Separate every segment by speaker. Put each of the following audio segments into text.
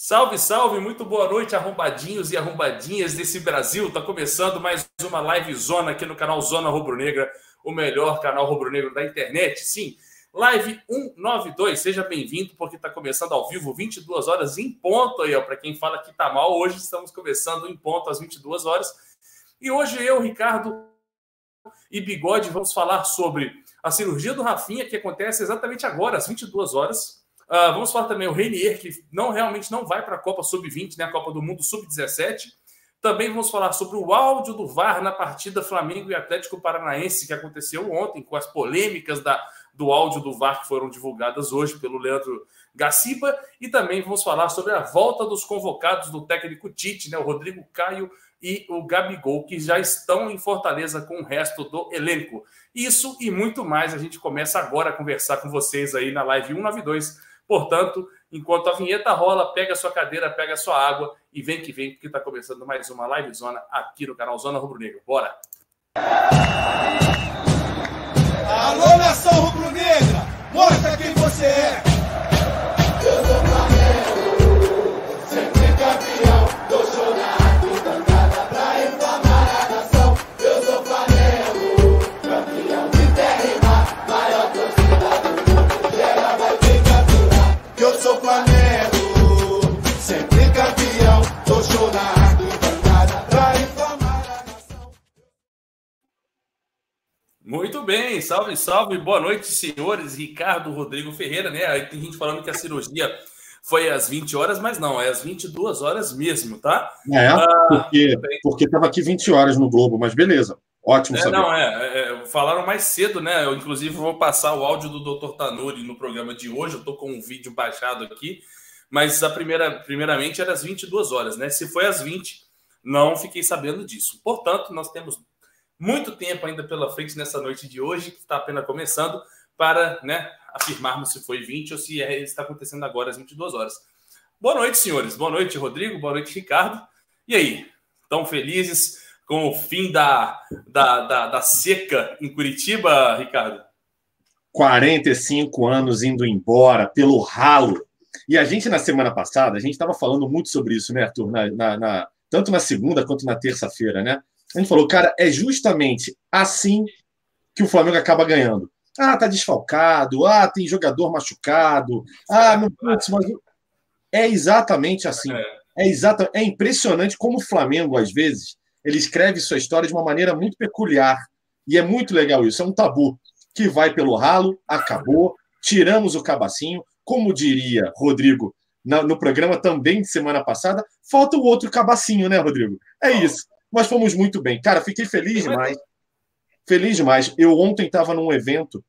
Speaker 1: Salve, salve, muito boa noite, arrombadinhos e arrombadinhas desse Brasil. Tá começando mais uma live zona aqui no canal Zona Rubro Negra, o melhor canal rubro-negro da internet. Sim, live 192. Seja bem-vindo porque está começando ao vivo 22 horas em ponto aí, ó, para quem fala que tá mal. Hoje estamos começando em ponto às 22 horas. E hoje eu, Ricardo e Bigode vamos falar sobre a cirurgia do Rafinha que acontece exatamente agora às 22 horas Uh, vamos falar também o Reinier, que não realmente não vai para a Copa Sub-20, né, a Copa do Mundo Sub-17. Também vamos falar sobre o áudio do VAR na partida Flamengo e Atlético Paranaense, que aconteceu ontem, com as polêmicas da, do áudio do VAR que foram divulgadas hoje pelo Leandro Gaciba. E também vamos falar sobre a volta dos convocados do técnico Tite, né, o Rodrigo Caio e o Gabigol, que já estão em Fortaleza com o resto do elenco. Isso e muito mais a gente começa agora a conversar com vocês aí na live 192 Portanto, enquanto a vinheta rola, pega sua cadeira, pega sua água e vem que vem, porque está começando mais uma live zona aqui no canal Zona Rubro Negro. Bora!
Speaker 2: Alô, nação rubro-negra! Mostra quem você é!
Speaker 1: Muito bem, salve, salve, boa noite, senhores. Ricardo Rodrigo Ferreira, né? Aí tem gente falando que a cirurgia foi às 20 horas, mas não, é às 22 horas mesmo, tá?
Speaker 3: É, ah, porque, porque estava aqui 20 horas no Globo, mas beleza. Ótimo
Speaker 1: é,
Speaker 3: saber.
Speaker 1: Não, é, é, falaram mais cedo, né? Eu, inclusive, vou passar o áudio do Dr. Tanuri no programa de hoje. Eu tô com um vídeo baixado aqui, mas a primeira, primeiramente era às 22 horas, né? Se foi às 20, não fiquei sabendo disso. Portanto, nós temos muito tempo ainda pela frente nessa noite de hoje, que está apenas começando, para né, afirmarmos se foi 20 ou se é, está acontecendo agora às 22 horas. Boa noite, senhores. Boa noite, Rodrigo. Boa noite, Ricardo. E aí? Estão felizes com o fim da, da, da, da seca em Curitiba, Ricardo?
Speaker 3: 45 anos indo embora pelo ralo. E a gente, na semana passada, a gente estava falando muito sobre isso, né, Arthur? Na, na, na, tanto na segunda quanto na terça-feira, né? A gente falou, cara, é justamente assim que o Flamengo acaba ganhando. Ah, tá desfalcado, ah, tem jogador machucado, ah, não putz, mas é exatamente assim. É exata, é impressionante como o Flamengo às vezes ele escreve sua história de uma maneira muito peculiar e é muito legal isso. É um tabu que vai pelo ralo, acabou, tiramos o cabacinho, como diria Rodrigo no programa também de semana passada, falta o outro cabacinho, né, Rodrigo? É isso mas fomos muito bem. Cara, fiquei feliz demais. Feliz demais. Eu ontem estava num evento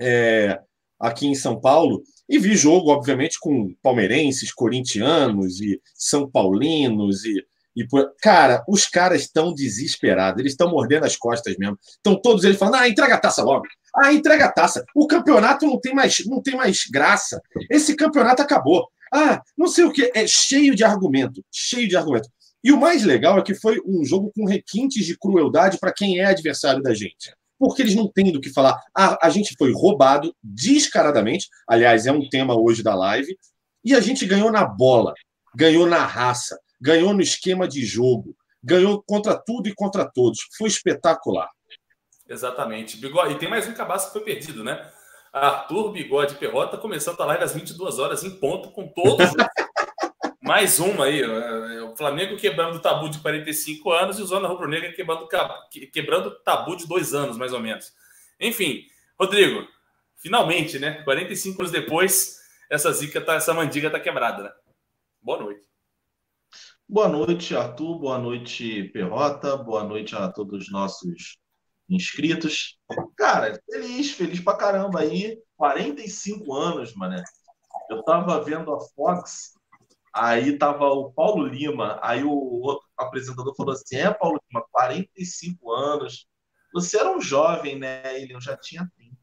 Speaker 3: é, aqui em São Paulo e vi jogo, obviamente, com palmeirenses, corintianos e são paulinos e, e cara, os caras estão desesperados, eles estão mordendo as costas mesmo. Estão todos eles falando: "Ah, entrega a taça logo. Ah, entrega a taça. O campeonato não tem mais, não tem mais graça. Esse campeonato acabou. Ah, não sei o que, é cheio de argumento, cheio de argumento. E o mais legal é que foi um jogo com requintes de crueldade para quem é adversário da gente. Porque eles não têm do que falar. Ah, a gente foi roubado descaradamente. Aliás, é um tema hoje da live. E a gente ganhou na bola, ganhou na raça, ganhou no esquema de jogo, ganhou contra tudo e contra todos. Foi espetacular.
Speaker 1: Exatamente. Bigode, e tem mais um cabaço que foi perdido, né? Arthur Bigode Perrota começando a live às 22 horas em ponto com todos Mais uma aí, é, o Flamengo quebrando o tabu de 45 anos e o Zona Rubro Negra quebrando, quebrando tabu de dois anos, mais ou menos. Enfim, Rodrigo, finalmente, né? 45 anos depois, essa zica, tá, essa mandiga tá quebrada, né? Boa noite.
Speaker 4: Boa noite, Arthur. Boa noite, Perrota. Boa noite a todos os nossos inscritos. Cara, feliz, feliz pra caramba aí. 45 anos, mané. Eu tava vendo a Fox Aí tava o Paulo Lima, aí o outro apresentador falou assim: É, Paulo Lima, 45 anos. Você era um jovem, né? Ele já tinha 30.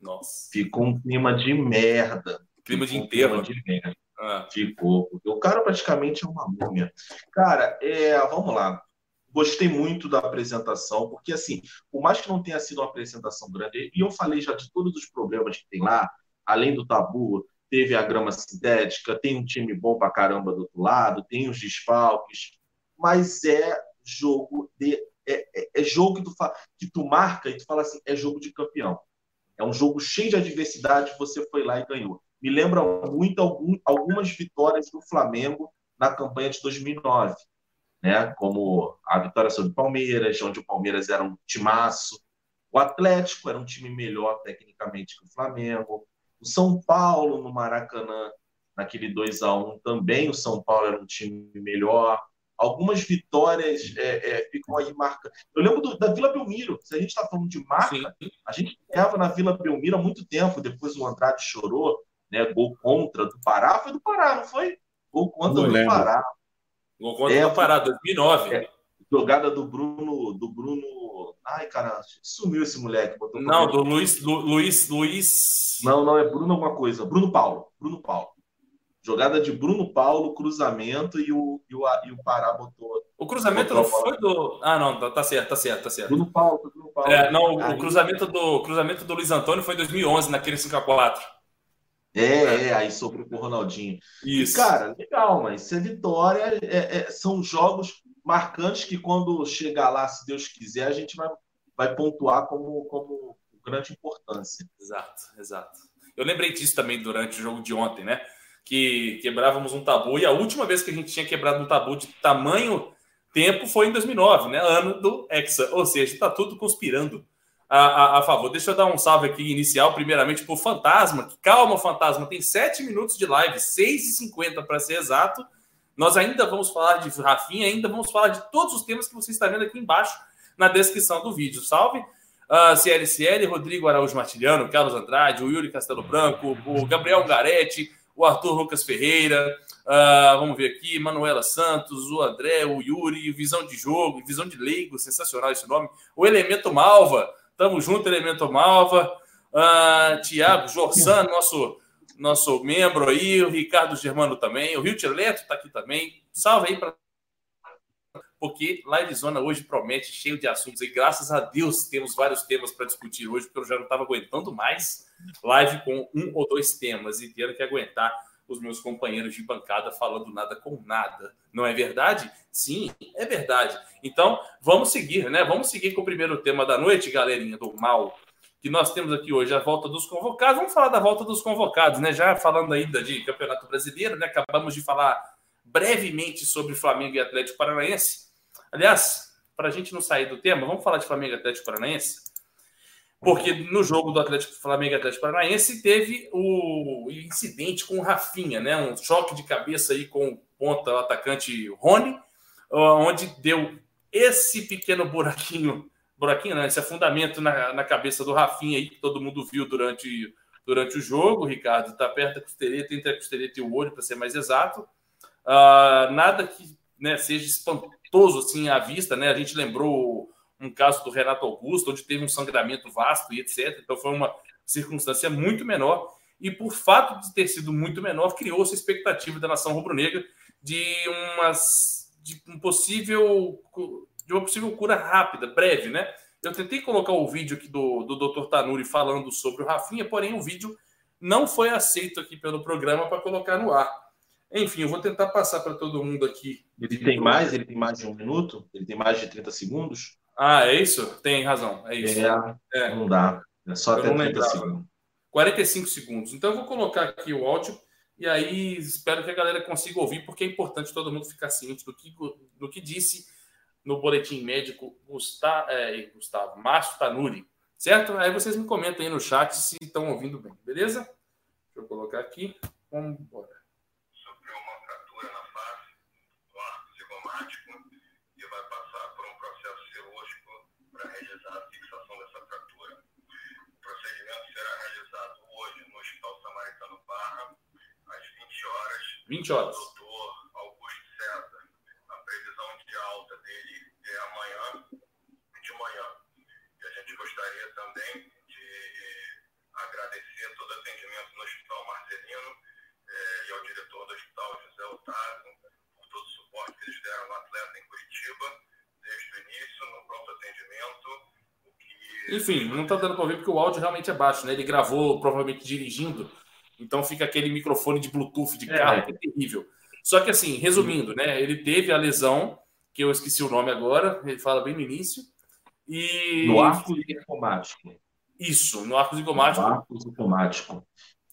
Speaker 1: Nossa.
Speaker 4: Ficou um clima de merda.
Speaker 1: Clima de enterro.
Speaker 4: de merda. Ah. Ficou. Porque o cara praticamente é uma múmia. Cara, é, vamos lá. Gostei muito da apresentação, porque assim, por mais que não tenha sido uma apresentação grande, e eu falei já de todos os problemas que tem lá, além do tabu, teve a grama sintética, tem um time bom pra caramba do outro lado, tem os desfalques, mas é jogo de é, é, é jogo que tu, fa, que tu marca e tu fala assim, é jogo de campeão. É um jogo cheio de adversidade, você foi lá e ganhou. Me lembra muito algum, algumas vitórias do Flamengo na campanha de 2009, né? Como a vitória sobre o Palmeiras, onde o Palmeiras era um timaço, o Atlético era um time melhor tecnicamente que o Flamengo, o São Paulo no Maracanã, naquele 2 a 1 também o São Paulo era um time melhor. Algumas vitórias é, é, ficam aí marca. Eu lembro do, da Vila Belmiro. Se a gente está falando de marca, Sim. a gente ganhava na Vila Belmiro há muito tempo. Depois o Andrade chorou, né? Gol contra do Pará. Foi do Pará, não foi? Gol contra não do lembro. Pará.
Speaker 1: Gol contra é, do Pará, 2009. É,
Speaker 4: jogada do Bruno, do Bruno Ai, cara, sumiu esse moleque.
Speaker 1: não, do Luiz, Lu, Luiz, Luiz.
Speaker 4: Não, não, é Bruno alguma coisa. Bruno Paulo. Bruno Paulo. Jogada de Bruno Paulo, cruzamento e o, e o, e o Pará botou.
Speaker 1: O cruzamento não foi do. Ah, não, tá, tá, certo, tá certo, tá certo.
Speaker 4: Bruno Paulo, Bruno Paulo.
Speaker 1: É, não, aí... o cruzamento do, cruzamento do Luiz Antônio foi em 2011, naquele 5x4.
Speaker 4: É, é, é, aí sobrou pro Ronaldinho. Isso. E, cara, legal, mas isso é vitória. É, é, são jogos marcantes que quando chegar lá, se Deus quiser, a gente vai, vai pontuar como, como grande importância.
Speaker 1: Exato, exato. Eu lembrei disso também durante o jogo de ontem, né? Que quebrávamos um tabu, e a última vez que a gente tinha quebrado um tabu de tamanho tempo foi em 2009, né? Ano do Hexa. Ou seja, está tudo conspirando a, a, a, favor. Deixa eu dar um salve aqui inicial, primeiramente, para o Fantasma. Calma, Fantasma, tem sete minutos de live, 6h50 para ser exato. Nós ainda vamos falar de Rafinha, ainda vamos falar de todos os temas que você está vendo aqui embaixo na descrição do vídeo. Salve! Uh, CLCL, Rodrigo Araújo Martiliano, Carlos Andrade, o Yuri Castelo Branco, o Gabriel Garetti, o Arthur Lucas Ferreira, uh, vamos ver aqui, Manuela Santos, o André, o Yuri, Visão de Jogo, Visão de Leigo, sensacional esse nome, o Elemento Malva, tamo junto, Elemento Malva, uh, Tiago Jorsan, nosso nosso membro aí, o Ricardo Germano também, o Rio Leto está aqui também. Salve aí para porque Live Zona hoje promete cheio de assuntos e graças a Deus temos vários temas para discutir hoje, porque eu já não estava aguentando mais live com um ou dois temas e tendo que aguentar os meus companheiros de bancada falando nada com nada. Não é verdade? Sim, é verdade. Então, vamos seguir, né? Vamos seguir com o primeiro tema da noite, galerinha do mal que nós temos aqui hoje, a volta dos convocados. Vamos falar da volta dos convocados, né? Já falando ainda de Campeonato Brasileiro, né? Acabamos de falar brevemente sobre Flamengo e Atlético Paranaense. Aliás, para a gente não sair do tema, vamos falar de Flamengo e Atlético Paranaense? Porque no jogo do Atlético Flamengo e Atlético Paranaense teve o incidente com o Rafinha, né? Um choque de cabeça aí com o ponta, o atacante Rony, onde deu esse pequeno buraquinho buraquinho, né? Esse afundamento na, na cabeça do Rafinha aí, que todo mundo viu durante, durante o jogo. Ricardo está perto da costeleta, entre a costeleta e o olho, para ser mais exato. Uh, nada que né, seja espantoso assim à vista, né? A gente lembrou um caso do Renato Augusto, onde teve um sangramento vasto e etc. Então foi uma circunstância muito menor. E por fato de ter sido muito menor, criou-se a expectativa da nação rubro-negra de umas de um possível de uma possível cura rápida, breve, né? Eu tentei colocar o vídeo aqui do, do Dr. Tanuri falando sobre o Rafinha, porém o vídeo não foi aceito aqui pelo programa para colocar no ar. Enfim, eu vou tentar passar para todo mundo aqui.
Speaker 4: Ele tem mais? Ele tem mais de um minuto? Ele tem mais de 30 segundos?
Speaker 1: Ah, é isso? Tem razão, é isso.
Speaker 4: É, é. Não dá. É só até 30 segundos.
Speaker 1: 45 segundos. Então eu vou colocar aqui o áudio e aí espero que a galera consiga ouvir, porque é importante todo mundo ficar ciente do que, do que disse no boletim médico Gustavo, é, Gustavo Márcio Tanuri, certo? Aí vocês me comentem aí no chat se estão ouvindo bem, beleza? Deixa eu colocar aqui. Vamos embora.
Speaker 5: Sofreu uma fratura na face, cigomático, e vai passar por um processo cirúrgico para realizar a fixação dessa fratura. O procedimento será realizado hoje no Hospital Samaritano Barra, às 20 horas.
Speaker 1: 20 horas. Enfim, não está dando para ouvir porque o áudio realmente é baixo, né? Ele gravou provavelmente dirigindo Então fica aquele microfone de Bluetooth de carro, é. que é terrível. Só que assim, resumindo, né? Ele teve a lesão, que eu esqueci o nome agora, ele fala bem no início. E...
Speaker 4: No arco zigomático.
Speaker 1: Isso, no arco zigomático.
Speaker 4: No arco zigomático.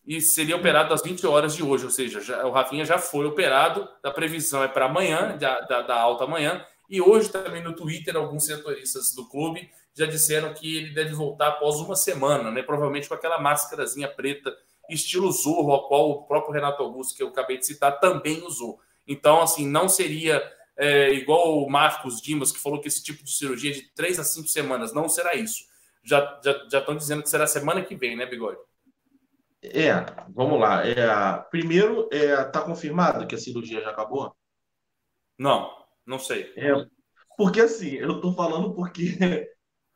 Speaker 1: E seria operado às 20 horas de hoje, ou seja, já, o Rafinha já foi operado, a previsão é para amanhã, da, da, da alta amanhã, e hoje também no Twitter, alguns setoristas do clube já disseram que ele deve voltar após uma semana, né? Provavelmente com aquela máscarazinha preta, estilo Zorro, ao qual o próprio Renato Augusto, que eu acabei de citar, também usou. Então, assim, não seria é, igual o Marcos Dimas, que falou que esse tipo de cirurgia é de três a cinco semanas. Não será isso. Já, já, já estão dizendo que será semana que vem, né, Bigode?
Speaker 4: É, vamos lá. É, primeiro, é, tá confirmado que a cirurgia já acabou?
Speaker 1: Não, não sei.
Speaker 4: É, porque assim, eu tô falando porque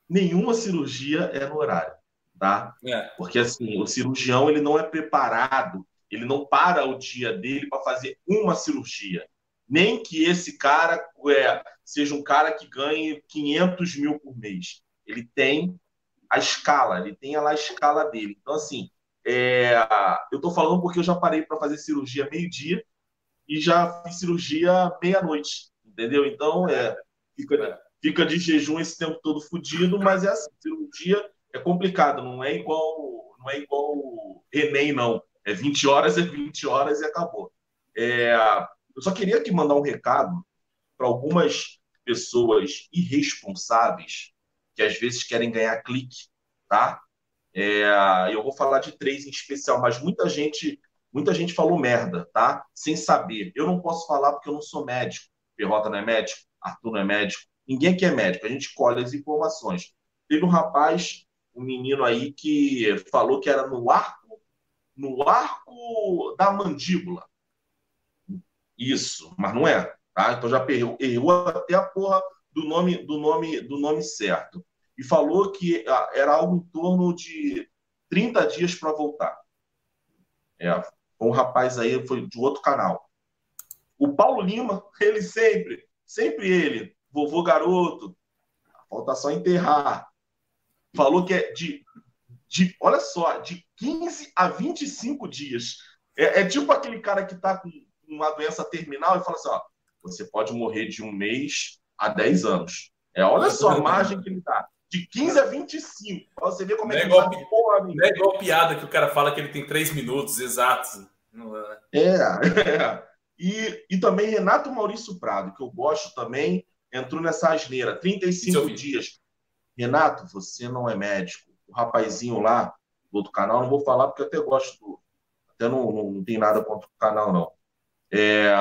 Speaker 4: nenhuma cirurgia é no horário, tá? É. Porque assim, o cirurgião ele não é preparado, ele não para o dia dele para fazer uma cirurgia. Nem que esse cara é, seja um cara que ganhe 500 mil por mês. Ele tem a escala, ele tem lá a escala dele. Então, assim, é, eu estou falando porque eu já parei para fazer cirurgia meio-dia e já fiz cirurgia meia-noite, entendeu? Então, é, fica, é. fica de jejum esse tempo todo fodido, mas é assim, cirurgia é complicado, não é igual não é igual Enem, não. É 20 horas, é 20 horas e acabou. É, eu só queria aqui mandar um recado para algumas pessoas irresponsáveis que às vezes querem ganhar clique, tá? É, eu vou falar de três em especial, mas muita gente, muita gente falou merda, tá? Sem saber. Eu não posso falar porque eu não sou médico. Perrota não é médico, Arthur não é médico. Ninguém aqui é médico. A gente colhe as informações. Teve um rapaz, um menino aí que falou que era no arco, no arco da mandíbula. Isso, mas não é, tá? Então já errou, errou até a porra do nome, do nome, do nome certo e falou que ah, era algo em torno de 30 dias para voltar. É, um rapaz aí, foi de outro canal. O Paulo Lima, ele sempre, sempre ele, vovô garoto, falta só enterrar. Falou que é de, de olha só, de 15 a 25 dias. É, é tipo aquele cara que está com uma doença terminal e fala assim: ó, você pode morrer de um mês a 10 anos. É, olha só a margem que ele dá de 15 a 25. Pra você ver como é, é que igual,
Speaker 1: tá porra, Não é igual piada que o cara fala que ele tem 3 minutos exatos.
Speaker 4: É, é. E, e também Renato Maurício Prado, que eu gosto também, entrou nessa asneira. 35 dias. Renato, você não é médico. O rapazinho lá do outro canal, não vou falar porque eu até gosto do. Até não, não, não tem nada contra o canal, não. É,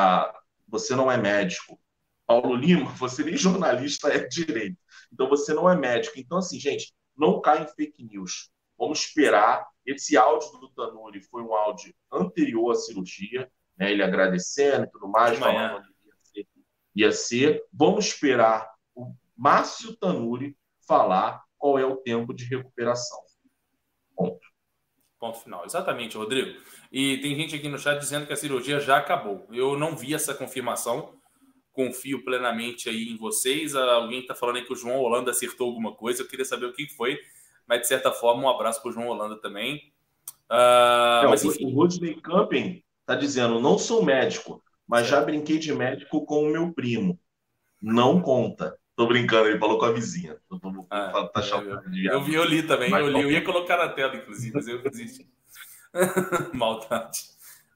Speaker 4: você não é médico. Paulo Lima, você nem jornalista é direito. Então você não é médico. Então, assim, gente, não cai em fake news. Vamos esperar. Esse áudio do Tanuri foi um áudio anterior à cirurgia, né? ele agradecendo e tudo mais, falando ia ser, ia ser. Vamos esperar o Márcio Tanuri falar qual é o tempo de recuperação. Ponto.
Speaker 1: Ponto final. Exatamente, Rodrigo. E tem gente aqui no chat dizendo que a cirurgia já acabou. Eu não vi essa confirmação confio plenamente aí em vocês. Alguém está falando aí que o João Holanda acertou alguma coisa. Eu queria saber o que foi, mas de certa forma, um abraço para o João Holanda também.
Speaker 4: Uh, é, mas, enfim. O Rodney Camping está dizendo: não sou médico, mas já brinquei de médico com o meu primo. Não conta. Tô brincando, ele falou com a vizinha. Tô, tô,
Speaker 1: ah, tá eu, eu, vi, eu li também, mas eu li. Eu ia colocar na tela, inclusive, mas eu desisti. Maldade.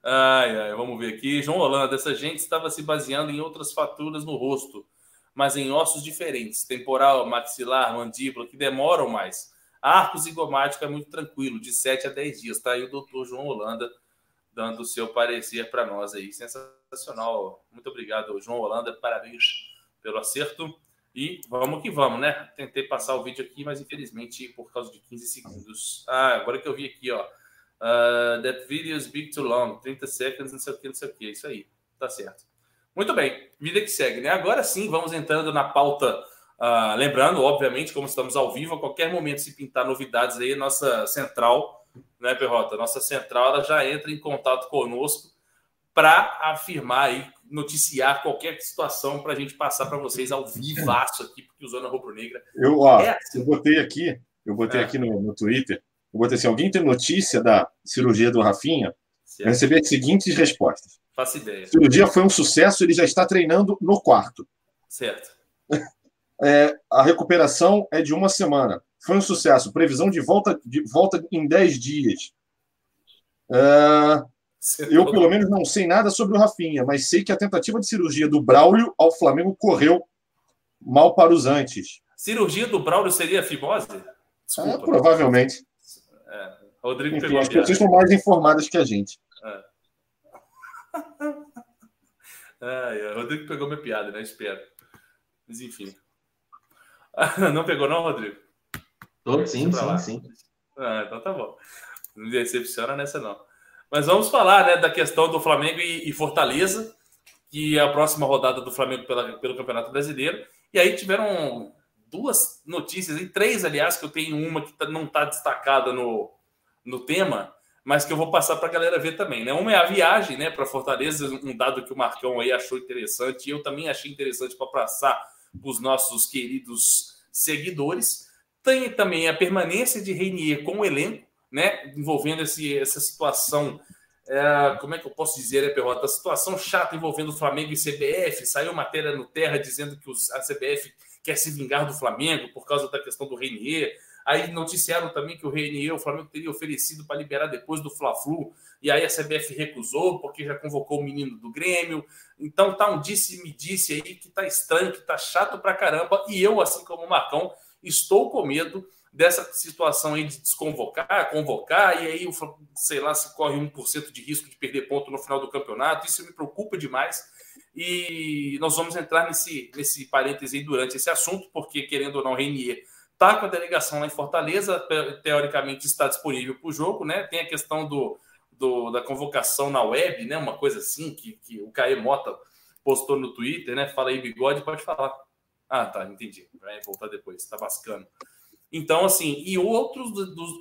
Speaker 1: Ai, ai, vamos ver aqui. João Holanda, essa gente estava se baseando em outras faturas no rosto, mas em ossos diferentes, temporal, maxilar, mandíbula, que demoram mais. Arco zigomático é muito tranquilo, de 7 a 10 dias. Tá aí o doutor João Holanda dando o seu parecer para nós aí. Sensacional. Muito obrigado, João Holanda. Parabéns pelo acerto. E vamos que vamos, né? Tentei passar o vídeo aqui, mas infelizmente por causa de 15 segundos. Ah, agora que eu vi aqui, ó. Uh, that video is big too long, 30 seconds, não sei o que, não sei o que. Isso aí, tá certo. Muito bem, vida que segue, né? Agora sim, vamos entrando na pauta. Uh, lembrando, obviamente, como estamos ao vivo, a qualquer momento, se pintar novidades aí, nossa central, né, Perrota? Nossa central ela já entra em contato conosco para afirmar e noticiar qualquer situação para a gente passar para vocês ao vivaço aqui, porque o Zona Rubro Negra.
Speaker 3: Eu, ó, é assim. eu botei aqui, eu botei é. aqui no, no Twitter eu botei assim: alguém tem notícia da cirurgia do Rafinha? Eu recebi as seguintes respostas.
Speaker 1: Faço ideia.
Speaker 3: A cirurgia foi um sucesso, ele já está treinando no quarto.
Speaker 1: Certo.
Speaker 3: É, a recuperação é de uma semana. Foi um sucesso. Previsão de volta, de volta em 10 dias. É, eu, pelo menos, não sei nada sobre o Rafinha, mas sei que a tentativa de cirurgia do Braulio ao Flamengo correu mal para os antes.
Speaker 1: Cirurgia do Braulio seria fibose?
Speaker 3: Ah, provavelmente.
Speaker 1: É, Rodrigo
Speaker 3: Enfim, as pessoas estão mais informadas que a gente.
Speaker 1: Ai, ai, Rodrigo pegou minha piada, né? Espero. Mas enfim. Não pegou, não, Rodrigo?
Speaker 4: Tô, sim,
Speaker 1: Pra lá.
Speaker 4: sim, sim.
Speaker 1: Ah, então tá bom. Não me decepciona nessa, não. Mas vamos falar né, da questão do Flamengo e, e Fortaleza, que é a próxima rodada do Flamengo pela- pelo Campeonato Brasileiro. E aí tiveram duas notícias, e três, aliás, que eu tenho uma que tá- não está destacada no, no tema, mas que eu vou passar para a galera ver também. Né? Uma é a viagem né, para Fortaleza, um dado que o Marcão aí achou interessante, e eu também achei interessante para passar para os nossos queridos seguidores. Tem também a permanência de Reinier com o elenco, né, envolvendo esse, essa situação, é, como é que eu posso dizer, né, Perrota? A situação chata envolvendo o Flamengo e CBF. Saiu matéria no Terra dizendo que os- a CBF quer se vingar do Flamengo por causa da questão do Reinier. Aí noticiaram também que o Reinier, o Flamengo teria oferecido para liberar depois do Fla-Flu, e aí a CBF recusou, porque já convocou o menino do Grêmio. Então tá um disse-me-disse aí que tá estranho, que tá chato pra caramba. E eu, assim como o Marcão, estou com medo dessa situação aí de desconvocar, convocar, e aí, o sei lá, se corre 1% de risco de perder ponto no final do campeonato. Isso me preocupa demais. E nós vamos entrar nesse, nesse parêntese aí durante esse assunto, porque, querendo ou não, Renier está com a delegação lá em Fortaleza, te- teoricamente está disponível para o jogo, né? Tem a questão do, do- da convocação na web, né? Uma coisa assim que, que o Caê Mota postou no Twitter, né? Fala aí, bigode, pode falar. Ah, tá, entendi. Vai voltar depois, tá bascando. Então, assim, e outros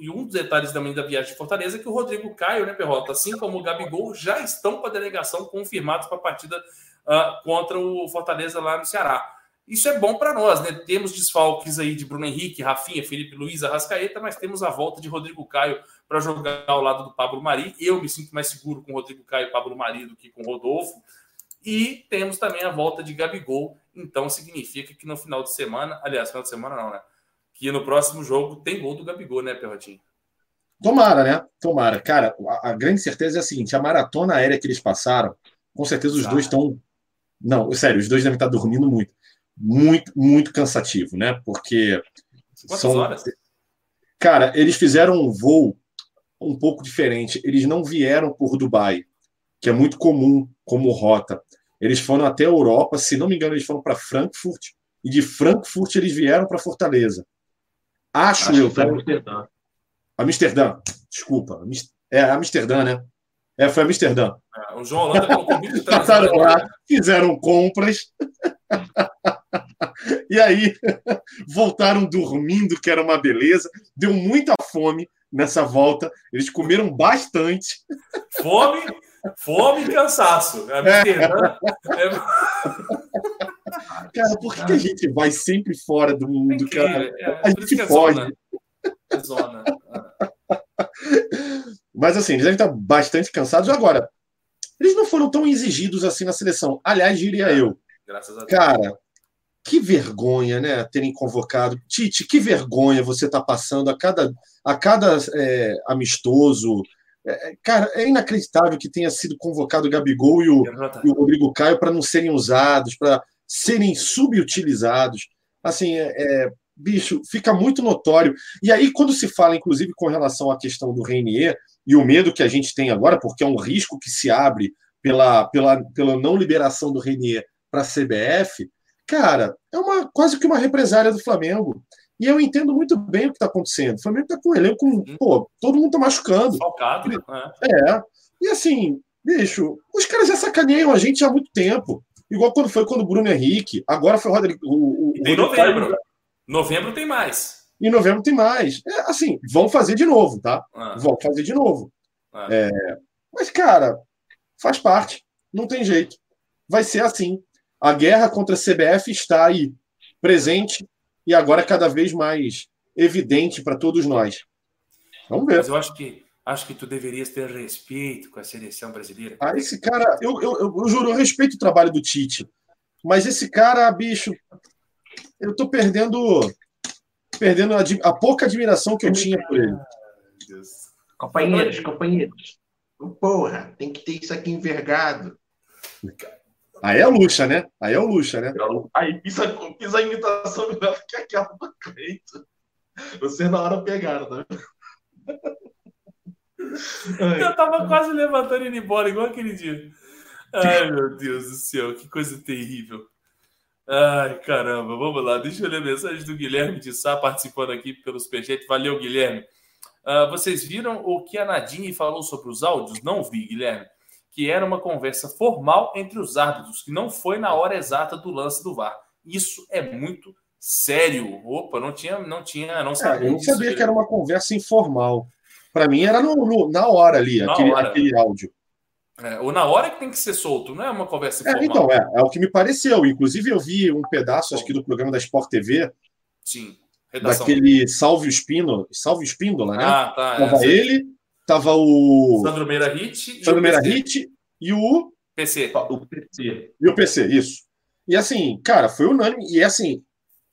Speaker 1: e um dos detalhes também da viagem de Fortaleza é que o Rodrigo Caio, né, Perrota, assim como o Gabigol, já estão com a delegação confirmados para a partida ah, contra o Fortaleza lá no Ceará. Isso é bom para nós, né? Temos desfalques aí de Bruno Henrique, Rafinha, Felipe Luiz, Arrascaeta, mas temos a volta de Rodrigo Caio para jogar ao lado do Pablo Mari. Eu me sinto mais seguro com Rodrigo Caio e Pablo Mari do que com Rodolfo. E temos também a volta de Gabigol. Então significa que no final de semana, aliás, final de semana não, né? Que no próximo jogo tem gol do Gabigol, né, Perrotinho?
Speaker 3: Tomara, né? Tomara. Cara, a, a grande certeza é a seguinte: a maratona aérea que eles passaram, com certeza os
Speaker 1: Ah.
Speaker 3: dois estão. Não, sério, os dois devem estar dormindo muito. Muito, muito cansativo, né? Porque.
Speaker 1: Quantas
Speaker 3: são-
Speaker 1: horas?
Speaker 3: Cara, eles fizeram um voo um pouco diferente. Eles não vieram por Dubai, que é muito comum como rota. Eles foram até a Europa, se não me engano, eles foram para Frankfurt, e de Frankfurt eles vieram para Fortaleza. Acho,
Speaker 4: Acho
Speaker 3: eu,
Speaker 4: que foi
Speaker 3: tá?
Speaker 4: Amsterdã.
Speaker 3: Amsterdã, desculpa. É Amsterdã, né? É, foi Amsterdã.
Speaker 1: Ah, O João Holanda colocou 23
Speaker 3: Passaram lá, fizeram compras. e aí voltaram dormindo, que era uma beleza. Deu muita fome nessa volta. Eles comeram bastante.
Speaker 1: Fome, fome e cansaço. Amsterdã é,
Speaker 3: Cara, por que, que a gente vai sempre fora do mundo,
Speaker 1: incrível.
Speaker 3: cara?
Speaker 1: É,
Speaker 3: A
Speaker 1: por isso
Speaker 3: gente
Speaker 1: que é
Speaker 3: foge.
Speaker 1: zona. É zona.
Speaker 3: Mas assim, eles devem estar bastante cansados. Agora, eles não foram tão exigidos assim na seleção. Aliás, diria eu,
Speaker 1: Graças a Deus.
Speaker 3: Cara, que vergonha, né? Terem convocado. Tite, que vergonha você está passando a cada, a cada é, amistoso. É, cara, é inacreditável que tenha sido convocado o Gabigol e o, e o Rodrigo Caio para não serem usados, para serem subutilizados. Assim, é, é, bicho, fica muito notório. E aí, quando se fala, inclusive, com relação à questão do Reinier e o medo que a gente tem agora, porque é um risco que se abre pela, pela, pela não liberação do Reinier para a CBF, cara, é uma quase que uma represália do Flamengo. E eu entendo muito bem o que está acontecendo. O Flamengo está com ele, com, pô, todo mundo está machucando.
Speaker 1: Falcado, né?
Speaker 3: É. E assim, bicho, os caras já sacaneiam a gente há muito tempo. Igual quando foi quando o Bruno Henrique, agora foi o Rodrigo. O, o,
Speaker 1: E
Speaker 3: Rodrigo
Speaker 1: novembro.
Speaker 3: Caio,
Speaker 1: Novembro tem mais.
Speaker 3: Em novembro tem mais. É, assim, vão fazer de novo, tá?
Speaker 1: Ah,
Speaker 3: Vão fazer de novo.
Speaker 1: ah.
Speaker 3: É, mas, cara, faz parte. Não tem jeito. Vai ser assim. A guerra contra a CBF está aí, presente e agora cada vez mais evidente para todos nós. Vamos ver.
Speaker 1: Mas eu acho que Acho que tu deverias ter respeito com a seleção brasileira.
Speaker 3: Ah, esse cara, eu, eu, eu, eu juro, eu respeito o trabalho do Tite, mas esse cara, bicho, eu tô perdendo perdendo a, a pouca admiração que eu tinha por ele.
Speaker 4: Companheiros, companheiros. Porra, tem que ter isso aqui envergado.
Speaker 3: Aí é luxa, né? Aí é o luxa, né?
Speaker 4: Aí pisa, pisa a imitação melhor que aquela do Cleito. Vocês na hora pegaram, tá
Speaker 1: Eu tava quase levantando e indo embora, igual aquele dia. Ai, meu Deus do céu, que coisa terrível. Ai, caramba, vamos lá. Deixa eu ler a mensagem do Guilherme de Sá participando aqui pelos PG. Valeu, Guilherme. Uh, vocês viram o que a Nadine falou sobre os áudios? Não vi, Guilherme. Que era uma conversa formal entre os árbitros, que não foi na hora exata do lance do VAR. Isso é muito sério. Opa, não tinha, não tinha, não sabia.
Speaker 3: É, eu não sabia que era uma conversa informal. Para mim era no, no, na hora ali, aquele, hora. aquele áudio.
Speaker 1: É, ou na hora que tem que ser solto, não é uma conversa
Speaker 3: é, Então, é, é o que me pareceu. Inclusive, eu vi um pedaço, acho que do programa da Sport TV.
Speaker 1: Sim.
Speaker 3: Redação. Daquele Salve o Espino, Salve Espíndola, né?
Speaker 1: Ah, tá.
Speaker 3: Tava ele, tava o.
Speaker 1: Sandro Meira Hit.
Speaker 3: Sandro Meira Hit e o.
Speaker 1: PC.
Speaker 4: O PC.
Speaker 3: E o PC, isso. E assim, cara, foi unânime. E assim,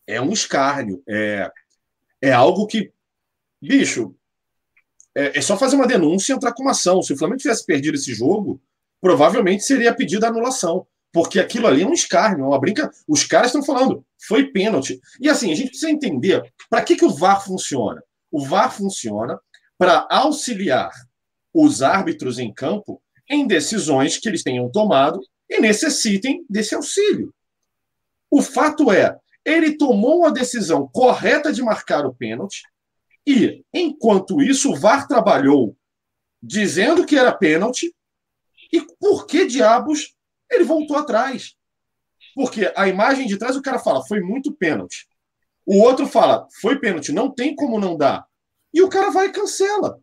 Speaker 3: é um escárnio. É, é algo que. Bicho, é, é só fazer uma denúncia e entrar com uma ação. Se o Flamengo tivesse perdido esse jogo, provavelmente seria pedido a anulação. Porque aquilo ali é um escárnio, é uma brinca. Os caras estão falando, foi pênalti. E assim, a gente precisa entender para que, que o VAR funciona. O VAR funciona para auxiliar os árbitros em campo em decisões que eles tenham tomado e necessitem desse auxílio. O fato é, ele tomou a decisão correta de marcar o pênalti, e, enquanto isso, o VAR trabalhou dizendo que era pênalti. E por que diabos ele voltou atrás? Porque a imagem de trás o cara fala, foi muito pênalti. O outro fala, foi pênalti, não tem como não dar. E o cara vai e cancela.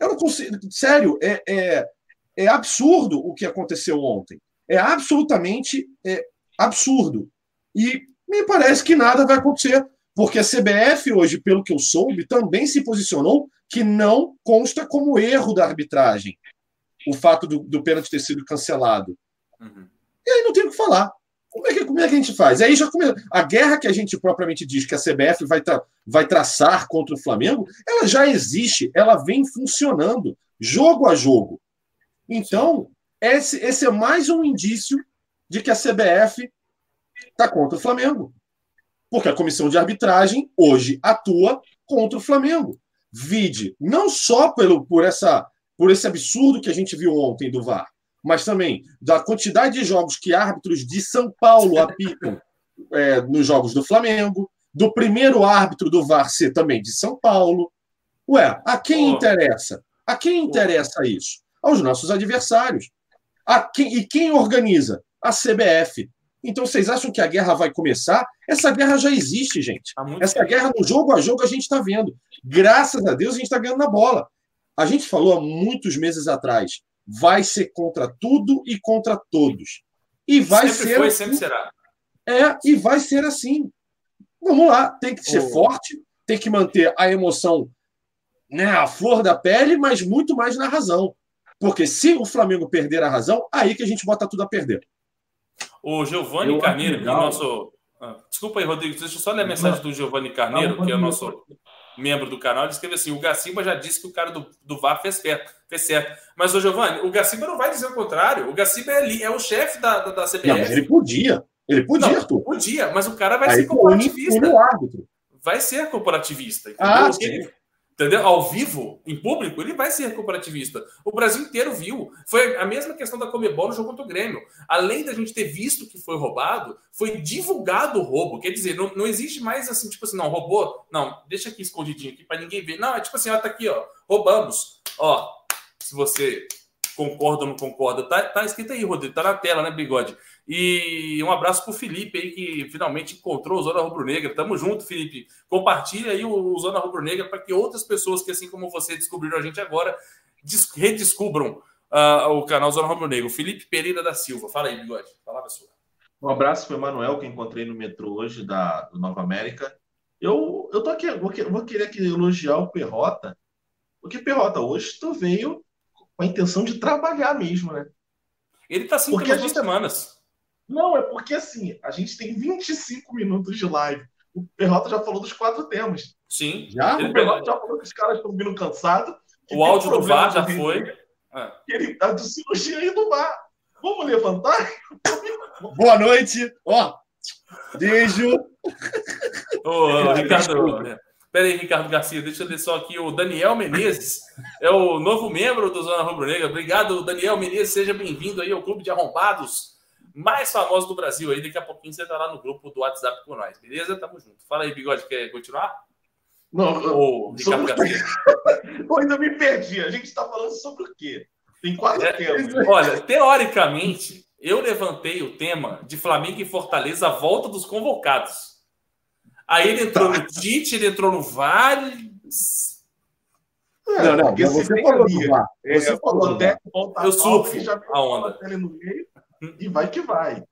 Speaker 3: Eu não consigo. Sério, é, é, é absurdo o que aconteceu ontem. É absolutamente é, absurdo. E me parece que nada vai acontecer. Porque a CBF, hoje, pelo que eu soube, também se posicionou que não consta como erro da arbitragem o fato do, do pênalti ter sido cancelado. Uhum. E aí não tem o que falar. Como é que, como é que a gente faz? Aí já começa. A guerra que a gente propriamente diz que a CBF vai, tra vai traçar contra o Flamengo, ela já existe, ela vem funcionando, jogo a jogo. Então, esse, esse é mais um indício de que a CBF está contra o Flamengo. Porque a comissão de arbitragem hoje atua contra o Flamengo. Vide, não só pelo, por, essa, por esse absurdo que a gente viu ontem do VAR, mas também da quantidade de jogos que árbitros de São Paulo apitam é, nos jogos do Flamengo, do primeiro árbitro do VAR ser também de São Paulo. Ué, a quem oh. interessa? A quem interessa oh. isso? Aos nossos adversários. A quem, e quem organiza? A CBF. Então vocês acham que a guerra vai começar? Essa guerra já existe, gente. Essa guerra no jogo a jogo a gente está vendo. Graças a Deus a gente está ganhando na bola. A gente falou há muitos meses atrás, vai ser contra tudo e contra todos. E vai
Speaker 1: sempre
Speaker 3: ser.
Speaker 1: Foi,
Speaker 3: assim.
Speaker 1: sempre será.
Speaker 3: É, e vai ser assim. Vamos lá, tem que ser oh. forte, tem que manter a emoção né, a flor da pele, mas muito mais na razão. Porque se o Flamengo perder a razão, aí que a gente bota tudo a perder.
Speaker 1: O Giovanni Carneiro, que é o nosso. Ah, desculpa aí, Rodrigo, deixa eu só ler a mensagem do Giovanni Carneiro, que é o nosso membro do canal. Ele escreveu assim: o Gacimba já disse que o cara do, do VAR fez certo, fez certo. Mas, o Giovanni, o Gacimba não vai dizer o contrário. O Gacimba é, é o chefe da, da, da CBF. Não,
Speaker 3: mas ele podia. Ele podia, não, Arthur.
Speaker 1: Podia, mas o cara vai Aí ser corporativista. Vai ser corporativista.
Speaker 3: Ah, sim.
Speaker 1: Entendeu? Ao vivo, em público, ele vai ser corporativista. O Brasil inteiro viu. Foi a mesma questão da Comebol no jogo contra o Grêmio. Além da gente ter visto que foi roubado, foi divulgado o roubo. Quer dizer, não, não existe mais assim, tipo assim, não, roubou. Não, deixa aqui escondidinho aqui para ninguém ver. Não, é tipo assim, ó, tá aqui, ó. Roubamos. Ó, se você concorda ou não concorda, tá, tá escrito aí, Rodrigo, tá na tela, né, bigode? E um abraço para o Felipe aí, que finalmente encontrou o Zona Rubro Negra. Tamo junto, Felipe. Compartilha aí o Zona Rubro Negra para que outras pessoas que, assim como você, descobriram a gente agora, redescubram uh, o canal Zona Rubro Negra. Felipe Pereira da Silva. Fala aí, Bigode. Fala, pessoal.
Speaker 4: Um abraço para o Emanuel, que encontrei no metrô hoje da, do Nova América. Eu, eu tô aqui, vou, vou querer aqui elogiar o Perrota. Porque, Perrota, hoje tu veio com a intenção de trabalhar mesmo, né?
Speaker 1: Ele tá assim
Speaker 4: Porque
Speaker 1: por
Speaker 4: a
Speaker 1: duas
Speaker 4: gente-
Speaker 1: semanas.
Speaker 4: Não, é porque assim, a gente tem 25 minutos de live. O Perrota já falou dos quatro temas.
Speaker 1: Sim.
Speaker 3: Já?
Speaker 4: O Perrota já falou que os caras estão vindo cansados.
Speaker 1: O áudio do VAR já foi.
Speaker 4: que Ele tá de cirurgia aí do VAR. Vamos levantar?
Speaker 3: Boa noite. Ó, beijo.
Speaker 1: Ô, ô, Ricardo. Pera aí, Ricardo Garcia, deixa eu ler só aqui. O Daniel Menezes é o novo membro do Zona Rubro Negra. Obrigado, Daniel Menezes. Seja bem-vindo aí ao Clube de Arrombados mais famoso do Brasil. Aí daqui a pouquinho você tá lá no grupo do WhatsApp com nós, beleza? Tamo junto. Fala aí, Bigode, quer continuar?
Speaker 4: Não,
Speaker 1: Ricardo
Speaker 4: Sobre- eu ainda me perdi. A gente tá falando sobre o quê? Tem quatro
Speaker 1: É,
Speaker 4: temas.
Speaker 1: Olha, teoricamente, eu levantei o tema de Flamengo e Fortaleza, a volta dos convocados. Aí ele entrou no Tite, ele entrou no Vale.
Speaker 4: É,
Speaker 3: Não, não,
Speaker 4: porque
Speaker 3: mas
Speaker 4: se
Speaker 3: você falou VAR.
Speaker 4: é,
Speaker 3: Você falou do
Speaker 4: Balotelli
Speaker 3: VAR.
Speaker 4: volta
Speaker 1: Eu
Speaker 4: a
Speaker 1: surfo a onda.
Speaker 4: ele no meio e vai que vai.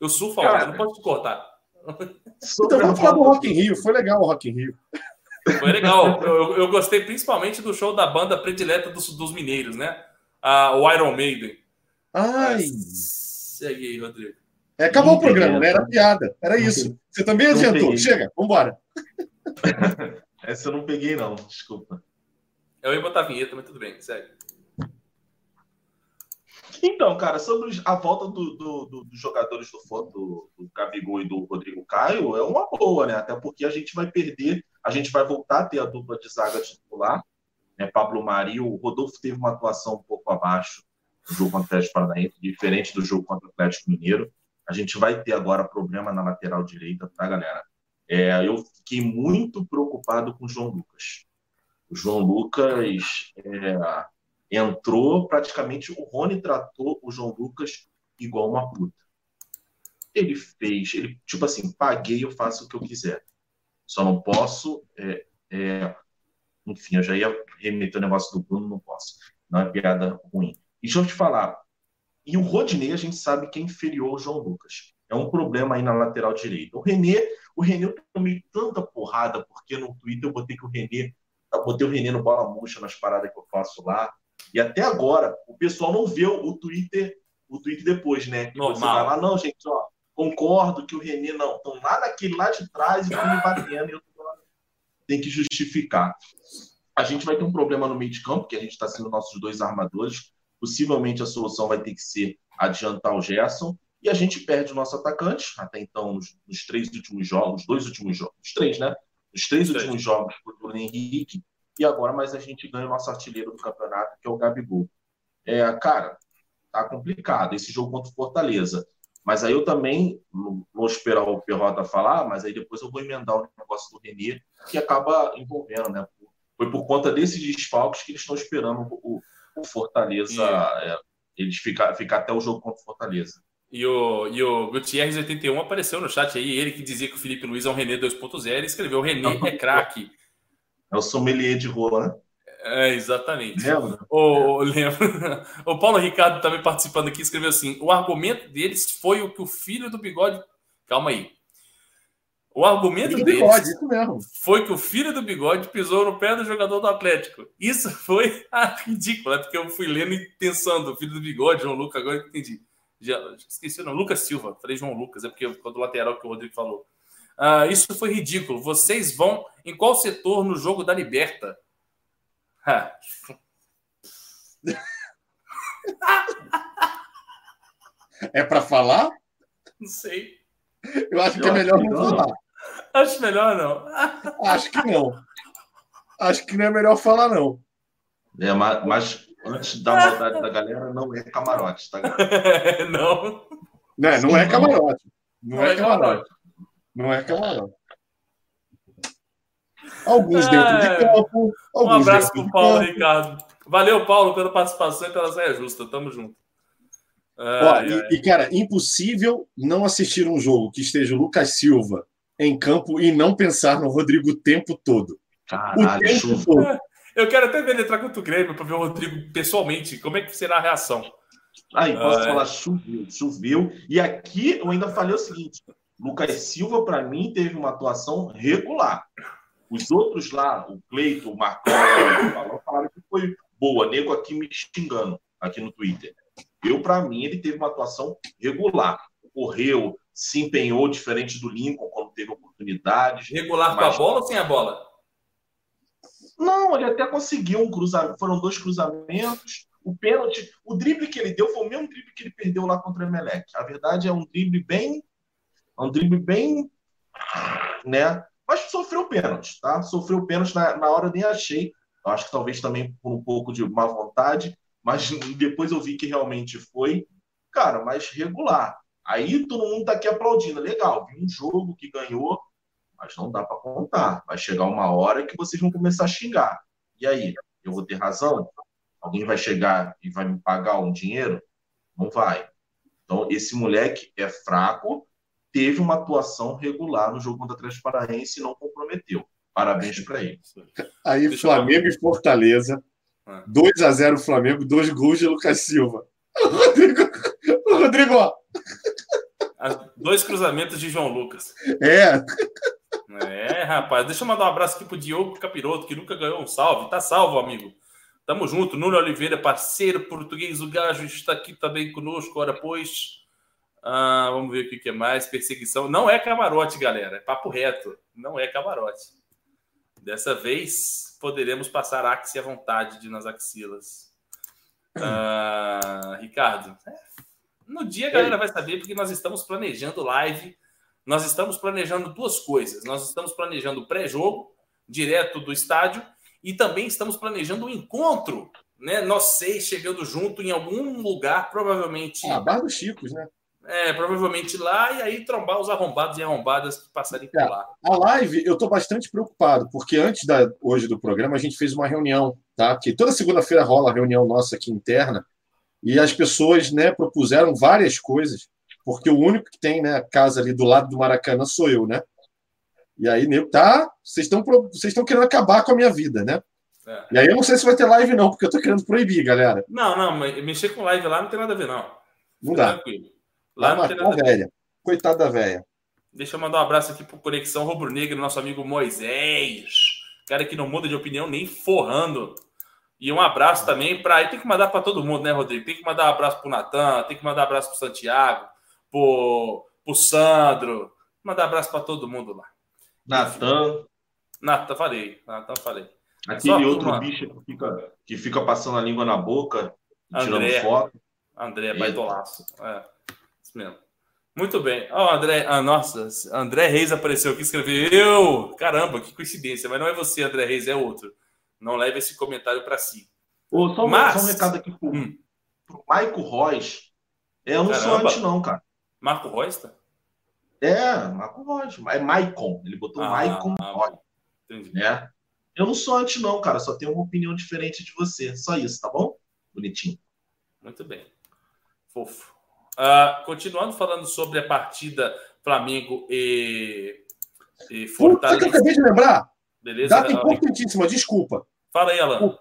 Speaker 1: Eu
Speaker 4: Cara.
Speaker 1: onda, não pode te cortar.
Speaker 4: Sobre
Speaker 3: Então vamos falar do Rock in Rio. Foi legal o Rock in Rio.
Speaker 1: Foi legal. Eu, eu gostei principalmente do show da banda predileta dos, dos mineiros, né? Ah, o Iron Maiden.
Speaker 3: Ai,
Speaker 1: Segue aí, Rodrigo.
Speaker 3: é, acabou o programa, né? Era piada. Era isso. Você também
Speaker 4: Não
Speaker 3: adiantou.
Speaker 4: peguei.
Speaker 3: Chega, vambora.
Speaker 4: Essa eu não peguei, não. Desculpa.
Speaker 1: Eu ia botar a vinheta, mas tudo bem, segue.
Speaker 4: Então, cara, sobre a volta do- do- do- dos jogadores do, do, do Gabigol e do Rodrigo Caio, é uma boa, né? Até porque a gente vai perder, a gente vai voltar a ter a dupla de zaga titular, né? Pablo Mari, o Rodolfo teve uma atuação um pouco abaixo no jogo contra o Atlético Paranaense, diferente do jogo contra o Atlético Mineiro. A gente vai ter agora problema na lateral direita, tá, galera? É, eu fiquei muito preocupado com o João Lucas. O João Lucas é, entrou praticamente o Rony tratou o João Lucas igual uma puta. Ele fez, ele tipo assim, paguei, eu faço o que eu quiser. Só não posso, é, é, enfim, eu já ia remeter o negócio do Bruno, não posso. Não é piada ruim. E deixa eu te falar, e o Rodinei a gente sabe que é inferior ao João Lucas. É um problema aí na lateral direita. O René, o René eu tomei tanta porrada porque no Twitter eu botei que o René, botei o René no bola murcha nas paradas que eu faço lá. E até agora, o pessoal não vê o Twitter, o Twitter depois, né? Que Você
Speaker 1: Normal.
Speaker 4: vai lá, não, gente, ó, concordo que o René não. Estão lá naquele lá de trás e estão me batendo. E eu tô lá. Tem que justificar. A gente vai ter um problema no meio de campo, que a gente está sendo nossos dois armadores. Possivelmente a solução vai ter que ser adiantar o Gerson. E a gente perde o nosso atacante, até então, nos, nos três últimos jogos, dois últimos jogos, os três, né? Os três
Speaker 1: Os três.
Speaker 4: últimos jogos o Bruno Henrique, e agora mais a gente ganha o nosso artilheiro do campeonato, que é o Gabigol. É, cara, tá complicado esse jogo contra o Fortaleza. Mas aí eu também vou esperar o Perrota falar, mas aí depois eu vou emendar o negócio do Renê, que acaba envolvendo, né? Foi por conta desses desfalques que eles estão esperando o, o Fortaleza, é, eles ficar, ficar até o jogo contra o Fortaleza.
Speaker 1: E o, e o Gutierrez 81 apareceu no chat aí, ele que dizia que o Felipe Luiz é um René 2.0, ele escreveu René é craque.
Speaker 4: É o sommelier de rola, né?
Speaker 1: É, exatamente.
Speaker 4: Lembra?
Speaker 1: O, o Paulo Ricardo também participando aqui escreveu assim: o argumento deles foi o que o filho do bigode. Calma aí. O argumento
Speaker 3: Fica
Speaker 1: deles
Speaker 3: bigode,
Speaker 1: foi que o filho do bigode pisou no pé do jogador do Atlético. Isso foi ah, ridículo, né? Porque eu fui lendo e pensando, o filho do bigode, João Lucas, agora eu entendi. Já, esqueci o nome, Lucas Silva. Falei João Lucas, é porque ficou do lateral que o Rodrigo falou. Ah, isso foi ridículo. Vocês vão em qual setor no jogo da Liberta? Ah,
Speaker 3: É pra falar?
Speaker 1: não sei.
Speaker 3: Eu acho que
Speaker 4: Eu
Speaker 3: é melhor
Speaker 4: acho que
Speaker 3: não
Speaker 4: não.
Speaker 3: falar.
Speaker 1: Acho melhor não.
Speaker 3: Acho que não. Acho que não é melhor falar, não.
Speaker 4: É, mas, mas antes da maldade da galera, não é camarote, tá?
Speaker 1: não.
Speaker 3: Não, é- não é camarote. Não, é, camarote.
Speaker 1: camarote.
Speaker 3: Não é camarote. Alguns dentro de campo.
Speaker 1: Um abraço pro Paulo,
Speaker 3: campo.
Speaker 1: Ricardo. Valeu, Paulo, pela participação e pela saia justa. Tamo junto.
Speaker 3: Ó,
Speaker 1: Ai, ai.
Speaker 3: e, e, cara, impossível não assistir um jogo que esteja o Lucas Silva em campo e não pensar no Rodrigo o tempo todo. O
Speaker 4: Caralho,
Speaker 3: tempo
Speaker 4: chuva.
Speaker 3: todo.
Speaker 1: Eu quero até ver ele entrar contra o Grêmio para ver o Rodrigo pessoalmente. Como é que será a reação?
Speaker 4: Aí, posso
Speaker 1: Ah, é.
Speaker 4: falar, choveu, choveu. E aqui eu ainda falei o seguinte: Lucas Silva, para mim, teve uma atuação regular. Os outros lá, o Cleito, o Marcão, falaram que foi boa. Nego aqui me xingando, aqui no Twitter. Eu, para mim, ele teve uma atuação regular. Correu, se empenhou diferente do Lincoln quando teve oportunidades.
Speaker 1: Regular com a bola ou sem a bola?
Speaker 4: Não, ele até conseguiu um cruzamento. Foram dois cruzamentos. O pênalti, o drible que ele deu foi o mesmo drible que ele perdeu lá contra o Emelec. A verdade é um drible bem. Um drible bem. né? Mas sofreu pênalti, tá? Sofreu pênalti na, na hora, eu nem achei. Eu acho que talvez também por um pouco de má vontade, mas depois eu vi que realmente foi, cara, mais regular. Aí todo mundo tá aqui aplaudindo. Legal, vi um jogo que ganhou, mas não dá para contar. Vai chegar uma hora que vocês vão começar a xingar. E aí, eu vou ter razão? Alguém vai chegar e vai me pagar um dinheiro? Não vai. Então, esse moleque é fraco, teve uma atuação regular no jogo contra a Transparência e não comprometeu. Parabéns para ele.
Speaker 3: Aí, Deixa Flamengo eu... e Fortaleza. 2 ah. a 0 Flamengo, dois gols de Lucas Silva. O Rodrigo, o Rodrigo ó.
Speaker 1: Dois cruzamentos de João Lucas.
Speaker 3: É.
Speaker 1: É, rapaz. Deixa eu mandar um abraço aqui pro Diogo Capiroto, que nunca ganhou um salve. Tá salvo, amigo. Tamo junto. Nuno Oliveira, parceiro português, o Gajo está aqui também conosco. Ora, pois. Ah, vamos ver o que é mais. Perseguição. Não é camarote, galera. É papo reto. Não é camarote. Dessa vez poderemos passar axe à vontade de nas axilas. Ah, Ricardo, no dia a galera vai saber porque nós estamos planejando live. Nós estamos planejando duas coisas. Nós estamos planejando pré-jogo, direto do estádio, e também estamos planejando um encontro, né? Nós seis chegando junto em algum lugar, provavelmente.
Speaker 3: Ah, Bar dos Chicos, né?
Speaker 1: É, provavelmente lá, e aí trombar os arrombados e arrombadas que passarem por é, lá.
Speaker 3: A live, eu estou bastante preocupado, porque antes da, hoje do programa a gente fez uma reunião, tá? Que toda segunda-feira rola a reunião nossa aqui interna, e as pessoas né, propuseram várias coisas, porque o único que tem né, casa ali do lado do Maracanã sou eu, né? E aí, nego, tá, vocês estão vocês estão querendo acabar com a minha vida, né? É. E aí eu não sei se vai ter live, não, porque eu tô querendo proibir, galera.
Speaker 1: Não, não, mexer com live lá não tem nada a ver, não.
Speaker 3: Não dá. Tranquilo. Lá tem nada a velha. Coitada da velha.
Speaker 1: Deixa eu mandar um abraço aqui pro Conexão Rubro Negro, nosso amigo Moisés. Cara que não muda de opinião nem forrando. E um abraço também para. Tem que mandar para todo mundo, né, Rodrigo? Tem que mandar um abraço pro Natan, tem que mandar um abraço pro Santiago, pro, pro Sandro. Mandar um abraço para todo mundo lá.
Speaker 4: Natan.
Speaker 1: Natan, falei. Natan, falei.
Speaker 4: Aquele outro turma... bicho que fica, que fica passando a língua na boca,
Speaker 1: tirando André, foto. André, baitolaço. É, isso mesmo. Muito bem. Ó, oh, André. Ah, nossa, André Reis apareceu aqui e escreveu. Caramba, que coincidência. Mas não é você, André Reis, é outro. Não leve esse comentário para si.
Speaker 4: Ô, só, Mas... só um recado aqui pro, hum. pro Maico Royce. É, eu não Caramba. sou antes, não, cara.
Speaker 1: Marco Royce, tá?
Speaker 4: É, Marco Rocha. É Maicon. Ele botou ah, Maicon ah, Né? Eu não sou anti, não, cara. Só tenho uma opinião diferente de você. Só isso, tá bom? Bonitinho.
Speaker 1: Muito bem. Fofo. Uh, continuando falando sobre a partida Flamengo e,
Speaker 3: e Fortaleza. Puta que eu acabei de lembrar. Beleza? Data importantíssima, desculpa.
Speaker 1: Fala aí, Alan.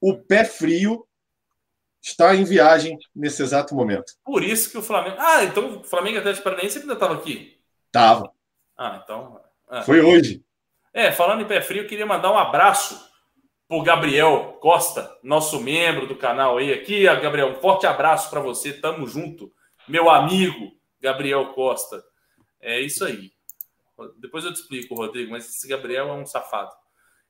Speaker 3: O, o pé frio está em viagem nesse exato momento.
Speaker 1: Por isso que o Flamengo. Ah, então o Flamengo até de Paranaense ainda estava aqui.
Speaker 3: Tava.
Speaker 1: Ah, então.
Speaker 3: É. Foi hoje.
Speaker 1: É, falando em pé frio, eu queria mandar um abraço pro Gabriel Costa, nosso membro do canal aí. Aqui, Gabriel, um forte abraço para você. Tamo junto, meu amigo Gabriel Costa. É isso aí. Depois eu te explico, Rodrigo, mas esse Gabriel é um safado.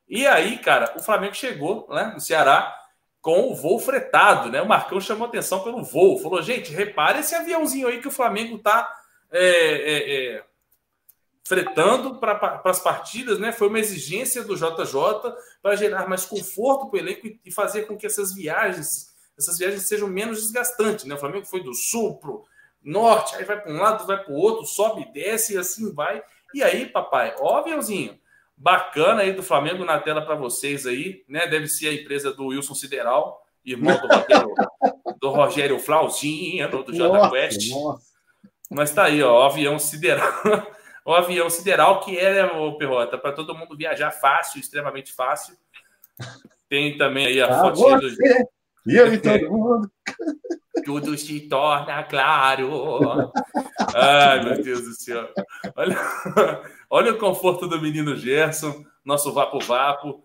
Speaker 1: E aí, cara, o Flamengo chegou né, no Ceará com o voo fretado, né? O Marcão chamou atenção pelo voo, falou: gente, repare esse aviãozinho aí que o Flamengo está é, é, é, fretando para as partidas, né? Foi uma exigência do JJ para gerar mais conforto para o elenco e fazer com que essas viagens, essas viagens sejam menos desgastantes, né? O Flamengo foi do sul norte, aí vai para um lado, vai para o outro, sobe e desce e assim vai. E aí, papai, ó, aviãozinho bacana aí do Flamengo na tela para vocês aí, né? Deve ser a empresa do Wilson Sideral, irmão do Rogério, do Rogério Flauzinho, do J Quest. Mas tá aí, ó, o avião sideral. o avião sideral que é, o Perrota, para todo mundo viajar fácil, extremamente fácil. Tem também aí a ah, fotinha do.
Speaker 3: E aí, todo mundo.
Speaker 1: Tudo se torna claro. Ai, meu Deus do céu. Olha, olha o conforto do menino Gerson, nosso Vapo Vapo.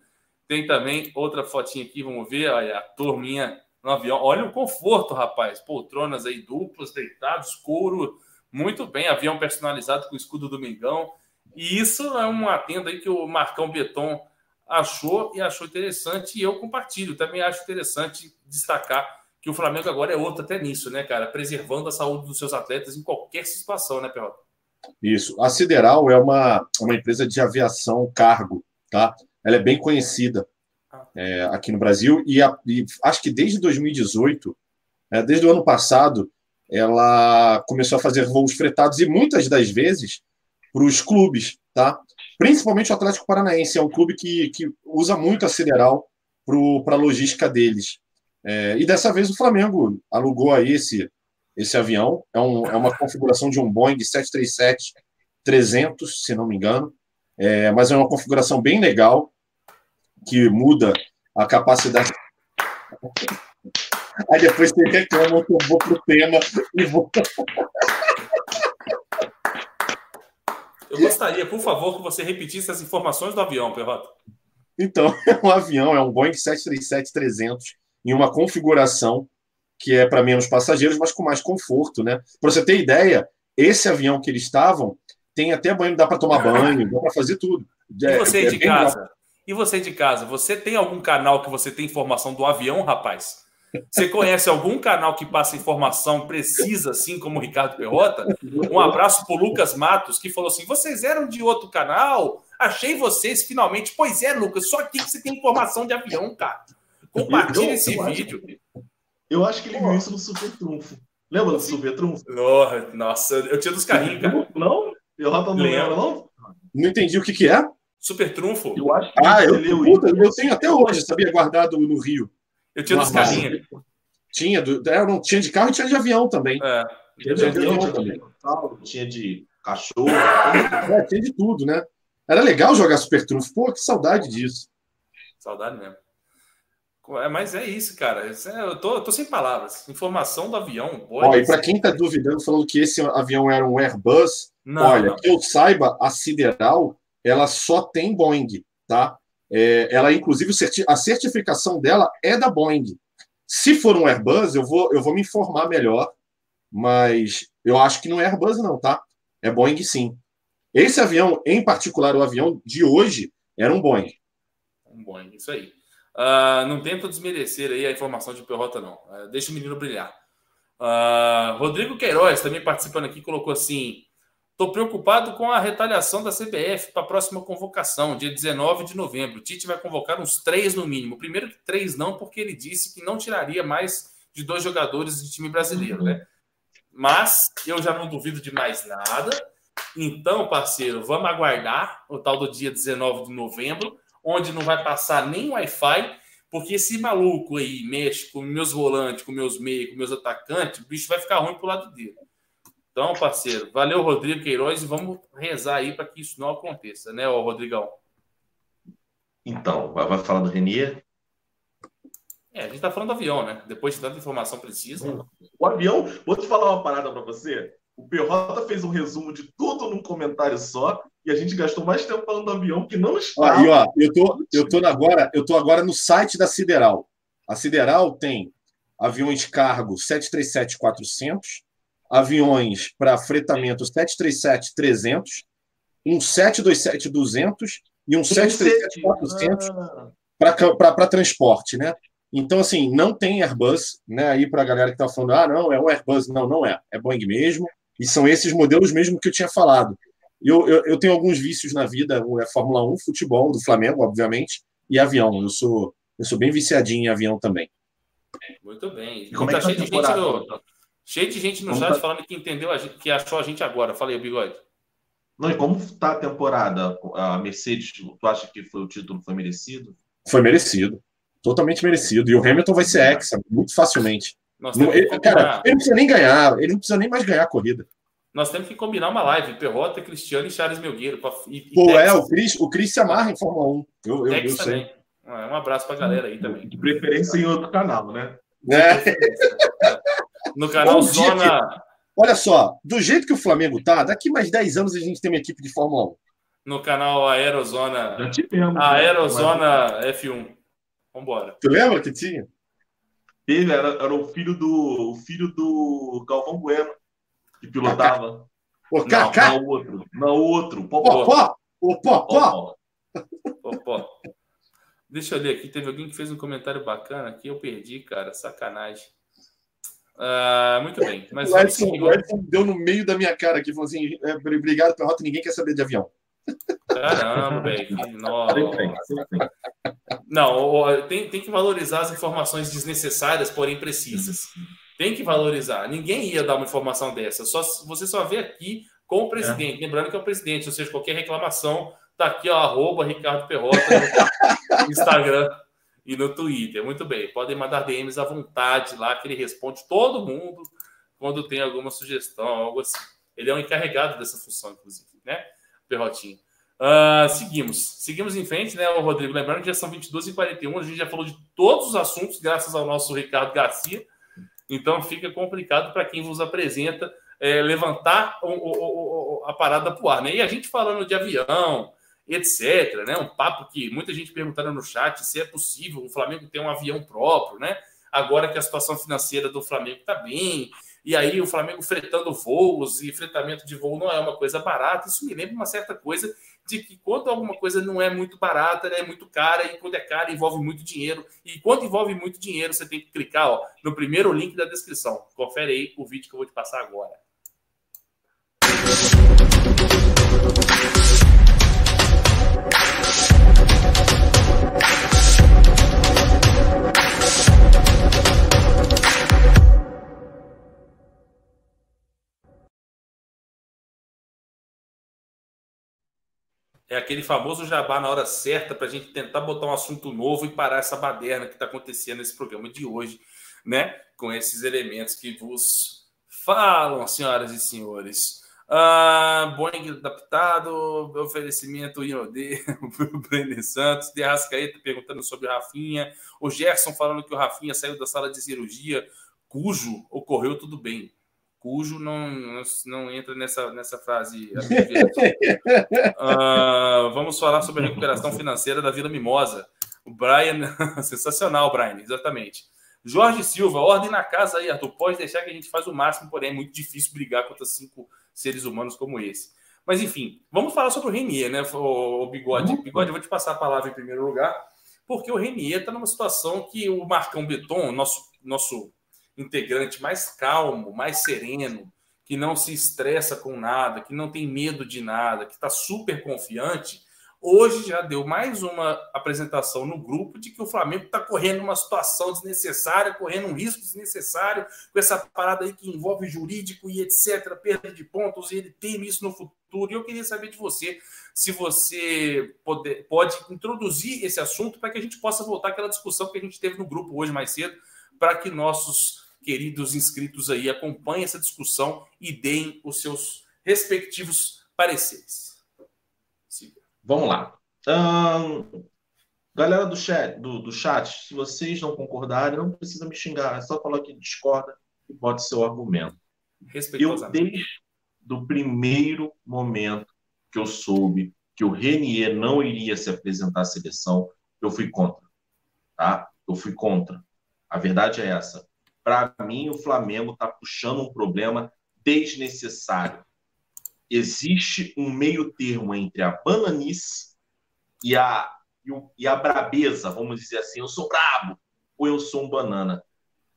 Speaker 1: Tem também outra fotinha aqui, vamos ver. Olha, a turminha no avião. Olha o conforto, rapaz. Poltronas aí duplas, deitados, couro. Muito bem, avião personalizado com escudo do Mengão. E isso é um atendo aí que o Marcão Beton achou e achou interessante. E eu compartilho. Também acho interessante destacar que o Flamengo agora é outro até nisso, né, cara? Preservando a saúde dos seus atletas em qualquer situação, né, Perrota?
Speaker 3: Isso. A Sideral é uma, uma empresa de aviação cargo, tá? Ela é bem conhecida é, aqui no Brasil e, a, e, acho que desde 2018, é, desde o ano passado, ela começou a fazer voos fretados e muitas das vezes para os clubes, tá? Principalmente o Atlético Paranaense, é um clube que, que usa muito a Sideral para a logística deles. É, e dessa vez o Flamengo alugou aí esse, esse avião. É, um, é uma configuração de um Boeing 737-300, se não me engano. É, mas é uma configuração bem legal, que muda a capacidade. Aí depois você reclama que eu vou pro tema e vou.
Speaker 1: Eu gostaria, por favor, que você repetisse as informações do avião, Perrota.
Speaker 3: Então, é um avião, é um Boeing 737-300 em uma configuração que é para menos passageiros, mas com mais conforto, né? Para você ter ideia, esse avião que eles estavam tem até banho, dá para tomar banho, dá para fazer tudo.
Speaker 1: E é, você é, de casa? Legal. E você de casa? Você tem algum canal que você tem informação do avião, rapaz? Você conhece algum canal que passa informação precisa, assim como o Ricardo Perrota? Um abraço para o Lucas Matos, que falou assim: vocês eram de outro canal? Achei vocês finalmente. Pois é, Lucas, só aqui que você tem informação de avião, cara. Compartilhe esse eu vídeo.
Speaker 4: Acho, eu acho que ele viu isso no Super Trunfo. Lembra do Super Trunfo?
Speaker 1: Nossa, eu tinha dos carrinhos, cara.
Speaker 4: Não? Eu não lembro,
Speaker 3: não? Não entendi o que, que é.
Speaker 1: Super Trunfo.
Speaker 3: Eu acho que ah, eu, eu, puta, eu tenho até hoje, sabia, guardado no Rio.
Speaker 1: Eu tinha dos carrinhos.
Speaker 3: Tinha, do, é, não, tinha de carro e tinha de avião também.
Speaker 4: É. Tinha de, de avião, também. Tinha de cachorro.
Speaker 3: É, tinha de tudo, né? Era legal jogar Super Trunfo. Pô, que saudade disso.
Speaker 1: Saudade mesmo. É, mas é isso, cara. É, eu tô, eu tô sem palavras. Informação do avião.
Speaker 3: Ó, e para quem está duvidando, falando que esse avião era um Airbus, não, olha, não. que eu saiba, a Sideral ela só tem Boeing, tá? É, ela, inclusive, a certificação dela é da Boeing. Se for um Airbus, eu vou, eu vou me informar melhor, mas eu acho que não é Airbus, não, tá? É Boeing sim. Esse avião, em particular, o avião de hoje, era um Boeing.
Speaker 1: Um Boeing, isso aí. Uh, não tenta desmerecer aí a informação de Perrota, não. Uh, deixa o menino brilhar. Uh, Rodrigo Queiroz, também participando aqui, colocou assim: Estou preocupado com a retaliação da CBF para a próxima convocação, dia 19 de novembro. O Tite vai convocar uns três no mínimo. Primeiro que três não, porque ele disse que não tiraria mais de dois jogadores de time brasileiro, né? Mas eu já não duvido de mais nada. Então, parceiro, vamos aguardar o tal do dia 19 de novembro onde não vai passar nem Wi-Fi, porque esse maluco aí mexe com meus volantes, com meus meios, com meus atacantes, o bicho vai ficar ruim pro lado dele. Então, parceiro, valeu, Rodrigo Queiroz, e vamos rezar aí para que isso não aconteça, né, ô Rodrigão?
Speaker 4: Então, vai falar do Renier?
Speaker 1: É, a gente tá falando do avião, né? Depois de tanta informação precisa.
Speaker 4: O avião, vou te falar uma parada para você. O Perrota fez um resumo de tudo num comentário só e a gente gastou mais tempo falando do avião que não está.
Speaker 3: Aí, ó, eu tô, eu tô agora, eu tô agora no site da Sideral. A Sideral tem aviões cargo 737-400, aviões para fretamento 737-300, um 727-200 e um 737-400 para transporte, né? Então, assim, não tem Airbus, né? Aí para a galera que está falando, ah, não, é o Airbus. Não, não é. É Boeing mesmo. E são esses modelos mesmo que eu tinha falado. Eu, eu, eu tenho alguns vícios na vida, é Fórmula 1, futebol do Flamengo, obviamente, e avião. Eu sou, eu sou bem viciadinho em avião também.
Speaker 1: Muito bem. E como tá é que tá cheio, de gente no, cheio de gente no como chat tá... falando que entendeu, a gente, que achou a gente agora. Falei, Bigode.
Speaker 4: Não, e como está a temporada? A Mercedes, tu acha que foi o título foi merecido?
Speaker 3: Foi merecido. Totalmente merecido. E o Hamilton vai ser exa muito facilmente. Não, ele, cara, ele não precisa nem ganhar, ele não precisa nem mais ganhar a corrida.
Speaker 1: Nós temos que combinar uma live, Perrota, Cristiano e Charles Melgueiro. Pra, e,
Speaker 3: Pô, é, o Cris, o Chris se amarra em Fórmula 1. Eu, eu, eu sei.
Speaker 1: É, um abraço pra galera aí também.
Speaker 4: De preferência em outro canal, né?
Speaker 3: É.
Speaker 1: No canal Zona.
Speaker 3: Olha só, do jeito que o Flamengo tá, daqui mais 10 anos a gente tem uma equipe de Fórmula 1.
Speaker 1: No canal Aerozona.
Speaker 4: Já tivemos.
Speaker 1: Aerozona F1. Vambora.
Speaker 3: Tu lembra que tinha?
Speaker 4: Teve, era, era o filho do o filho do Galvão Bueno que pilotava. Não,
Speaker 3: Kaká!
Speaker 4: não o outro. Não o outro. o Popó.
Speaker 3: Popó! Ô, Popó!
Speaker 4: Popó.
Speaker 1: Deixa eu ler aqui. Teve alguém que fez um comentário bacana aqui. Eu perdi, cara. Sacanagem. Ah, muito bem. Mas
Speaker 3: O Edson, o Edson deu no meio da minha cara aqui, falou assim: é, obrigado, Perrota, ninguém quer saber de avião.
Speaker 1: Caramba, velho. Não, tem, tem que valorizar as informações desnecessárias, porém precisas. Tem que valorizar. Ninguém ia dar uma informação dessa. Só, você só vê aqui com o presidente. Lembrando que é o presidente, ou seja, qualquer reclamação tá aqui, ó, arroba Ricardo Perrota no Instagram e no Twitter. Muito bem. Podem mandar DMs à vontade lá, que ele responde todo mundo quando tem alguma sugestão, algo assim. Ele é o encarregado dessa função, inclusive, né? Perrotinho. Ah, seguimos. Seguimos em frente, né, Rodrigo? Lembrando que já são 22 e 41 a gente já falou de todos os assuntos, graças ao nosso Ricardo Garcia. Então fica complicado para quem vos apresenta é, levantar o- o- o- a parada para o ar, né? E a gente falando de avião, etc., né? Um papo que muita gente perguntando no chat se é possível o Flamengo ter um avião próprio, né? Agora que a situação financeira do Flamengo está bem, e aí o Flamengo fretando voos e fretamento de voo não é uma coisa barata. Isso me lembra uma certa coisa de que quando alguma coisa não é muito barata, ela é muito cara, e quando é cara envolve muito dinheiro. E quando envolve muito dinheiro, você tem que clicar ó, no primeiro link da descrição. Confere aí o vídeo que eu vou te passar agora. É aquele famoso jabá na hora certa para a gente tentar botar um assunto novo e parar essa baderna que está acontecendo nesse programa de hoje, né? Com esses elementos que vos falam, senhoras e senhores. Ah, Boeing adaptado, oferecimento IOD, o Brenner Santos, De Arrascaeta perguntando sobre o Rafinha, o Gerson falando que o Rafinha saiu da sala de cirurgia, cujo ocorreu tudo bem. Cujo não, não, entra nessa, nessa frase. Ah, vamos falar sobre a recuperação financeira da Vila Mimosa. O Brian, sensacional, Brian, exatamente. Jorge Silva, ordem na casa aí, Arthur. Pode deixar que a gente faz o máximo, porém é muito difícil brigar contra cinco seres humanos como esse. Mas enfim, vamos falar sobre o Renier, né, o, o Bigode? Bigode, eu vou te passar a palavra em primeiro lugar, porque o Renier está numa situação que o Marcão Beton, nosso, nosso integrante mais calmo, mais sereno, que não se estressa com nada, que não tem medo de nada, que está super confiante, hoje já deu mais uma apresentação no grupo de que o Flamengo está correndo uma situação desnecessária, correndo um risco desnecessário, com essa parada aí que envolve jurídico e etc., perda de pontos, e ele teme isso no futuro. E eu queria saber de você se você pode, pode introduzir esse assunto para que a gente possa voltar àquela discussão que a gente teve no grupo hoje mais cedo, para que nossos queridos inscritos aí acompanhem essa discussão e deem os seus respectivos pareceres. Siga.
Speaker 4: Vamos lá. Ahn, galera do chat, do, do chat, se vocês não concordarem, não precisa me xingar. É só falar que discorda e pode ser o argumento. Eu, desde o primeiro momento que eu soube que o Renier não iria se apresentar à seleção, eu fui contra. Tá? Eu fui contra. A verdade é essa. Para mim, o Flamengo está puxando um problema desnecessário. Existe um meio termo entre a bananice e a, e, a brabeza, vamos dizer assim. Eu sou brabo ou eu sou um banana.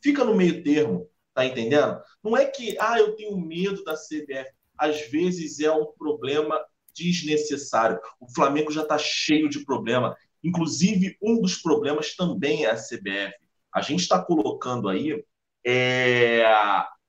Speaker 4: Fica no meio termo, tá entendendo? Não é que, ah, eu tenho medo da CBF. Às vezes é um problema desnecessário. O Flamengo já está cheio de problema. Inclusive, um dos problemas também é a CBF. A gente está colocando aí é,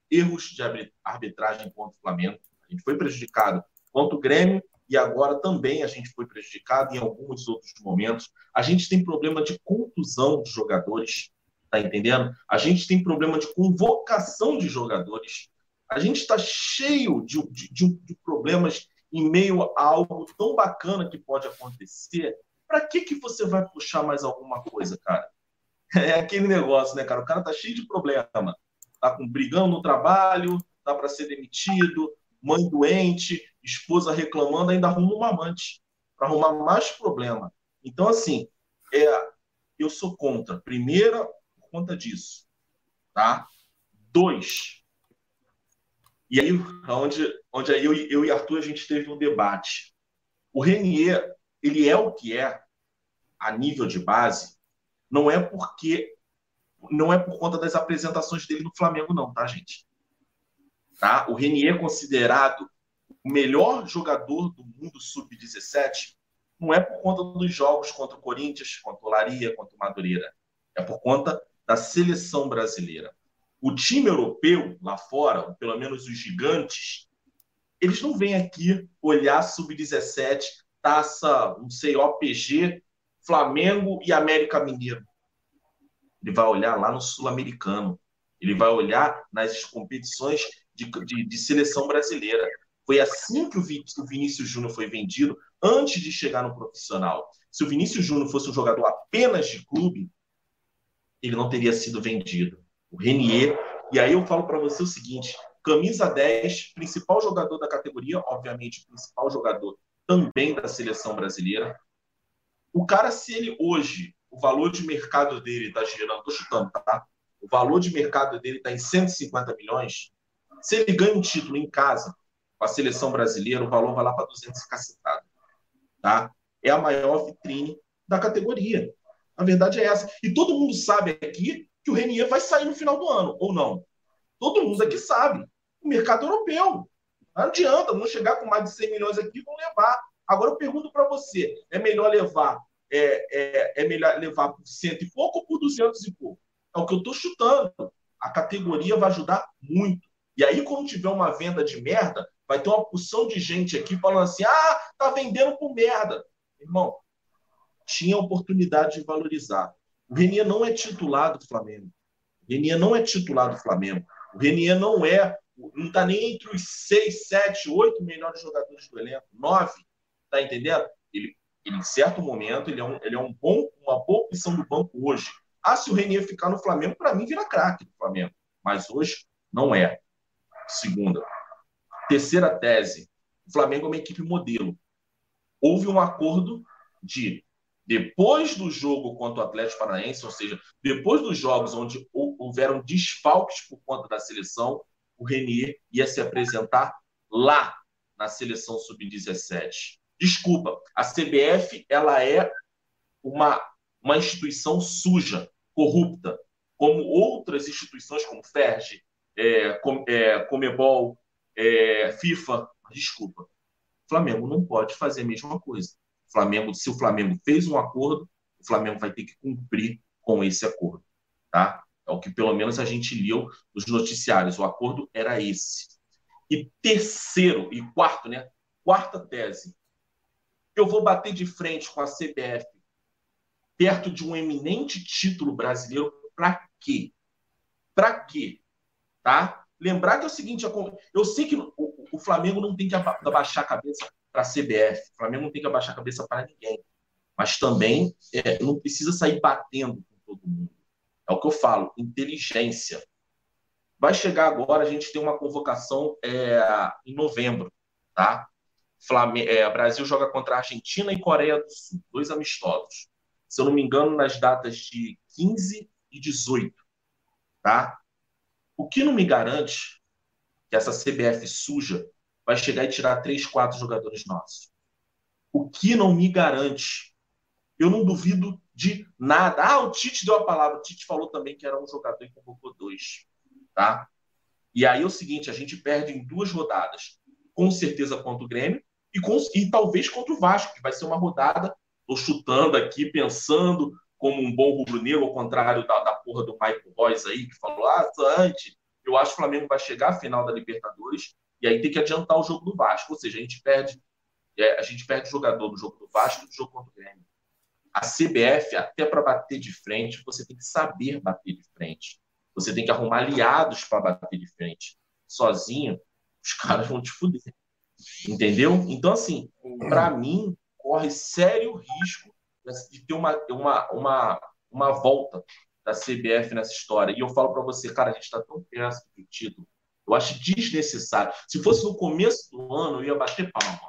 Speaker 4: erros de arbit- arbitragem contra o Flamengo. A gente foi prejudicado contra o Grêmio e agora também a gente foi prejudicado em alguns outros momentos. A gente tem problema de contusão de jogadores, tá entendendo? A gente tem problema de convocação de jogadores. A gente está cheio de, de- de problemas em meio a algo tão bacana que pode acontecer. Para que, que você vai puxar mais alguma coisa, cara? É aquele negócio, né, cara? O cara tá cheio de problema. Tá com brigando no trabalho, tá para ser demitido, mãe doente, esposa reclamando, ainda arruma um amante para arrumar mais problema. Então, assim, é, eu sou contra. Primeira, por conta disso. Tá? Dois. E aí, onde, onde aí eu, eu e Arthur a gente teve um debate. O Renier, ele é o que é a nível de base, não é porque não é por conta das apresentações dele no Flamengo, não, tá, gente? Tá? O Renier é considerado o melhor jogador do mundo sub-17 não é por conta dos jogos contra o Corinthians, contra o Laria, contra o Madureira. É por conta da seleção brasileira. O time europeu, lá fora, pelo menos os gigantes, eles não vêm aqui olhar sub-17, taça, não sei, OPG, Flamengo e América Mineiro. Ele vai olhar lá no Sul-Americano. Ele vai olhar nas competições de, de, de seleção brasileira. Foi assim que o Vinícius Júnior foi vendido antes de chegar no profissional. Se o Vinícius Júnior fosse um jogador apenas de clube, ele não teria sido vendido. O Renier. E aí eu falo para você o seguinte: camisa 10, principal jogador da categoria, obviamente, principal jogador também da seleção brasileira. O cara, se ele hoje, o valor de mercado dele está gerando, estou chutando, tá? O valor de mercado dele está em 150 milhões. Se ele ganha um título em casa com a seleção brasileira, o valor vai lá para 200 cacetado. Tá? É a maior vitrine da categoria. A verdade é essa. E todo mundo sabe aqui que o Renier vai sair no final do ano, ou não. Todo mundo aqui sabe. O mercado europeu. Não adianta, vão chegar com mais de 100 milhões aqui e vão levar. Agora eu pergunto para você: é melhor levar é, é, é, melhor levar por cento e pouco ou por duzentos e pouco? É o que eu estou chutando. A categoria vai ajudar muito. E aí, quando tiver uma venda de merda, vai ter uma porção de gente aqui falando assim: ah, tá vendendo por merda. Irmão, tinha oportunidade de valorizar. O Renier não é titular do Flamengo. O Renier não é titular do Flamengo. O Renier não é, não está nem entre os seis, sete, oito melhores jogadores do elenco, nove. Tá entendendo? Ele, ele em certo momento, ele é, um, ele é um bom, uma boa opção do banco hoje. Ah, se o Renier ficar no Flamengo, para mim vira craque do Flamengo. Mas hoje não é. Segunda. Terceira tese. O Flamengo é uma equipe modelo. Houve um acordo de, depois do jogo contra o Atlético Paranaense, ou seja, depois dos jogos onde houveram desfalques por conta da seleção, o Renier ia se apresentar lá na seleção sub-17. Desculpa, a CBF ela é uma, uma instituição suja, corrupta, como outras instituições como FERJ, é, com, é, Comebol, é, FIFA, desculpa. Flamengo não pode fazer a mesma coisa. Flamengo, se o Flamengo fez um acordo, o Flamengo vai ter que cumprir com esse acordo, tá? É o que pelo menos a gente leu nos noticiários. O acordo era esse. E terceiro e quarto, né? Quarta tese. Eu vou bater de frente com a CBF perto de um eminente título brasileiro para quê? Para quê? tá? Lembrar que é o seguinte, eu sei que o, Flamengo não tem que abaixar a cabeça para a CBF, o Flamengo não tem que abaixar a cabeça para ninguém, mas também é, não precisa sair batendo com todo mundo. É o que eu falo, inteligência. Vai chegar agora, a gente tem uma convocação é, em novembro, tá? Flamengo, é, Brasil joga contra a Argentina e Coreia do Sul, dois amistosos. Se eu não me engano, nas datas de 15 e 18, tá? O que não me garante que essa CBF suja vai chegar e tirar três, quatro jogadores nossos. O que não me garante, eu não duvido de nada. Ah, o Tite deu a palavra, o Tite falou também que era um jogador e convocou dois, tá? E aí é o seguinte, a gente perde em duas rodadas, com certeza contra o Grêmio e, com, e talvez contra o Vasco, que vai ser uma rodada, tô chutando aqui, pensando, como um bom rubro-negro, ao contrário da, da porra do Michael Royce aí, que falou, ah, antes, eu acho que o Flamengo vai chegar à final da Libertadores e aí tem que adiantar o jogo do Vasco. Ou seja, a gente perde, é, a gente perde jogador do jogo do Vasco e do jogo contra o Grêmio. A CBF, até para bater de frente, você tem que saber bater de frente. Você tem que arrumar aliados para bater de frente. Sozinho, os caras vão te fuder. Entendeu? Então, assim, para mim, corre sério risco de ter uma, uma, uma, uma volta da CBF nessa história. E eu falo para você, cara, a gente está tão perto do título. Eu acho desnecessário. Se fosse no começo do ano, eu ia bater palma.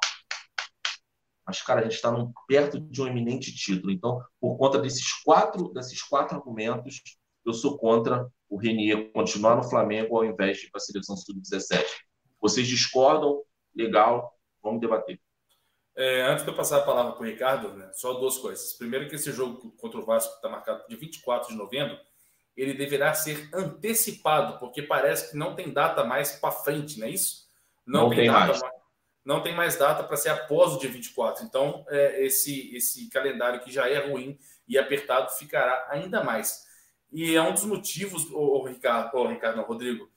Speaker 4: Mas, cara, a gente está perto de um eminente título. Então, por conta desses quatro, desses quatro argumentos, eu sou contra o Renier continuar no Flamengo ao invés de ir para a seleção sub-17. Vocês discordam? Legal, vamos debater.
Speaker 1: É, antes de eu passar a palavra para o Ricardo, né, só duas coisas. Primeiro, que esse jogo contra o Vasco está marcado de 24 de novembro, ele deverá ser antecipado, porque parece que não tem data mais para frente, não é isso?
Speaker 4: Não, não tem, tem mais.
Speaker 1: mais. Não tem mais data para ser após o dia 24. Então, é, esse, esse calendário que já é ruim e apertado ficará ainda mais. E é um dos motivos, o Ricardo, o Ricardo não, Rodrigo,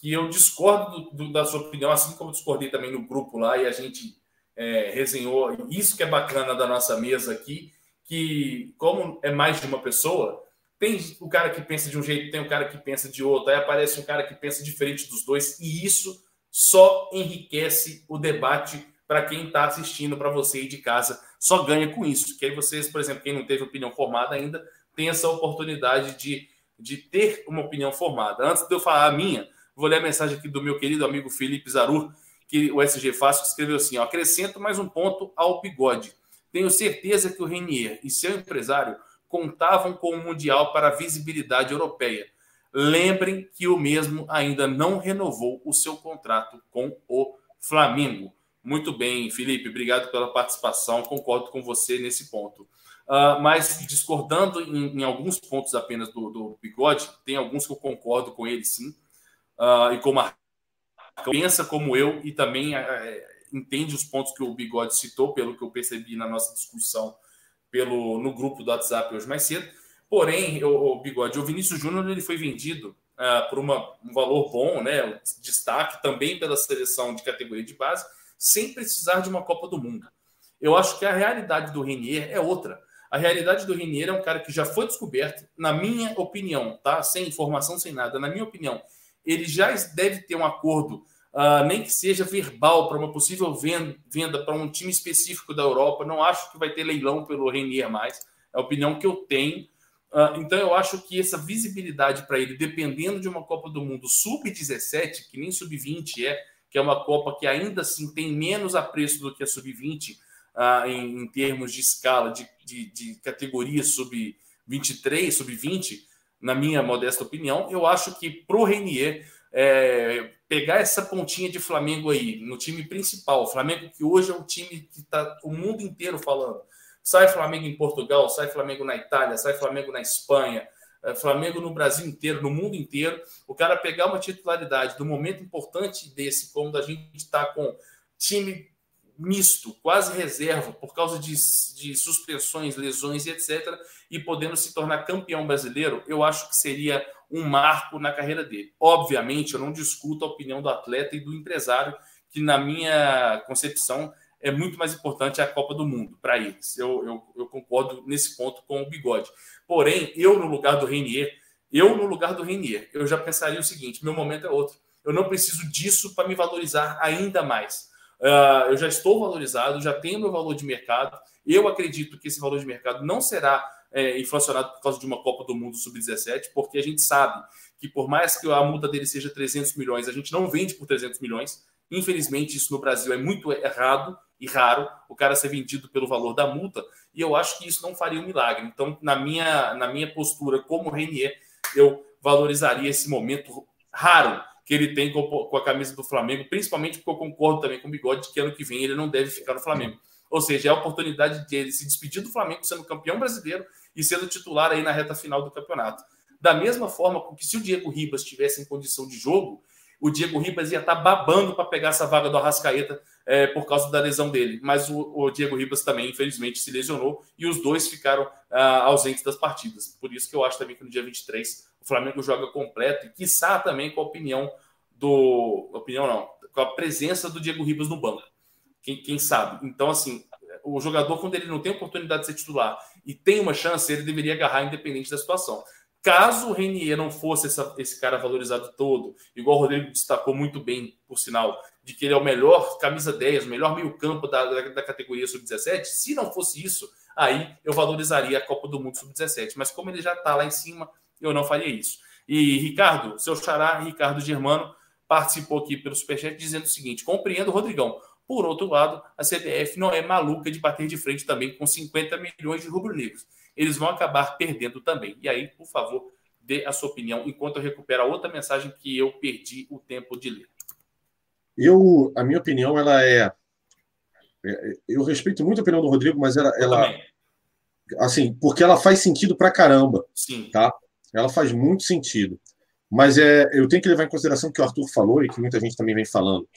Speaker 1: que eu discordo do, do, da sua opinião, assim como discordei também no grupo lá e a gente é, resenhou. Isso que é bacana da nossa mesa aqui, que como é mais de uma pessoa, tem o cara que pensa de um jeito, tem o cara que pensa de outro, aí aparece um cara que pensa diferente dos dois, e isso só enriquece o debate para quem está assistindo, para você aí de casa, só ganha com isso. Que aí vocês, por exemplo, quem não teve opinião formada ainda, tem essa oportunidade de, de ter uma opinião formada. Antes de eu falar a minha, vou ler a mensagem aqui do meu querido amigo Felipe Zarur, que o SG Fácil escreveu assim: ó, acrescento mais um ponto ao bigode. Tenho certeza que o Renier e seu empresário contavam com o Mundial para a visibilidade europeia. Lembrem que o mesmo ainda não renovou o seu contrato com o Flamengo. Muito bem, Felipe, obrigado pela participação. Concordo com você nesse ponto. Uh, mas discordando em, em, alguns pontos apenas do, do, Bigode, tem alguns que eu concordo com ele sim, uh, e como a pensa como eu e também uh, entende os pontos que o Bigode citou, pelo que eu percebi na nossa discussão pelo, no grupo do WhatsApp hoje mais cedo. Porém, o, o Bigode, o Vinícius Júnior ele foi vendido uh, por uma, um valor bom, né? Destaque também pela seleção de categoria de base, sem precisar de uma Copa do Mundo. Eu acho que a realidade do Renier é outra. A realidade do Renier é um cara que já foi descoberto, na minha opinião, tá? Sem informação, sem nada, na minha opinião, ele já deve ter um acordo uh, nem que seja verbal, para uma possível venda, para um time específico da Europa. Não acho que vai ter leilão pelo Renier mais, é a opinião que eu tenho. Uh, então, eu acho que essa visibilidade para ele, dependendo de uma Copa do Mundo sub-17, que nem sub-20 é, que é uma Copa que ainda assim tem menos apreço do que a sub-20 uh, ah, em, em, termos de escala, de, de, de categoria sub-23, sub-20, na minha modesta opinião, eu acho que para o Renier é, pegar essa pontinha de Flamengo aí no time principal, Flamengo que hoje é o time que está o mundo inteiro falando. Sai Flamengo em Portugal, sai Flamengo na Itália, sai Flamengo na Espanha, é, Flamengo no Brasil inteiro, no mundo inteiro. O cara pegar uma titularidade do momento importante desse, como a gente está com time misto, quase reserva, por causa de, de suspensões, lesões e etc., e podendo se tornar campeão brasileiro, eu acho que seria um marco na carreira dele. Obviamente, eu não discuto a opinião do atleta e do empresário, que na minha concepção é muito mais importante a Copa do Mundo para eles. Eu, eu, eu, concordo nesse ponto com o Bigode. Porém, eu no lugar do Renier, eu no lugar do Renier, eu já pensaria o seguinte: meu momento é outro. Eu não preciso disso para me valorizar ainda mais. Uh, eu já estou valorizado, já tenho meu valor de mercado. Eu acredito que esse valor de mercado não será é, inflacionado por causa de uma Copa do Mundo sub-17, porque a gente sabe que por mais que a multa dele seja 300 milhões, a gente não vende por 300 milhões. Infelizmente, isso no Brasil é muito errado e raro, o cara ser vendido pelo valor da multa, e eu acho que isso não faria um milagre. Então, na minha, na minha postura como Renier, eu valorizaria esse momento raro que ele tem com, a camisa do Flamengo, principalmente porque eu concordo também com o Bigode que ano que vem ele não deve ficar no Flamengo. Ou seja, é a oportunidade de ele se despedir do Flamengo sendo campeão brasileiro e sendo titular aí na reta final do campeonato. Da mesma forma que se o Diego Ribas tivesse em condição de jogo, o Diego Ribas ia estar tá babando para pegar essa vaga do Arrascaeta é, por causa da lesão dele. Mas o, o, Diego Ribas também, infelizmente, se lesionou e os dois ficaram ah, ausentes das partidas. Por isso que eu acho também que no dia 23 o Flamengo joga completo e, quiçá, também com a opinião do. Opinião não, com a presença do Diego Ribas no banco. Quem, quem sabe? Então, assim, o jogador, quando ele não tem oportunidade de ser titular e tem uma chance, ele deveria agarrar independente da situação. Caso o Renier não fosse essa, esse cara valorizado todo, igual o Rodrigo destacou muito bem, por sinal, de que ele é o melhor camisa 10, o melhor meio-campo da, da, da, categoria sub-17, se não fosse isso, aí eu valorizaria a Copa do Mundo sub-17. Mas como ele já está lá em cima, eu não faria isso. E Ricardo, seu xará, Ricardo Germano, participou aqui pelo Superchat dizendo o seguinte: compreendo, Rodrigão. Por outro lado, a CBF não é maluca de bater de frente também com 50 milhões de rubro-negros. Eles vão acabar perdendo também. E aí, por favor, dê a sua opinião enquanto eu recupero a outra mensagem que eu perdi o tempo de ler.
Speaker 3: Eu, a minha opinião, ela é. é eu respeito muito a opinião do Rodrigo, mas ela. ela assim, porque ela faz sentido pra caramba.
Speaker 1: Sim.
Speaker 3: Tá? Ela faz muito sentido. Mas é, eu tenho que levar em consideração o que o Arthur falou e que muita gente também vem falando.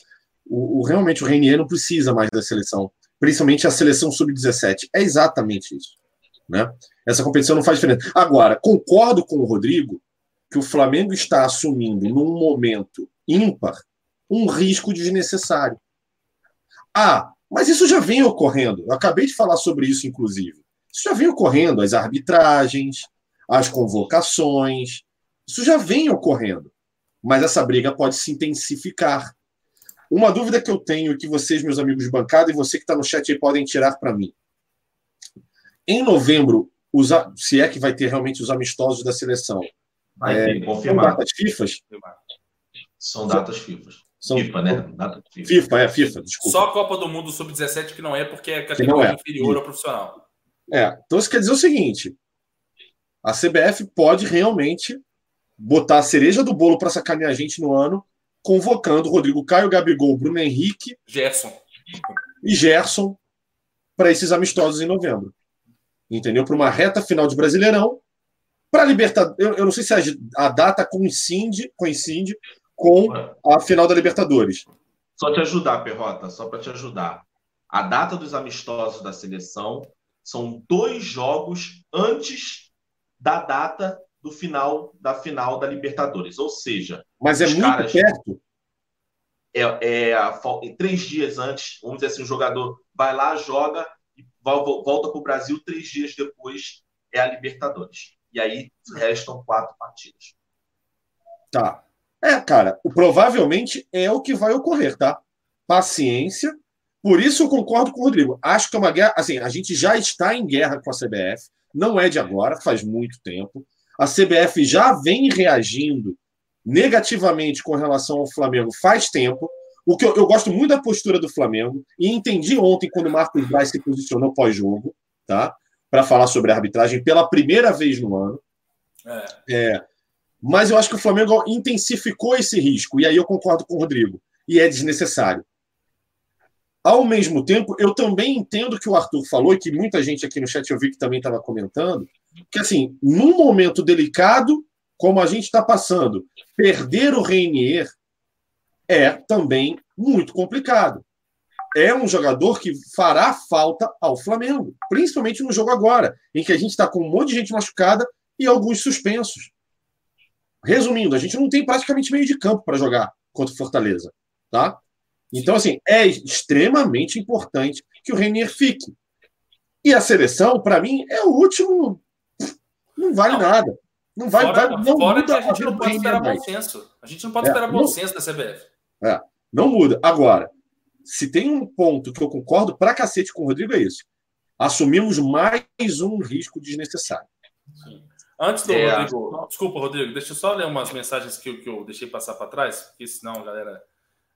Speaker 3: O, o realmente o Reinier não precisa mais da seleção, principalmente a seleção sub-17. É exatamente isso. Né? Essa competição não faz diferença. Agora, concordo com o Rodrigo que o Flamengo está assumindo, num momento ímpar, um risco desnecessário. Ah, mas isso já vem ocorrendo. Eu acabei de falar sobre isso, inclusive. Isso já vem ocorrendo, as arbitragens, as convocações. Isso já vem ocorrendo. Mas essa briga pode se intensificar. Uma dúvida que eu tenho que vocês, meus amigos de bancada, e você que está no chat aí podem tirar para mim. Em novembro, os, se é que vai ter realmente os amistosos da seleção.
Speaker 4: Vai
Speaker 3: é,
Speaker 4: ter, confirmado.
Speaker 3: São datas FIFA?
Speaker 4: São datas FIFA.
Speaker 3: São,
Speaker 4: FIFA, né? Data FIFA.
Speaker 3: FIFA, é FIFA, desculpa.
Speaker 1: Só a Copa do Mundo Sub-17 que não é, porque é categoria
Speaker 3: é.
Speaker 1: inferior ao profissional.
Speaker 3: É, então isso quer dizer o seguinte: a CBF pode realmente botar a cereja do bolo para sacanear a gente no ano, convocando Rodrigo Caio, Gabigol, Bruno Henrique
Speaker 1: Gerson.
Speaker 3: e Gerson para esses amistosos em novembro. Entendeu? Para uma reta final de Brasileirão. Para Libertadores. Eu, eu, não sei se a, a, data coincide, coincide com a final da Libertadores.
Speaker 4: Só te ajudar, Perrota, só para te ajudar. A data dos amistosos da seleção são dois jogos antes da data do final da final da Libertadores. Ou seja,
Speaker 3: mas é muito caras, perto.
Speaker 4: É, é, três dias antes, vamos dizer assim, o jogador vai lá, joga e volta para o Brasil três dias depois é a Libertadores. E aí restam quatro partidas.
Speaker 3: Tá. É, cara, provavelmente é o que vai ocorrer, tá? Paciência. Por isso eu concordo com o Rodrigo. Acho que é uma guerra. Assim, a gente já está em guerra com a CBF. Não é de agora, faz muito tempo. A CBF já vem reagindo negativamente com relação ao Flamengo faz tempo. O que eu, eu gosto muito da postura do Flamengo e entendi ontem quando o Marcos Braz se posicionou pós-jogo, tá? Para falar sobre a arbitragem pela primeira vez no ano.
Speaker 1: É.
Speaker 3: é. Mas eu acho que o Flamengo intensificou esse risco e aí eu concordo com o Rodrigo e é desnecessário. Ao mesmo tempo, eu também entendo que o Arthur falou e que muita gente aqui no chat eu vi que também estava comentando, que assim, num momento delicado como a gente está passando, perder o Reinier é também muito complicado. É um jogador que fará falta ao Flamengo, principalmente no jogo agora, em que a gente está com um monte de gente machucada e alguns suspensos. Resumindo, a gente não tem praticamente meio de campo para jogar contra o Fortaleza, tá? Então, assim, é extremamente importante que o Renier fique. E a seleção, para mim, é o último. Não vale não. nada. Não vai,
Speaker 1: fora,
Speaker 3: vai não
Speaker 1: fora muda a gente não pode esperar bom senso. A gente não pode é, esperar bom não, senso da CBF.
Speaker 3: É, não muda. Agora, se tem um ponto que eu concordo pra cacete com o Rodrigo, é isso. Assumimos mais um risco desnecessário.
Speaker 1: Sim. Antes do é. Rodrigo. Desculpa, Rodrigo, deixa eu só ler umas mensagens que, que eu deixei passar para trás, porque senão a galera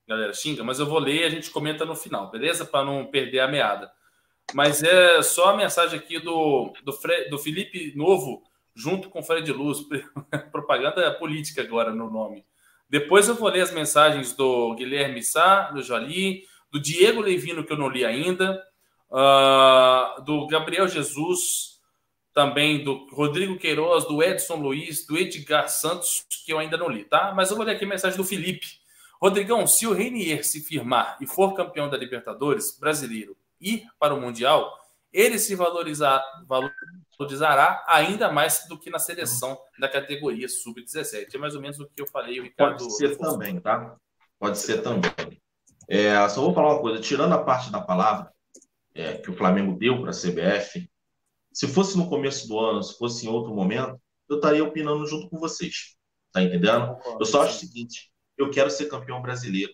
Speaker 1: galera xinga, mas eu vou ler e a gente comenta no final, beleza? Para não perder a meada. Mas é só a mensagem aqui do, do, Fre, do Felipe Novo, junto com o Fred Luz. Propaganda política agora no nome. Depois eu vou ler as mensagens do Guilherme Sá, do Joali, do Diego Levino, que eu não li ainda, uh, do Gabriel Jesus, também do Rodrigo Queiroz, do Edson Luiz, do Edgar Santos, que eu ainda não li, tá? Mas eu vou ler aqui a mensagem do Felipe. Rodrigão, se o Reinier se firmar e for campeão da Libertadores brasileiro e para o Mundial, ele se valorizar, valorizará ainda mais do que na seleção da categoria sub-17. É mais ou menos o que eu falei, o Ricardo.
Speaker 4: Pode ser também, tá? Pode ser também. É, só vou falar uma coisa, tirando a parte da palavra é, que o Flamengo deu para a CBF, se fosse no começo do ano, se fosse em outro momento, eu estaria opinando junto com vocês. Tá entendendo? Eu só acho o seguinte: eu quero ser campeão brasileiro.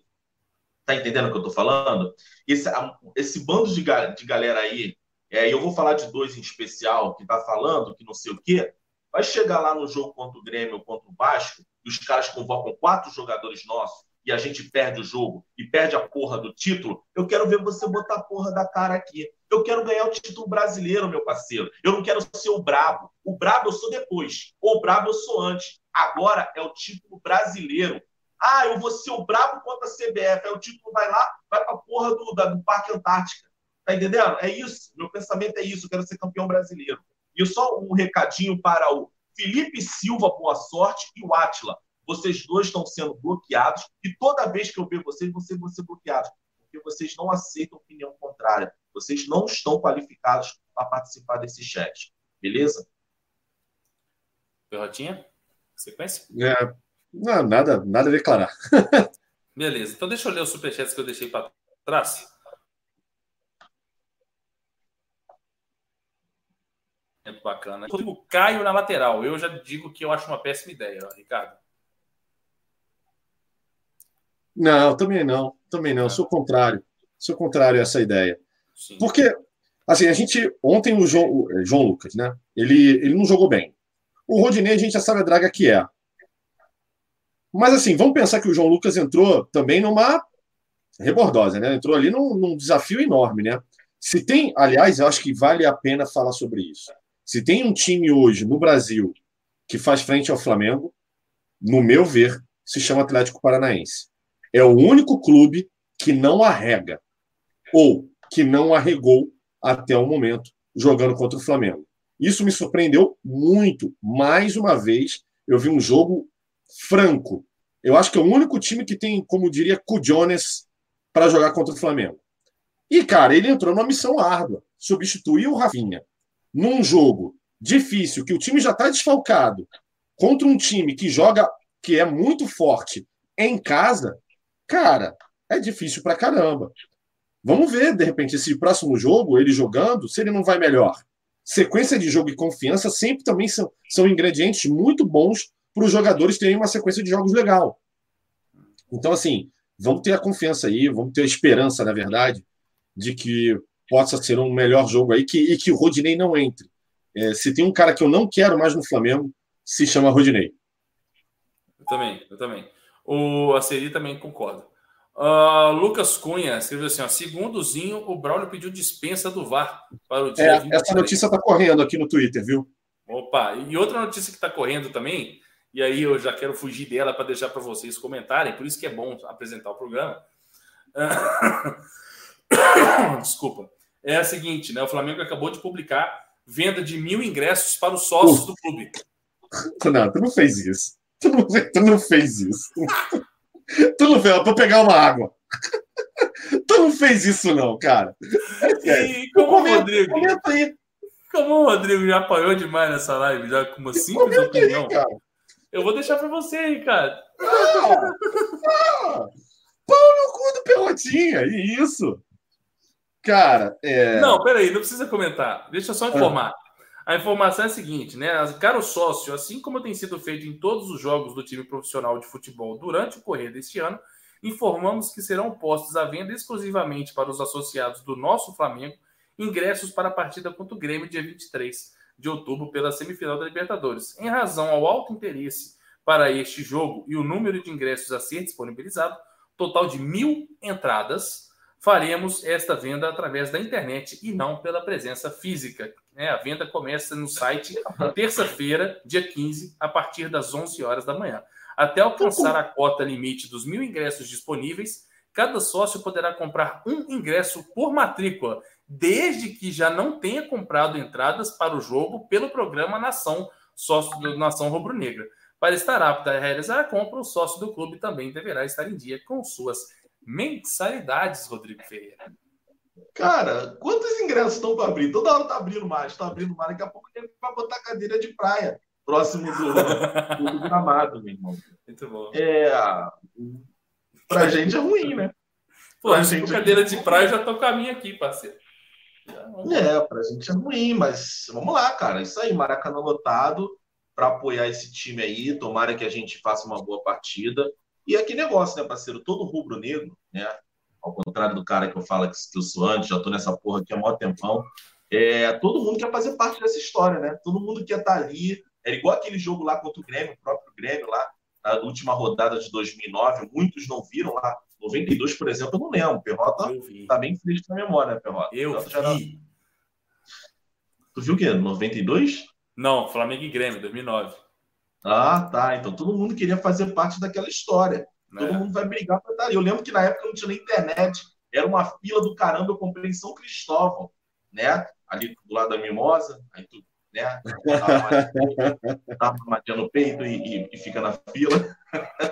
Speaker 4: Tá entendendo o que eu tô falando? Esse, esse bando de, de galera aí, é, eu vou falar de dois em especial, que tá falando que não sei o quê, vai chegar lá no jogo contra o Grêmio ou contra o Vasco, e os caras convocam quatro jogadores nossos, e a gente perde o jogo e perde a porra do título, eu quero ver você botar a porra da cara aqui. Eu quero ganhar o título brasileiro, meu parceiro. Eu não quero ser o brabo. O brabo eu sou depois. Ou o brabo eu sou antes. Agora é o título brasileiro. Ah, eu vou ser o brabo contra a CBF. Aí o título vai lá, vai pra porra do, da, do Parque Antártica. Tá entendendo? É isso. Meu pensamento é isso. Eu quero ser campeão brasileiro. E só um recadinho para o Felipe Silva, boa sorte, e o Atila. Vocês dois estão sendo bloqueados e toda vez que eu ver vocês, vocês vão ser bloqueados, porque vocês não aceitam opinião contrária. Vocês não estão qualificados para participar desse chat. Beleza?
Speaker 1: Perrotinha? Sequência?
Speaker 3: É, não, nada, nada a declarar.
Speaker 1: Beleza. Então deixa eu ler os superchats que eu deixei para trás. Muito bacana. O Caio na lateral. Eu já digo que eu acho uma péssima ideia, Ricardo.
Speaker 3: Não, também não. Também não. Sou contrário. Sou contrário a essa ideia. Sim. Porque, assim, a gente. Ontem o João, o eh, João Lucas, né? Ele, ele não jogou bem. O Rodinei, a gente já sabe a draga que é. Mas, assim, vamos pensar que o João Lucas entrou também numa rebordosa, né? Entrou ali num, num desafio enorme, né? Se tem, aliás, eu acho que vale a pena falar sobre isso. Se tem um time hoje no Brasil que faz frente ao Flamengo, no meu ver, se chama Atlético Paranaense é o único clube que não arrega ou que não arregou até o momento jogando contra o Flamengo. Isso me surpreendeu muito. Mais uma vez, eu vi um jogo franco. Eu acho que é o único time que tem, como diria, Cujones para jogar contra o Flamengo. E, cara, ele entrou numa missão árdua. Substituiu o Rafinha num jogo difícil, que o time já está desfalcado, contra um time que joga, que é muito forte em casa, Cara, é difícil pra caramba. Vamos ver, de repente, esse próximo jogo, ele jogando, se ele não vai melhor. Sequência de jogo e confiança sempre também são, são ingredientes muito bons para os jogadores terem uma sequência de jogos legal. Então, assim, vamos ter a confiança aí, vamos ter a esperança, na verdade, de que possa ser um melhor jogo aí que, e que o Rodinei não entre. É, se tem um cara que eu não quero mais no Flamengo, se chama Rodinei.
Speaker 1: Eu também, eu também. O Aceri também concorda. Uh, Lucas Cunha escreveu assim: ó, segundo o Zinho, o Braulio pediu dispensa do VAR para o dia
Speaker 3: é, Essa notícia está correndo aqui no Twitter, viu?
Speaker 1: Opa, e outra notícia que está correndo também, e aí eu já quero fugir dela para deixar para vocês comentarem, por isso que é bom apresentar o programa. Desculpa. É a seguinte, né? O Flamengo acabou de publicar venda de mil ingressos para os sócios uh. do clube.
Speaker 3: Não, tu não fez isso. Tu não, tu não fez isso. tu não fez, para pegar uma água. tu não fez isso, não, cara.
Speaker 1: E como o Rodrigo. Comenta aí. Como o Rodrigo já apanhou demais nessa live, já com uma simples opinião. Aí, eu vou deixar para você, Ricardo.
Speaker 3: Pau no cu do Pelotinha, e isso. Cara, é.
Speaker 1: Não, peraí, não precisa comentar. Deixa eu só informar. Ah. A informação é a seguinte, né? Caro sócio, assim como tem sido feito em todos os jogos do time profissional de futebol durante o correr deste ano, informamos que serão postos à venda exclusivamente para os associados do nosso Flamengo ingressos para a partida contra o Grêmio dia 23 de outubro pela semifinal da Libertadores. Em razão ao alto interesse para este jogo e o número de ingressos a ser disponibilizado, total de mil entradas, faremos esta venda através da internet e não pela presença física. Né? A venda começa no site terça-feira, dia 15, a partir das 11 horas da manhã. Até alcançar a cota limite dos mil ingressos disponíveis, cada sócio poderá comprar um ingresso por matrícula, desde que já não tenha comprado entradas para o jogo pelo programa Nação Sócio do Nação Rubro-Negra. Para estar apto a realizar a compra, o sócio do clube também deverá estar em dia com suas mensalidades, Rodrigo Ferreira.
Speaker 4: Cara, quantos ingressos estão para abrir? Toda hora tá abrindo mais, está abrindo mais. Daqui a pouco ele vai botar cadeira de praia próximo do, do gramado, meu irmão.
Speaker 1: Muito bom.
Speaker 4: É, pra gente é ruim, né?
Speaker 1: Pô, pra gente é cadeira é de praia já tô caminho aqui, parceiro.
Speaker 4: É, pra gente é ruim, mas vamos lá, cara. Isso aí, Maracanã lotado para apoiar esse time aí. Tomara que a gente faça uma boa partida. E é que negócio, né, parceiro? Todo rubro-negro, né? Ao contrário do cara que eu falo que, eu sou antes, já tô nessa porra aqui há maior tempão. É, todo mundo quer fazer parte dessa história, né? Todo mundo quer estar tá ali. É igual aquele jogo lá contra o Grêmio, o próprio Grêmio lá. a última rodada de 2009, muitos não viram lá. 92, por exemplo, eu não lembro. Perrota tá bem fresco na memória, né, Perrota?
Speaker 1: Eu vi.
Speaker 4: Tu viu o quê? 92?
Speaker 1: Não, Flamengo e Grêmio, 2009.
Speaker 4: Ah, tá. Então todo mundo queria fazer parte daquela história. Todo é. mundo vai brigar para estar. Eu lembro que na época não tinha nem internet. Era uma fila do caramba. Eu comprei em São Cristóvão, né? Ali do lado da Mimosa. Aí tu, né? Uma madia no peito e, e, e, fica na fila.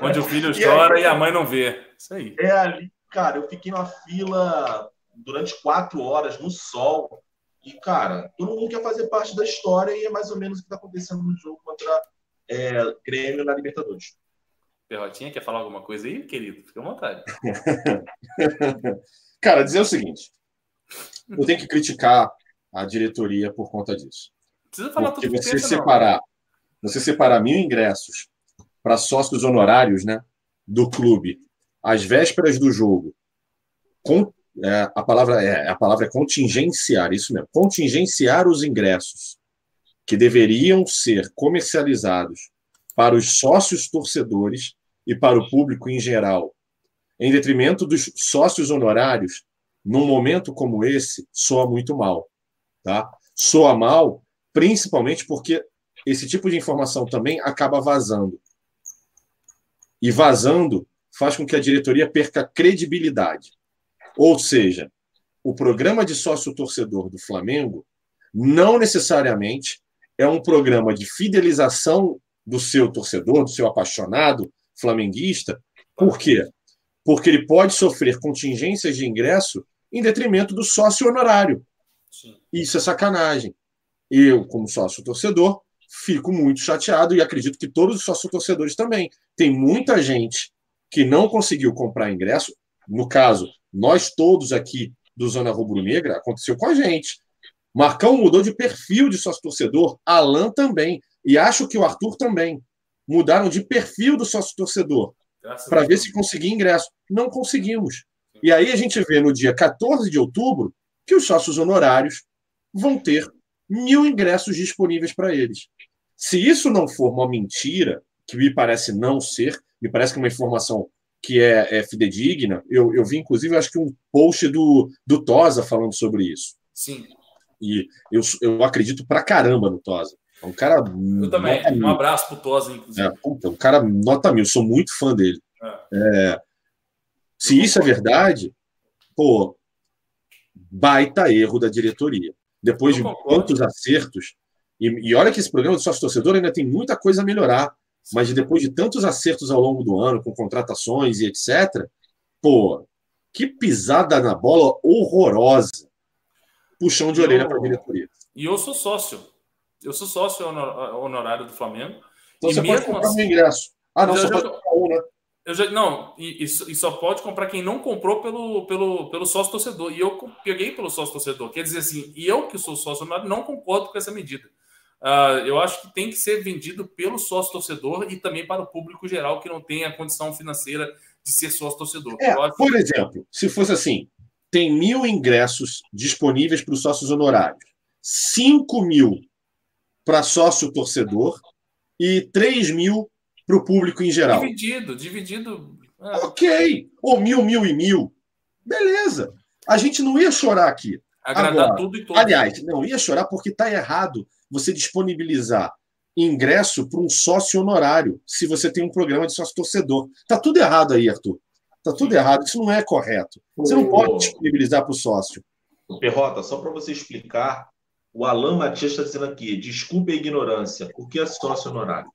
Speaker 1: Onde o filho chora e, aí, e a mãe não vê. Isso aí.
Speaker 4: É ali, cara. Eu fiquei na fila durante quatro horas no sol. E, cara, todo mundo quer fazer parte da história e é mais ou menos o que está acontecendo no jogo contra é, Grêmio na Libertadores.
Speaker 1: Perrotinha, quer falar alguma coisa aí, querido? Fica à vontade.
Speaker 3: cara, dizer o seguinte: eu tenho que criticar a diretoria por conta disso.
Speaker 1: Precisa falar
Speaker 3: Porque tudo você pensa, separar, não. você separar mil ingressos para sócios honorários, né, do clube, às vésperas do jogo, com é, a palavra é a palavra é contingenciar, isso mesmo, contingenciar os ingressos que deveriam ser comercializados para os sócios torcedores e para o público em geral, em detrimento dos sócios honorários, num momento como esse, soa muito mal, tá? Soa mal, principalmente porque esse tipo de informação também acaba vazando. E vazando faz com que a diretoria perca credibilidade. Ou seja, o programa de sócio torcedor do Flamengo não necessariamente é um programa de fidelização do seu torcedor, do seu apaixonado flamenguista. Por quê? Porque ele pode sofrer contingências de ingresso em detrimento do sócio honorário. Sim. Isso é sacanagem. Eu, como sócio torcedor, fico muito chateado e acredito que todos os sócios torcedores também. Tem muita gente que não conseguiu comprar ingresso. No caso, nós todos aqui do Zona Rubro Negra, aconteceu com a gente. Marcão mudou de perfil de sócio torcedor, Alan também, e acho que o Arthur também. Mudaram de perfil do sócio torcedor para ver se conseguia ingresso. Não conseguimos. E aí a gente vê no dia 14 de outubro que os sócios honorários vão ter mil ingressos disponíveis para eles. Se isso não for uma mentira, que me parece não ser, me parece que é uma informação que é, é fidedigna. Eu, eu vi, inclusive, acho que um post do, do Tosa falando sobre isso.
Speaker 1: Sim.
Speaker 3: E eu, eu acredito pra caramba no Tosa. É um cara.
Speaker 1: Eu também. Um abraço pro Tosa, inclusive.
Speaker 3: É, puta, um cara nota mil, sou muito fã dele. É. É, se isso é verdade, pô, baita erro da diretoria. Depois de quantos acertos. E, e olha que esse programa do sócio torcedor ainda tem muita coisa a melhorar. Mas depois de tantos acertos ao longo do ano, com contratações e etc., pô, que pisada na bola horrorosa. Puxão de orelha para a diretoria.
Speaker 1: E eu sou sócio. Eu sou sócio honorário do Flamengo.
Speaker 3: Então e você pode comprar assim, um ingresso. Ah, não, só já, pode comprar um, né?
Speaker 1: Eu já, não, e, e, só pode comprar quem não comprou pelo, pelo, pelo sócio torcedor. E eu peguei pelo sócio torcedor. Quer dizer assim, e eu que sou sócio não concordo com essa medida. Uh, eu acho que tem que ser vendido pelo sócio torcedor e também para o público geral que não tem a condição financeira de ser sócio torcedor.
Speaker 3: É, por exemplo, se fosse assim, tem mil ingressos disponíveis para os sócios honorários, 5 mil para sócio torcedor e 3 mil para o público em geral.
Speaker 1: Dividido, dividido.
Speaker 3: É. Ok. Ou mil, mil e mil. Beleza. A gente não ia chorar aqui.
Speaker 1: Agradar Agora, tudo e todos.
Speaker 3: Aliás, não ia chorar porque está errado você disponibilizar ingresso para um sócio honorário, se você tem um programa de sócio torcedor. Tá tudo errado aí, Arthur. Tá tudo errado. Isso não é correto. Você não pode disponibilizar para o sócio.
Speaker 4: Perrota, só para você explicar, o Alan Matias está dizendo aqui: desculpe a ignorância, o que é sócio honorário?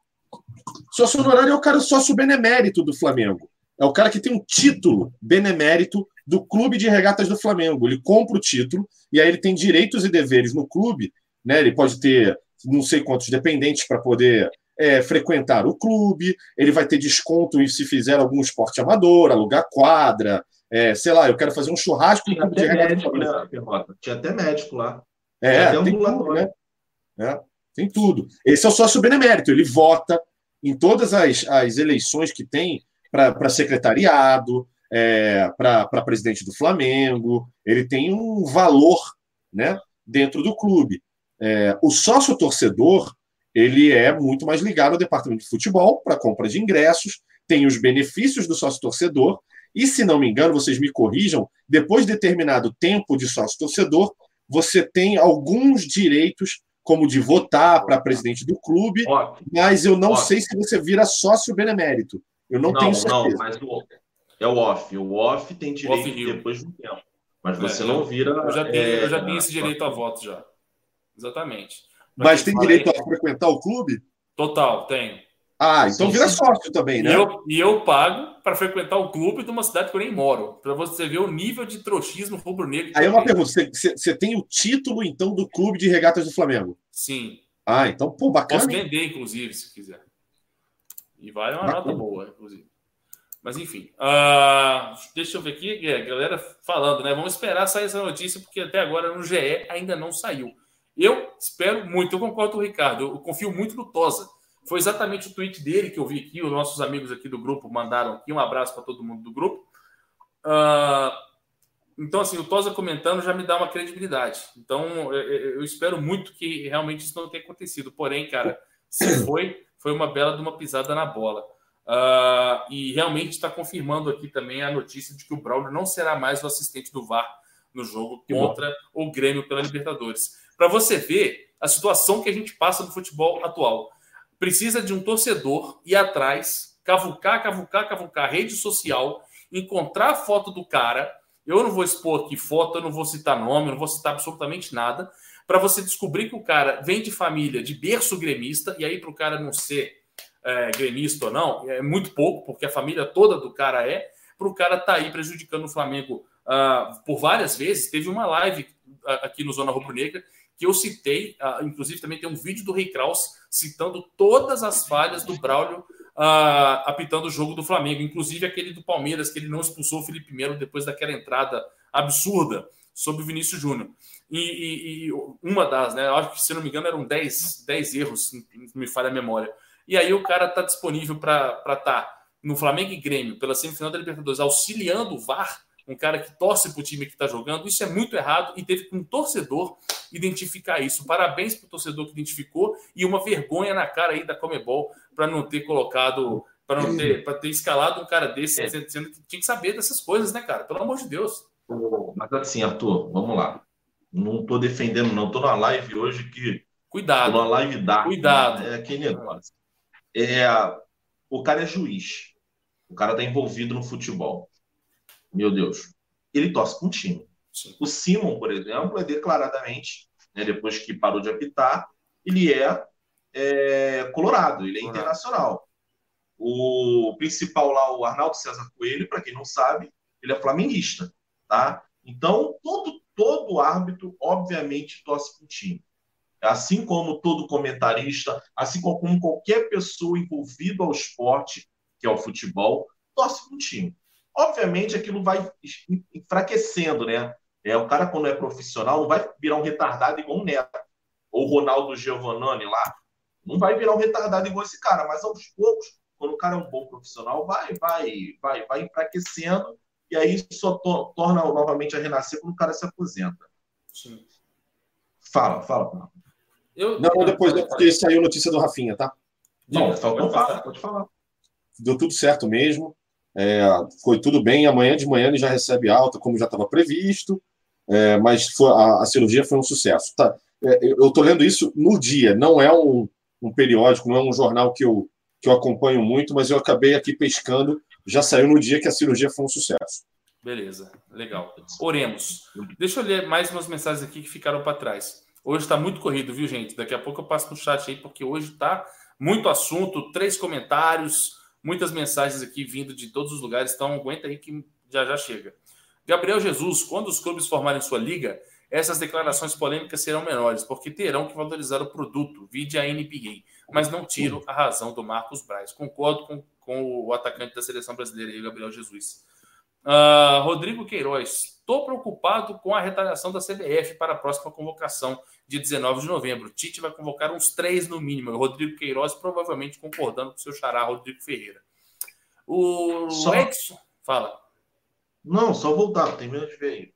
Speaker 3: Sócio honorário é o cara sócio benemérito do Flamengo. É o cara que tem um título benemérito do Clube de Regatas do Flamengo. Ele compra o título e aí ele tem direitos e deveres no clube né? Ele pode ter não sei quantos dependentes para poder é, frequentar o clube, ele vai ter desconto se fizer algum esporte amador, alugar quadra, é, sei lá, eu quero fazer um churrasco
Speaker 4: Tinha
Speaker 3: no clube de
Speaker 4: médico, né, Tinha até médico lá.
Speaker 3: É, tem tudo, né? É, tem tudo. Esse é o sócio benemérito, ele vota em todas as, as eleições que tem para secretariado, é, para presidente do Flamengo, ele tem um valor né, dentro do clube. É, o sócio torcedor ele é muito mais ligado ao departamento de futebol para compra de ingressos, tem os benefícios do sócio torcedor, e se não me engano, vocês me corrijam, depois de determinado tempo de sócio torcedor, você tem alguns direitos, como de votar para presidente do clube,
Speaker 4: Ótimo.
Speaker 3: mas eu não
Speaker 4: Ótimo.
Speaker 3: sei se você vira sócio benemérito. Eu não,
Speaker 4: Não,
Speaker 3: tenho
Speaker 4: não,
Speaker 3: certeza.
Speaker 4: mas o, é o off. O off tem direito
Speaker 1: Off-Rio.
Speaker 4: depois de um tempo. Mas
Speaker 1: É,
Speaker 4: você
Speaker 1: eu-
Speaker 4: não vira.
Speaker 1: Eu já tenho,
Speaker 4: é,
Speaker 1: eu já tenho esse direito a voto já. Exatamente. Pra
Speaker 3: Mas tem direito
Speaker 1: aí-
Speaker 3: a frequentar o clube?
Speaker 1: Total, tenho.
Speaker 3: Ah, então vira sócio também,
Speaker 1: E
Speaker 3: né?
Speaker 1: eu, e eu pago para frequentar o clube de uma cidade que eu nem moro. Para você ver o nível de trouxismo rubro-negro.
Speaker 3: Aí é
Speaker 1: eu
Speaker 3: uma pergunta: você, tem o título, então, do clube de regatas do Flamengo?
Speaker 1: Sim.
Speaker 3: Ah, então, pô,
Speaker 1: Posso
Speaker 3: bacana.
Speaker 1: vender, inclusive, se quiser. E vale uma
Speaker 3: Bacana.
Speaker 1: nota boa, inclusive. Mas enfim. ah, deixa eu ver aqui, é, galera falando, né? Vamos esperar sair essa notícia, porque até agora no GE ainda não saiu. Eu espero muito, eu concordo com o Ricardo, eu confio muito no Tosa. Foi exatamente o tweet dele que eu vi aqui, os nossos amigos aqui do grupo mandaram aqui. Um abraço para todo mundo do grupo. Ah, então, assim, o Tosa comentando já me dá uma credibilidade. Então, eu, espero muito que realmente isso não tenha acontecido. Porém, cara, se foi, foi uma bela de uma pisada na bola. Ah, e realmente está confirmando aqui também a notícia de que o Braulio não será mais o assistente do VAR no jogo contra o Grêmio pela Libertadores. Para você ver a situação que a gente passa no futebol atual. Precisa de um torcedor ir atrás, cavucar, cavucar, cavucar, rede social, encontrar a foto do cara. Eu não vou expor aqui foto, eu não vou citar nome, eu não vou citar absolutamente nada, para você descobrir que o cara vem de família de berço gremista, e aí para o cara não ser é, gremista ou não, é muito pouco, porque a família toda do cara é, para o cara estar tá aí prejudicando o Flamengo ah, por várias vezes. Teve uma live ah, aqui no Zona Rubro Negra que eu citei, ah, inclusive também tem um vídeo do Rei Kraus citando todas as falhas do Braulio ah, apitando o jogo do Flamengo, inclusive aquele do Palmeiras, que ele não expulsou o Felipe Melo depois daquela entrada absurda sobre o Vinícius Júnior. E, e- e uma das, né? Acho que, se não me engano, eram 10, 10 erros, me falha a memória. E aí o cara tá disponível para estar no Flamengo e Grêmio, pela semifinal da Libertadores, auxiliando o VAR, um cara que torce para o time que está jogando. Isso é muito errado e teve que um torcedor identificar isso. Parabéns para o torcedor que identificou e uma vergonha na cara aí da Comebol para não ter colocado, para não ter, para ter escalado um cara desse,
Speaker 4: É.
Speaker 1: sendo que tinha que saber dessas coisas, né, cara? Pelo amor de Deus.
Speaker 4: Mas assim, Arthur, vamos lá. Não tô defendendo, não. Tô numa live hoje que. Tô
Speaker 1: Cuidado.
Speaker 4: numa live dark.
Speaker 1: Cuidado.
Speaker 4: É aquele negócio. É, o cara é juiz. O cara tá envolvido no futebol. Meu Deus. Ele torce com um time.
Speaker 1: Sim.
Speaker 4: O Simon, por exemplo, é declaradamente, né, depois que parou de apitar, ele é, é, colorado, ele é
Speaker 1: Colorado.
Speaker 4: internacional. O principal lá, o Arnaldo César Coelho, para quem não sabe, ele é flamenguista, tá? Então, todo, todo árbitro, obviamente, torce para o time. Assim como todo comentarista, assim como qualquer pessoa envolvida ao esporte, que é o futebol, torce para o time. Obviamente, aquilo vai enfraquecendo, né? É, o cara, quando é profissional, não vai virar um retardado igual o Neto. Ou o Ronaldo Giovannani lá. Não vai virar um retardado igual esse cara, mas aos poucos, quando o cara é um bom profissional, vai, vai, vai, vai enfraquecendo, e aí só to- torna novamente a renascer quando o cara se aposenta.
Speaker 1: Sim.
Speaker 4: Fala, fala.
Speaker 1: Eu,
Speaker 3: Não, depois é porque saiu notícia do Rafinha, tá?
Speaker 4: Não, Falcão
Speaker 1: pode
Speaker 4: pode falar.
Speaker 3: Deu tudo certo mesmo. É, foi tudo bem. Amanhã de manhã ele já recebe alta, como já estava previsto. É, mas foi- a, a cirurgia foi um sucesso. Tá? É, eu estou lendo isso no dia, não é um, um periódico, não é um jornal que eu, que eu acompanho muito, mas eu acabei aqui pescando. Já saiu no dia que a cirurgia foi um sucesso.
Speaker 1: Beleza, legal. Oremos. Deixa eu ler mais umas mensagens aqui que ficaram para trás. Hoje está muito corrido, viu, gente? Daqui a pouco eu passo no chat aí, porque hoje está muito assunto, três comentários, muitas mensagens aqui vindo de todos os lugares. Então aguenta aí que já já chega. Gabriel Jesus, quando os clubes formarem sua liga, essas declarações polêmicas serão menores, porque terão que valorizar o produto, vide a NPA. Mas não tiro a razão do Marcos Braz. Concordo com, com o atacante da seleção brasileira, Gabriel Jesus. Ah, Rodrigo Queiroz, estou preocupado com a retaliação da CBF para a próxima convocação de 19 de novembro. Tite vai convocar uns três no mínimo. O Rodrigo Queiroz provavelmente concordando com o seu xará, Rodrigo Ferreira. O
Speaker 4: Só-
Speaker 1: Edson, fala.
Speaker 4: Não, só voltar, termina de ver aí.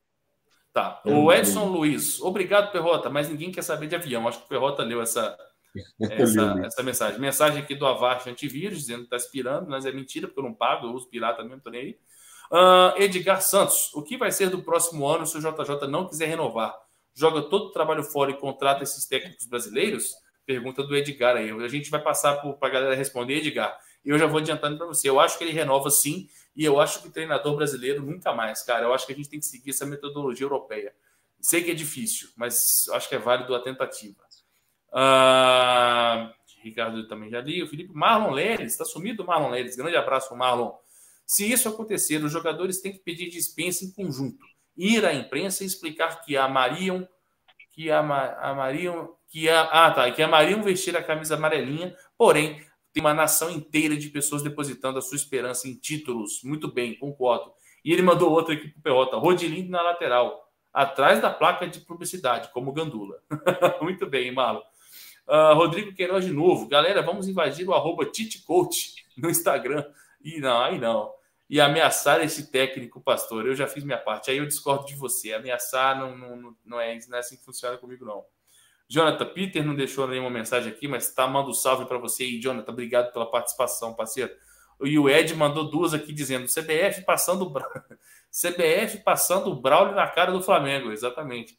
Speaker 1: Tá. O Edson. Luiz, obrigado, Perrota, mas ninguém quer saber de avião. Acho que o Perrota leu essa, essa, essa mensagem. Mensagem aqui do Avast Antivírus, dizendo que está expirando, mas é mentira, porque eu não pago, eu uso pirata mesmo, tô nem aí. Uh, Edgar Santos, o que vai ser do próximo ano se o JJ não quiser renovar? Joga todo o trabalho fora e contrata esses técnicos brasileiros? Pergunta do Edgar aí. A gente vai passar para a galera responder, Edgar. Eu já vou adiantando para você. Eu acho que ele renova sim, e eu acho que o treinador brasileiro nunca mais, cara. Eu acho que a gente tem que seguir essa metodologia europeia. Sei que é difícil, mas acho que é válido a tentativa. Uh, Ricardo também já li. O Felipe Marlon Leles, está sumido o Marlon Leles. Grande abraço, Marlon. Se isso acontecer, os jogadores têm que pedir dispensa em conjunto, ir à imprensa e explicar que amariam, que ama, amariam, que a, ah tá, que amariam vestir a camisa amarelinha, porém tem uma nação inteira de pessoas depositando a sua esperança em títulos. Muito bem, concordo. E ele mandou outra aqui para o Perrota, Rodilindo na lateral, atrás da placa de publicidade, como Gandula. Muito bem, Malo. Uh, Rodrigo Queiroz de novo. Galera, vamos invadir o arroba Coach no Instagram. E não, aí não. E ameaçar esse técnico, pastor. Eu já fiz minha parte. Aí eu discordo de você. Ameaçar não, não, não, é, não é assim que funciona comigo, não. Jonathan Peter não deixou nenhuma mensagem aqui, mas está mandando salve para você aí, Jonathan. Obrigado pela participação, parceiro. E o Ed mandou duas aqui dizendo: CBF passando CBF passando o Braulio na cara do Flamengo, exatamente.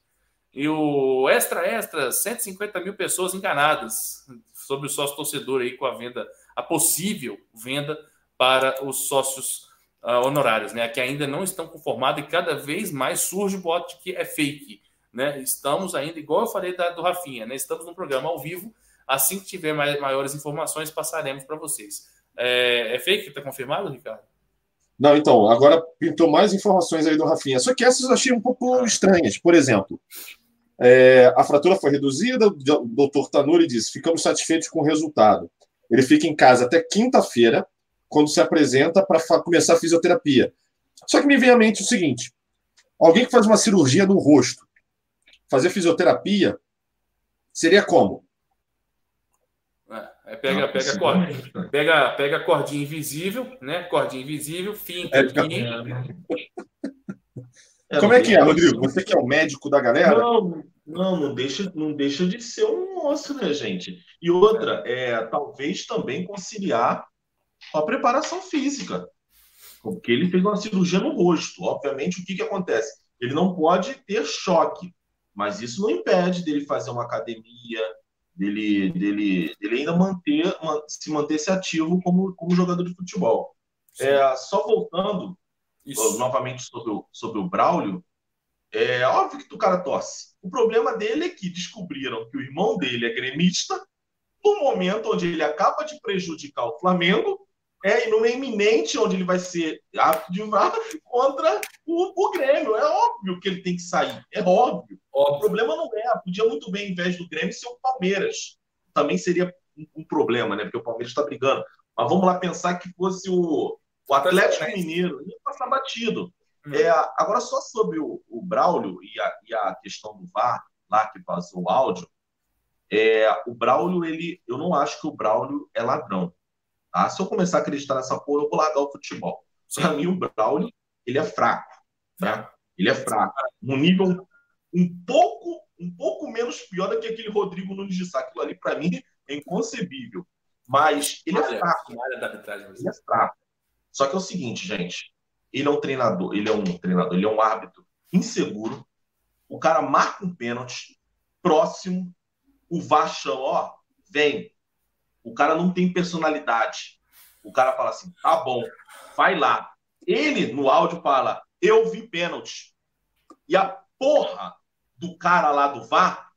Speaker 1: E o extra extra, 150 mil pessoas enganadas sobre o sócio torcedor aí com a venda, a possível venda para os sócios uh, honorários, né? Que ainda não estão conformados e cada vez mais surge o bote que é fake, né? Estamos ainda, igual eu falei da, do Rafinha, né? Estamos no programa ao vivo. Assim que tiver mais, maiores informações, passaremos para vocês. É, é fake? Está confirmado, Ricardo?
Speaker 3: Não, então, agora pintou mais informações aí do Rafinha. Só que essas eu achei um pouco ah. estranhas. Por exemplo, é, a fratura foi reduzida, o doutor Tanuri disse: ficamos satisfeitos com o resultado. Ele fica em casa até quinta-feira, quando se apresenta para começar a fisioterapia. Só que me vem à mente o seguinte: alguém que faz uma cirurgia no rosto, fazer fisioterapia, seria como?
Speaker 1: É, pega, pega, corda, pega, pega a cordinha invisível, né? Cordinha invisível, finca é, aqui.
Speaker 3: Como é que é, Rodrigo? Você que é o médico da galera?
Speaker 4: Não, não, não deixa, não deixa de ser um monstro, né, gente? E outra, é, talvez também conciliar a preparação física. Porque ele fez uma cirurgia no rosto. Obviamente, o que, que acontece? Ele não pode ter choque, mas isso não impede dele fazer uma academia, dele, dele, dele ainda manter, se manter se ativo como, como jogador de futebol. É, só voltando isso. novamente sobre o, sobre o Braulio, é óbvio que o cara torce. O problema dele é que descobriram que o irmão dele é gremista no momento onde ele acaba de prejudicar o Flamengo é, e numa iminente onde ele vai ser apto de VAR contra o, o, Grêmio. É óbvio que ele tem que sair. É óbvio. óbvio. O problema não é. Podia muito bem, em vez do Grêmio, ser o Palmeiras. Também seria um, um problema, né? Porque o Palmeiras está brigando. Mas vamos lá pensar que fosse o, o Atlético Mineiro. Ia passar batido. Hum. É, agora, só sobre o, o Braulio e a, e a, questão do VAR, lá que vazou o áudio, é, o Braulio, ele, eu não acho que o Braulio é ladrão. Tá? Se eu começar a acreditar nessa porra, eu vou largar o futebol. Para mim, o Braulio, ele é fraco. Tá? Ele é fraco. Um nível um pouco, um pouco menos pior do que aquele Rodrigo Nunes de Sá. Aquilo ali, para mim, é inconcebível. Mas ele é fraco. Ele é fraco. Só que é o seguinte, gente ele é um treinador, ele é um treinador, ele é um árbitro inseguro. O cara marca um pênalti próximo, o VAR chama, ó, vem. O cara não tem personalidade. O cara fala assim, tá bom, vai lá. Ele, no áudio, fala, eu vi pênalti. E a porra do cara lá do VAR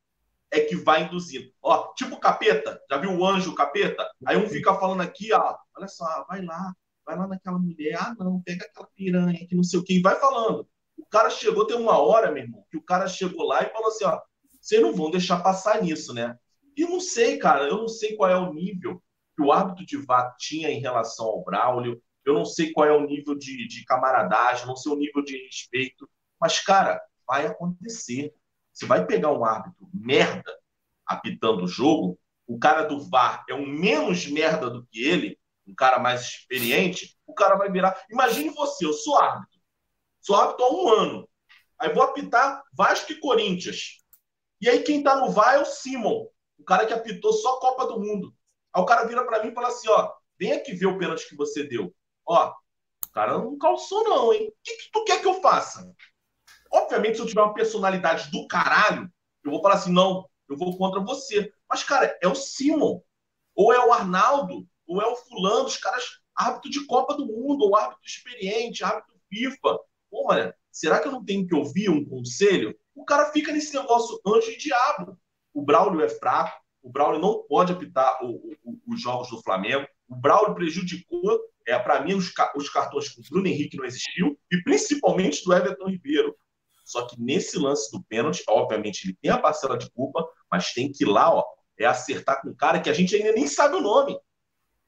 Speaker 4: é que vai induzindo. Ó, tipo capeta, já viu o anjo capeta? Aí um fica falando aqui, ó, olha só, vai lá, vai lá naquela mulher, ah, não, pega aquela piranha que não sei o que, e vai falando. O cara chegou, tem uma hora, meu irmão, que o cara chegou lá e falou assim: ó, vocês não vão deixar passar nisso, né? E não sei, cara, eu não sei qual é o nível que o árbitro de VAR tinha em relação ao Braulio, eu não sei qual é o nível de, de camaradagem, não sei o nível de respeito, mas, cara, vai acontecer. Você vai pegar um árbitro merda apitando o jogo, o cara do VAR é um menos merda do que ele, um cara mais experiente, o cara vai virar. Imagine você, eu sou árbitro. Sou árbitro há um ano. Aí vou apitar Vasco e Corinthians. E aí quem tá no VAR é o Simon. O cara que apitou só Copa do Mundo. Aí o cara vira para mim e fala assim: ó, vem aqui ver o pênalti que você deu. Ó, o cara não calçou, não, hein? O que, que tu quer que eu faça? Obviamente, se eu tiver uma personalidade do caralho, eu vou falar assim: não, eu vou contra você. Mas, cara, é o Simon, ou é o Arnaldo, ou é o Fulano, os caras, árbitro de Copa do Mundo, ou árbitro experiente, árbitro FIFA. Pô, mano, será que eu não tenho que ouvir um conselho? O cara fica nesse negócio anjo e diabo. O Braulio é fraco, o Braulio não pode apitar o, o, os jogos do Flamengo. O Braulio prejudicou, é para mim, os, os cartões com o Bruno Henrique não existiu, e principalmente do Everton Ribeiro. Só que nesse lance do pênalti, obviamente, ele tem a parcela de culpa, mas tem que ir lá, ó, é acertar com o cara que a gente ainda nem sabe o nome.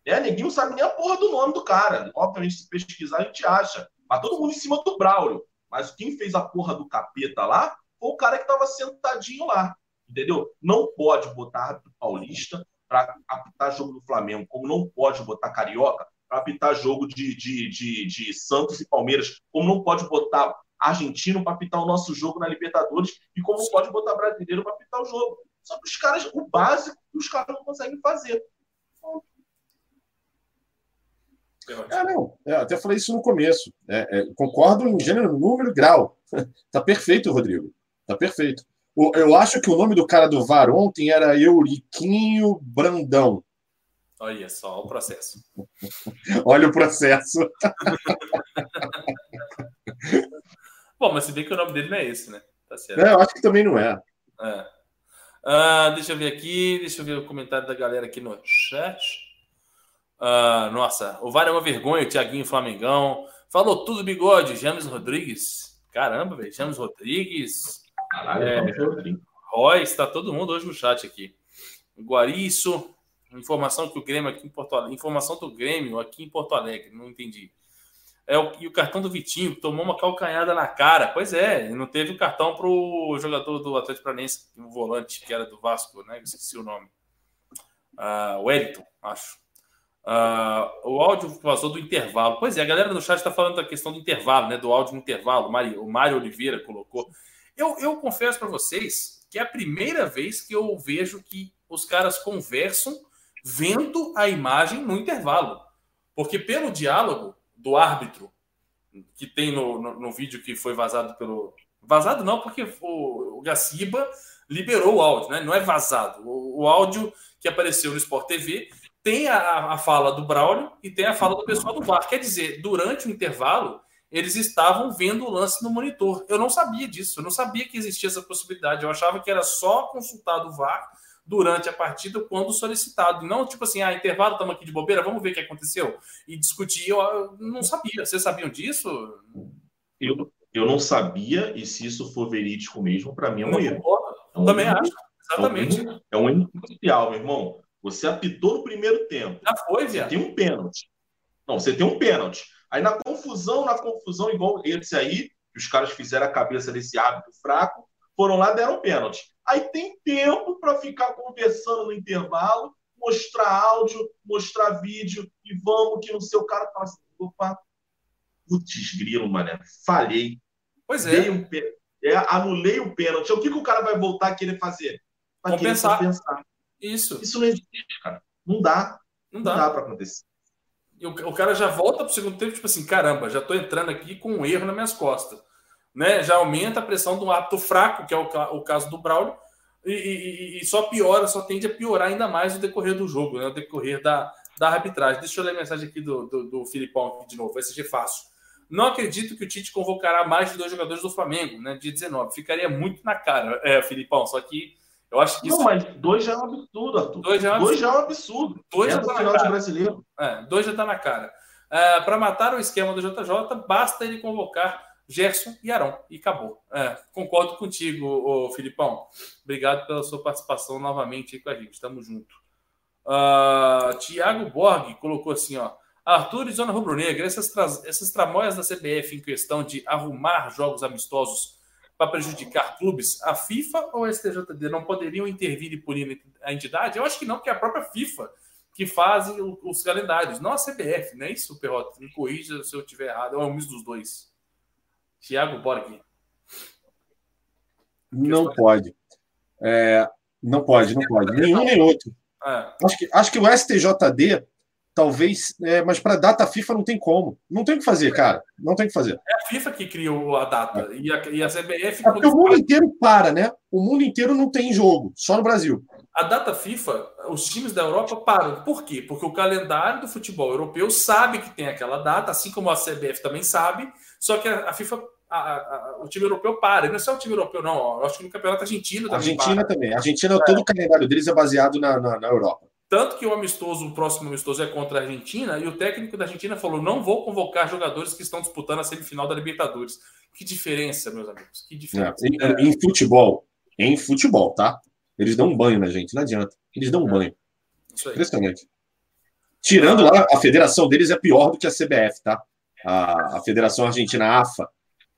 Speaker 4: É, ninguém não sabe nem a porra do nome do cara. Obviamente, se pesquisar, a gente acha. Mas todo mundo em cima do Braulio. Mas quem fez a porra do capeta lá foi o cara que estava sentadinho lá. Entendeu? Não pode botar árbitro paulista para apitar jogo do Flamengo, como não pode botar carioca para apitar jogo de, de, de, de Santos e Palmeiras, como não pode botar argentino para apitar o nosso jogo na Libertadores e como não pode botar brasileiro para apitar o jogo. Só que os caras, o básico, os caras não conseguem fazer.
Speaker 3: É, não, é, até falei isso no começo. É, é, concordo em gênero, número e grau. tá perfeito, Rodrigo. Tá perfeito. Eu acho que o nome do cara do VAR ontem era Euriquinho Brandão.
Speaker 1: Olha só o processo.
Speaker 3: Olha o processo.
Speaker 1: Bom, mas se bem que o nome dele não é esse, né?
Speaker 3: Tá certo. É, eu acho que também não é.
Speaker 1: é. Uh, deixa eu ver aqui, deixa eu ver o comentário da galera aqui no chat. Uh, nossa, o VAR é uma vergonha, o Thiaguinho Flamengão. Falou tudo, bigode. James Rodrigues. Caramba, velho. James Rodrigues. Caralho, é, Roy, está todo mundo hoje no chat aqui. Guariço. Informação que o Grêmio aqui em Porto Alegre. Informação do Grêmio aqui em Porto Alegre. Não entendi. É o, e o cartão do Vitinho, tomou uma calcanhada na cara. Pois é, não teve o cartão para o jogador do Atlético Paranaense, o volante, que era do Vasco, né? Esqueci o nome. Uh, Wellington, acho. Uh, o áudio vazou do intervalo. Pois é, a galera no chat está falando da questão do intervalo, né? Do áudio no intervalo. O Mário, o Mário Oliveira colocou. Eu, eu confesso para vocês que é a primeira vez que eu vejo que os caras conversam vendo a imagem no intervalo. Porque pelo diálogo do árbitro que tem no, no, no vídeo que foi vazado pelo. Vazado não, porque o, o Gaciba liberou o áudio, né? Não é vazado. O, o áudio que apareceu no Sport TV tem a, a fala do Braulio e tem a fala do pessoal do VAR. Quer dizer, durante o intervalo, eles estavam vendo o lance no monitor. Eu não sabia disso, eu não sabia que existia essa possibilidade. Eu achava que era só consultado o VAR durante a partida quando solicitado. Não tipo assim, ah, intervalo, estamos aqui de bobeira, vamos ver o que aconteceu. E discutir, eu não sabia. Vocês sabiam disso?
Speaker 4: Eu, eu não sabia, e se isso for verídico mesmo, para mim é um erro.
Speaker 1: É um Também erro, acho, exatamente.
Speaker 4: É um erro crucial, meu irmão. Você apitou no primeiro tempo.
Speaker 1: Já foi, viado.
Speaker 4: Você tem um pênalti. Não, você tem um pênalti. Aí na confusão, na confusão, igual esse aí, que os caras fizeram a cabeça desse hábito fraco, foram lá deram pênalti. Aí tem tempo para ficar conversando no intervalo, mostrar áudio, mostrar vídeo, e vamos que no seu cara fala assim, opa, putz, grilo, mané, falhei.
Speaker 1: Pois é.
Speaker 4: Um é. Anulei o pênalti. O que, que o cara vai voltar a querer fazer?
Speaker 1: Vai compensar. Querer compensar. Isso.
Speaker 4: Isso não existe, cara. Não dá. Não dá, dá para acontecer.
Speaker 1: E o, o, cara já volta para o segundo tempo, tipo assim, caramba, já estou entrando aqui com um erro nas minhas costas. Né? Já aumenta a pressão do hábito fraco, que é o, o caso do Braulio, e, e, e, só piora, só tende a piorar ainda mais no decorrer do jogo, né? no decorrer da, da arbitragem. Deixa eu ler a mensagem aqui do, do, do Filipão aqui de novo, vai ser fácil. Não acredito que o Tite convocará mais de dois jogadores do Flamengo, né? Dia 19. Ficaria muito na cara, é, Filipão, só que eu acho que
Speaker 4: não,
Speaker 1: isso...
Speaker 4: mas dois já é um absurdo, Arthur.
Speaker 1: Dois já é um
Speaker 4: absurdo. Dois já é um absurdo.
Speaker 1: Dois
Speaker 4: é
Speaker 1: já
Speaker 4: tá final de brasileiro.
Speaker 1: É, dois já está na cara. É, Para matar o esquema do JJ, basta ele convocar Gerson e Arão. E acabou. É, concordo contigo, ô, Filipão. Obrigado pela sua participação novamente com a gente. Estamos junto. Uh, Tiago Borg colocou assim, ó. Arthur e Zona Rubro Negra, essas, essas tramóias da CBF em questão de arrumar jogos amistosos para prejudicar clubes, a FIFA ou a STJD não poderiam intervir e punir a entidade? Eu acho que não, porque é a própria FIFA que faz os calendários, não a CBF, não é isso, Perrota? Me corrija se eu estiver errado, é um misto dos dois. Tiago Borg.
Speaker 3: Não pode. É, Não pode, não pode. Nenhum nem outro.
Speaker 1: É.
Speaker 3: Acho que, acho que o STJD, talvez, é, mas para data FIFA não tem como. Não tem o que fazer, cara. Não tem o que fazer.
Speaker 1: É a FIFA que criou a data. E a, e a CBF.
Speaker 3: É porque o mundo inteiro para, né? O mundo inteiro não tem jogo, só no Brasil.
Speaker 1: A data FIFA, os times da Europa param. Por quê? Porque o calendário do futebol europeu sabe que tem aquela data, assim como a CBF também sabe, só que a, a FIFA, a- a- a- o time europeu para. E não é só o time europeu, não. Eu acho que no campeonato argentino também
Speaker 3: Argentina
Speaker 1: para.
Speaker 3: também. Argentina, todo o calendário deles é baseado na, na, na Europa.
Speaker 1: Tanto que o amistoso, o próximo amistoso é contra a Argentina, e o técnico da Argentina falou: não vou convocar jogadores que estão disputando a semifinal da Libertadores. Que diferença, meus amigos. Que diferença.
Speaker 3: Em, em futebol. Em futebol, tá? Eles dão um banho na gente, não adianta. Eles dão um banho.
Speaker 1: Isso aí.
Speaker 3: Impressionante. Tirando lá, a federação deles é pior do que a CBF, tá? A, a Federação Argentina AFA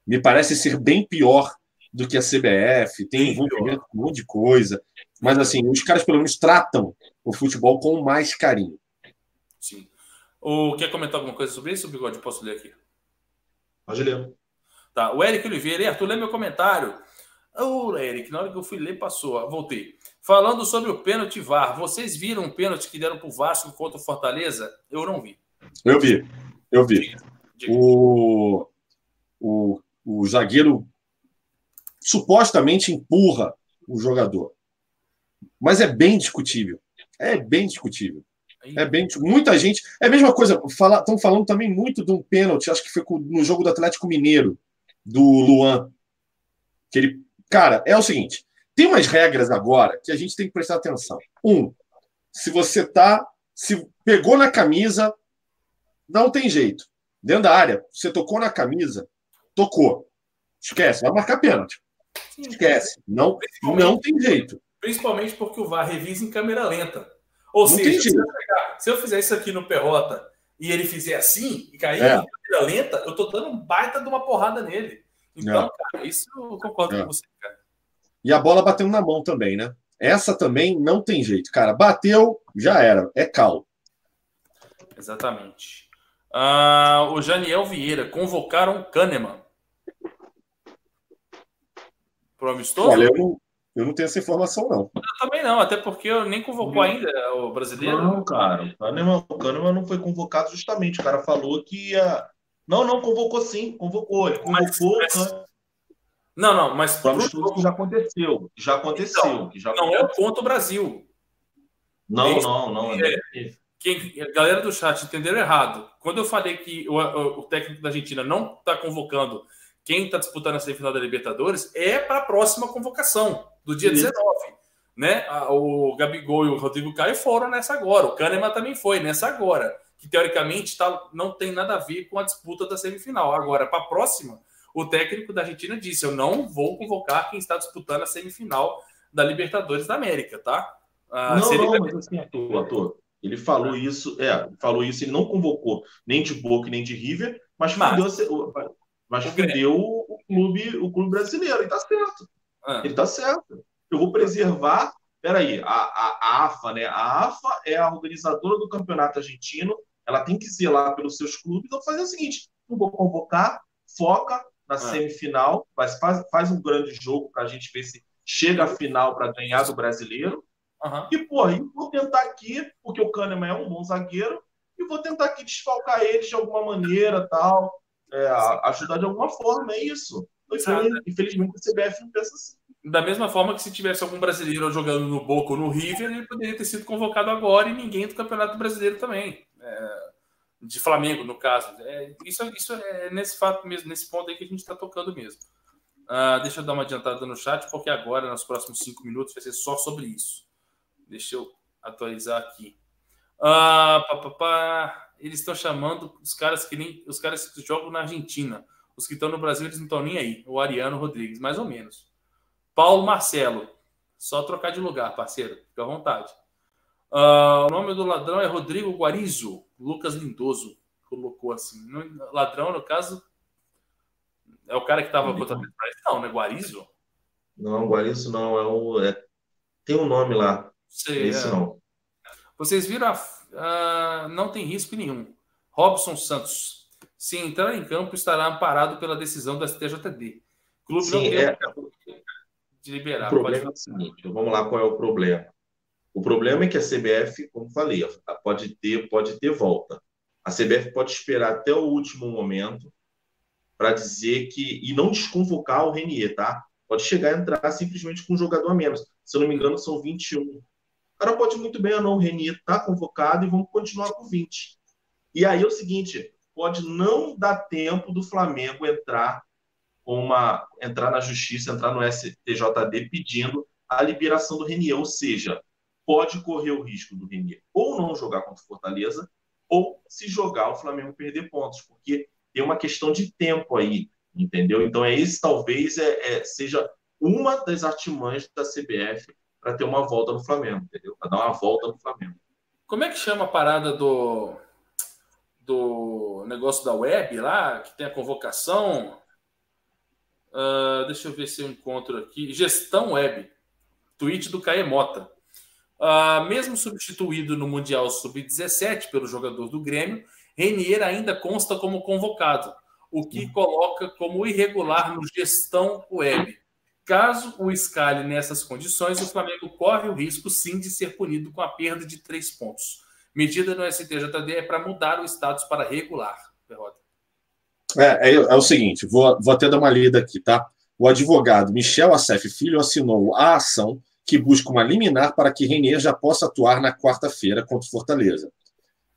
Speaker 3: me parece ser bem pior do que a CBF, tem envolvimento com um monte de coisa. Mas assim, os caras pelo menos tratam o futebol com mais carinho.
Speaker 1: Sim. O, quer comentar alguma coisa sobre isso, Bigode? Posso ler aqui.
Speaker 4: Pode ler.
Speaker 1: Tá. O Eric Oliveira, "Ei, Arthur, lê meu comentário. Ô, Eric, na hora que eu fui ler, passou. ó, Voltei. Falando sobre o pênalti VAR, vocês viram o pênalti que deram pro Vasco contra o Fortaleza? Eu não vi.
Speaker 3: Eu vi, eu vi.
Speaker 1: Diga.
Speaker 3: O, o, o zagueiro supostamente empurra o jogador. Mas é bem discutível. É bem discutível. É bem, muita gente. É a mesma coisa. Fala, estão falando também muito de um pênalti, acho que foi no jogo do Atlético Mineiro, do Luan. Que ele. Cara, é o seguinte: tem umas regras agora que a gente tem que prestar atenção. Um, se você tá. Se pegou na camisa, não tem jeito. Dentro da área, você tocou na camisa, tocou. Esquece, vai marcar pênalti. Esquece. Não, não tem jeito.
Speaker 1: Principalmente porque o VAR revisa em câmera lenta. Ou
Speaker 3: Não
Speaker 1: seja, se eu, pegar- se eu fizer isso aqui no Perrota e ele fizer assim e cair
Speaker 3: É.
Speaker 1: em câmera lenta, eu tô dando um baita de uma porrada nele. Então,
Speaker 3: É.
Speaker 1: cara, isso eu concordo
Speaker 3: É.
Speaker 1: com você, cara.
Speaker 3: E a bola batendo na mão também, né? Essa também não tem jeito, cara. Bateu, já era. É cal.
Speaker 1: Exatamente. Ah, o Janiel Vieira, convocaram Kahneman. Pro amistoso?
Speaker 3: Olha, eu eu não tenho essa informação, não.
Speaker 1: Eu também não, até porque eu nem convocou ainda o brasileiro.
Speaker 4: Não, cara. O Kahneman, o Kahneman não foi convocado justamente. O cara falou que ia. Não, não, convocou sim, convocou. Ele
Speaker 1: Mas-
Speaker 4: convocou
Speaker 1: mas-
Speaker 4: o Kahneman
Speaker 1: Não, não, mas
Speaker 4: para
Speaker 1: pro
Speaker 4: estudo que já aconteceu. Já aconteceu.
Speaker 1: Então,
Speaker 4: que já
Speaker 1: não é o contra o Brasil.
Speaker 4: Não, não, não.
Speaker 1: É. Quem, a galera do chat entenderam errado. Quando eu falei que o, o- o técnico da Argentina não está convocando quem está disputando a semifinal da Libertadores, é para a próxima convocação, do dia
Speaker 4: Isso.
Speaker 1: 19. Né? O Gabigol e o Rodrigo Caio foram nessa agora. O Kahneman também foi nessa agora. Que teoricamente tá, não tem nada a ver com a disputa da semifinal. Agora, para a próxima, o técnico da Argentina disse: Eu não vou convocar quem está disputando a semifinal da Libertadores da América, tá? Ah,
Speaker 4: não,
Speaker 1: seria-
Speaker 4: não, mas assim, ator. Ele falou isso, é, ele falou isso, ele não convocou nem de Boca nem de River, mas
Speaker 1: Mas-
Speaker 4: mas
Speaker 1: O
Speaker 4: o clube, o clube brasileiro. E tá certo.
Speaker 1: Ah,
Speaker 4: Ele tá certo. Eu vou preservar. Peraí, a, a, a AFA, né? A AFA é a organizadora do campeonato argentino. Ela tem que zelar pelos seus clubes. Então, fazer o seguinte: não vou convocar, foca na semifinal, faz, faz, um grande jogo para a gente ver se chega à final para ganhar do brasileiro.
Speaker 1: aham.
Speaker 4: E, porra, e vou tentar aqui, porque o Kahneman é um bom zagueiro, e vou tentar aqui desfalcar eles de alguma maneira, tal, é, ajudar de alguma forma, é isso. Infelizmente, infelizmente a CBF não pensa assim.
Speaker 1: Da mesma forma que se tivesse algum brasileiro jogando no Boca ou no River, ele poderia ter sido convocado agora e ninguém do Campeonato Brasileiro também. É, de Flamengo, no caso. É, isso, isso é nesse fato mesmo, nesse ponto aí que a gente está tocando mesmo. Ah, deixa eu dar uma adiantada no chat, porque agora, nos próximos cinco minutos, vai ser só sobre isso. Deixa eu atualizar aqui. Ah, pá, pá, pá. Eles estão chamando os caras que nem os caras que jogam na Argentina. Os que estão no Brasil, eles não estão nem aí. O Ariano Rodrigues, mais ou menos. Paulo Marcelo. Só trocar de lugar, parceiro. Fica à vontade. Ah, o nome do ladrão é Rodrigo Guarizo. Lucas Lindoso colocou assim. No- ladrão, no caso, é o cara que estava contra a Petrobras. Não, né? Guarizo?
Speaker 4: Não, Guarizo não, é o. é- tem um nome lá.
Speaker 1: Sei,
Speaker 4: Esse
Speaker 1: é.
Speaker 4: não.
Speaker 1: Vocês viram a. ah, não tem risco nenhum. Robson Santos. Se entrar em campo, estará amparado pela decisão da STJD. Clube não
Speaker 4: Sim,
Speaker 1: tem-
Speaker 4: é,
Speaker 1: de liberar.
Speaker 4: O problema é o seguinte, vamos lá, qual é o problema? O problema é que a CBF, como falei, pode ter, pode ter volta. A CBF pode esperar até o último momento para dizer que e não desconvocar o Renier, tá? Pode chegar a entrar simplesmente com um jogador a menos. Se eu não me engano, são 21. O cara pode muito bem ou não, o Renier tá convocado e vamos continuar com 20. E aí é o seguinte, pode não dar tempo do Flamengo entrar uma entrar na justiça, entrar no STJD pedindo a liberação do Renier, ou seja, pode correr o risco do Renier ou não jogar contra o Fortaleza, ou se jogar o Flamengo perder pontos, porque tem uma questão de tempo aí, entendeu? Então, é esse talvez é, é seja uma das artimanhas da CBF para ter uma volta no Flamengo, entendeu? Para dar uma volta no Flamengo.
Speaker 1: Como é que chama a parada do, do negócio da web lá, que tem a convocação? Uh, deixa eu ver se eu encontro aqui. Gestão web. Tweet do Caemota. Uh, mesmo substituído no Mundial Sub-17 pelo jogador do Grêmio, Renier ainda consta como convocado, o que uhum. coloca como irregular no gestão web. Caso o escale nessas condições, o Flamengo corre o risco sim de ser punido com a perda de três pontos. Medida no STJD é para mudar o status para regular.
Speaker 3: É, é, é, o seguinte, vou, vou até dar uma lida aqui, tá? O advogado Michel Assef Filho assinou a ação que busca uma liminar para que Renier já possa atuar na quarta-feira contra Fortaleza,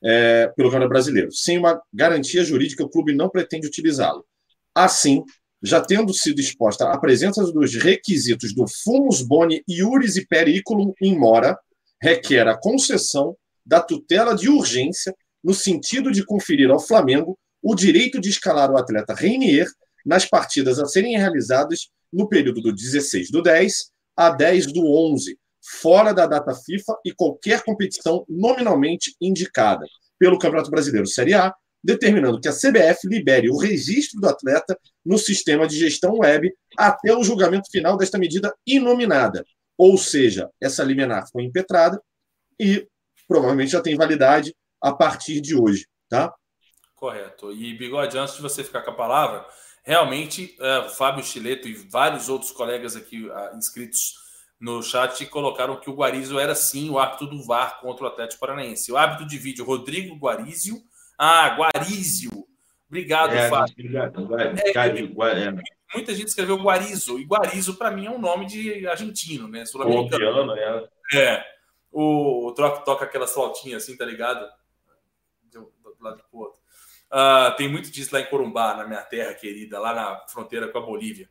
Speaker 3: é, pelo Campeonato Brasileiro. Sem uma garantia jurídica, o clube não pretende utilizá-lo. Assim, já tendo sido exposta a presença dos requisitos do fumus boni iuris e periculum in mora, requer a concessão da tutela de urgência no sentido de conferir ao Flamengo o direito de escalar o atleta Reinier nas partidas a serem realizadas no período do 16 do 10 a 10 do 11, fora da data FIFA e qualquer competição nominalmente indicada pelo Campeonato Brasileiro Série A, determinando que a CBF libere o registro do atleta no sistema de gestão web até o julgamento final desta medida inominada. Ou seja, essa liminar foi impetrada e provavelmente já tem validade a partir de hoje, tá?
Speaker 1: Correto. E Bigode, antes de você ficar com a palavra, realmente, uh, Fábio Chileto e vários outros colegas aqui uh, inscritos no chat colocaram que o Guarizio era sim o árbitro do VAR contra o Atlético Paranaense. O árbitro de vídeo, Rodrigo Guarizio. Ah, Guarizio. Obrigado, é, Fábio. Obrigado. É, é, muita gente escreveu Guarizo, e Guarizo, para mim, é um nome de argentino, né?
Speaker 4: Sul-americano. É.
Speaker 1: é. O, o Troca toca aquelas flautinhas assim, tá ligado? Do, do lado pro outro. Uh, tem muito disso lá em Corumbá, na minha terra querida, lá na fronteira com a Bolívia.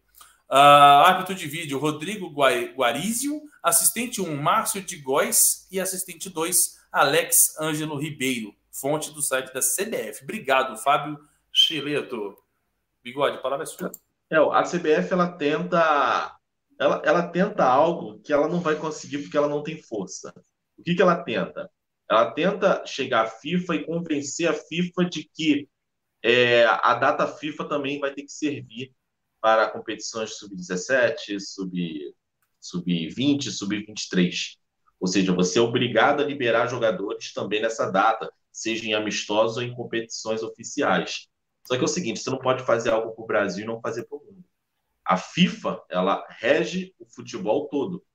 Speaker 1: Uh, árbitro de vídeo, Rodrigo Guarizio. Assistente 1, Márcio de Góes. E assistente 2, Alex Ângelo Ribeiro. Fonte do site da CBF. Obrigado, Fábio Chileto. Bigode, palavra é sua.
Speaker 4: É, a CBF, ela tenta... Ela, ela tenta algo que ela não vai conseguir porque ela não tem força. O que, que ela tenta? Ela tenta chegar à FIFA e convencer a FIFA de que é, a data FIFA também vai ter que servir para competições sub-17, sub-20, sub-23. Ou seja, você é obrigado a liberar jogadores também nessa data, seja em amistosos ou em competições oficiais. Só que é o seguinte, você não pode fazer algo para o Brasil e não fazer para o mundo. A FIFA, ela rege o futebol todo.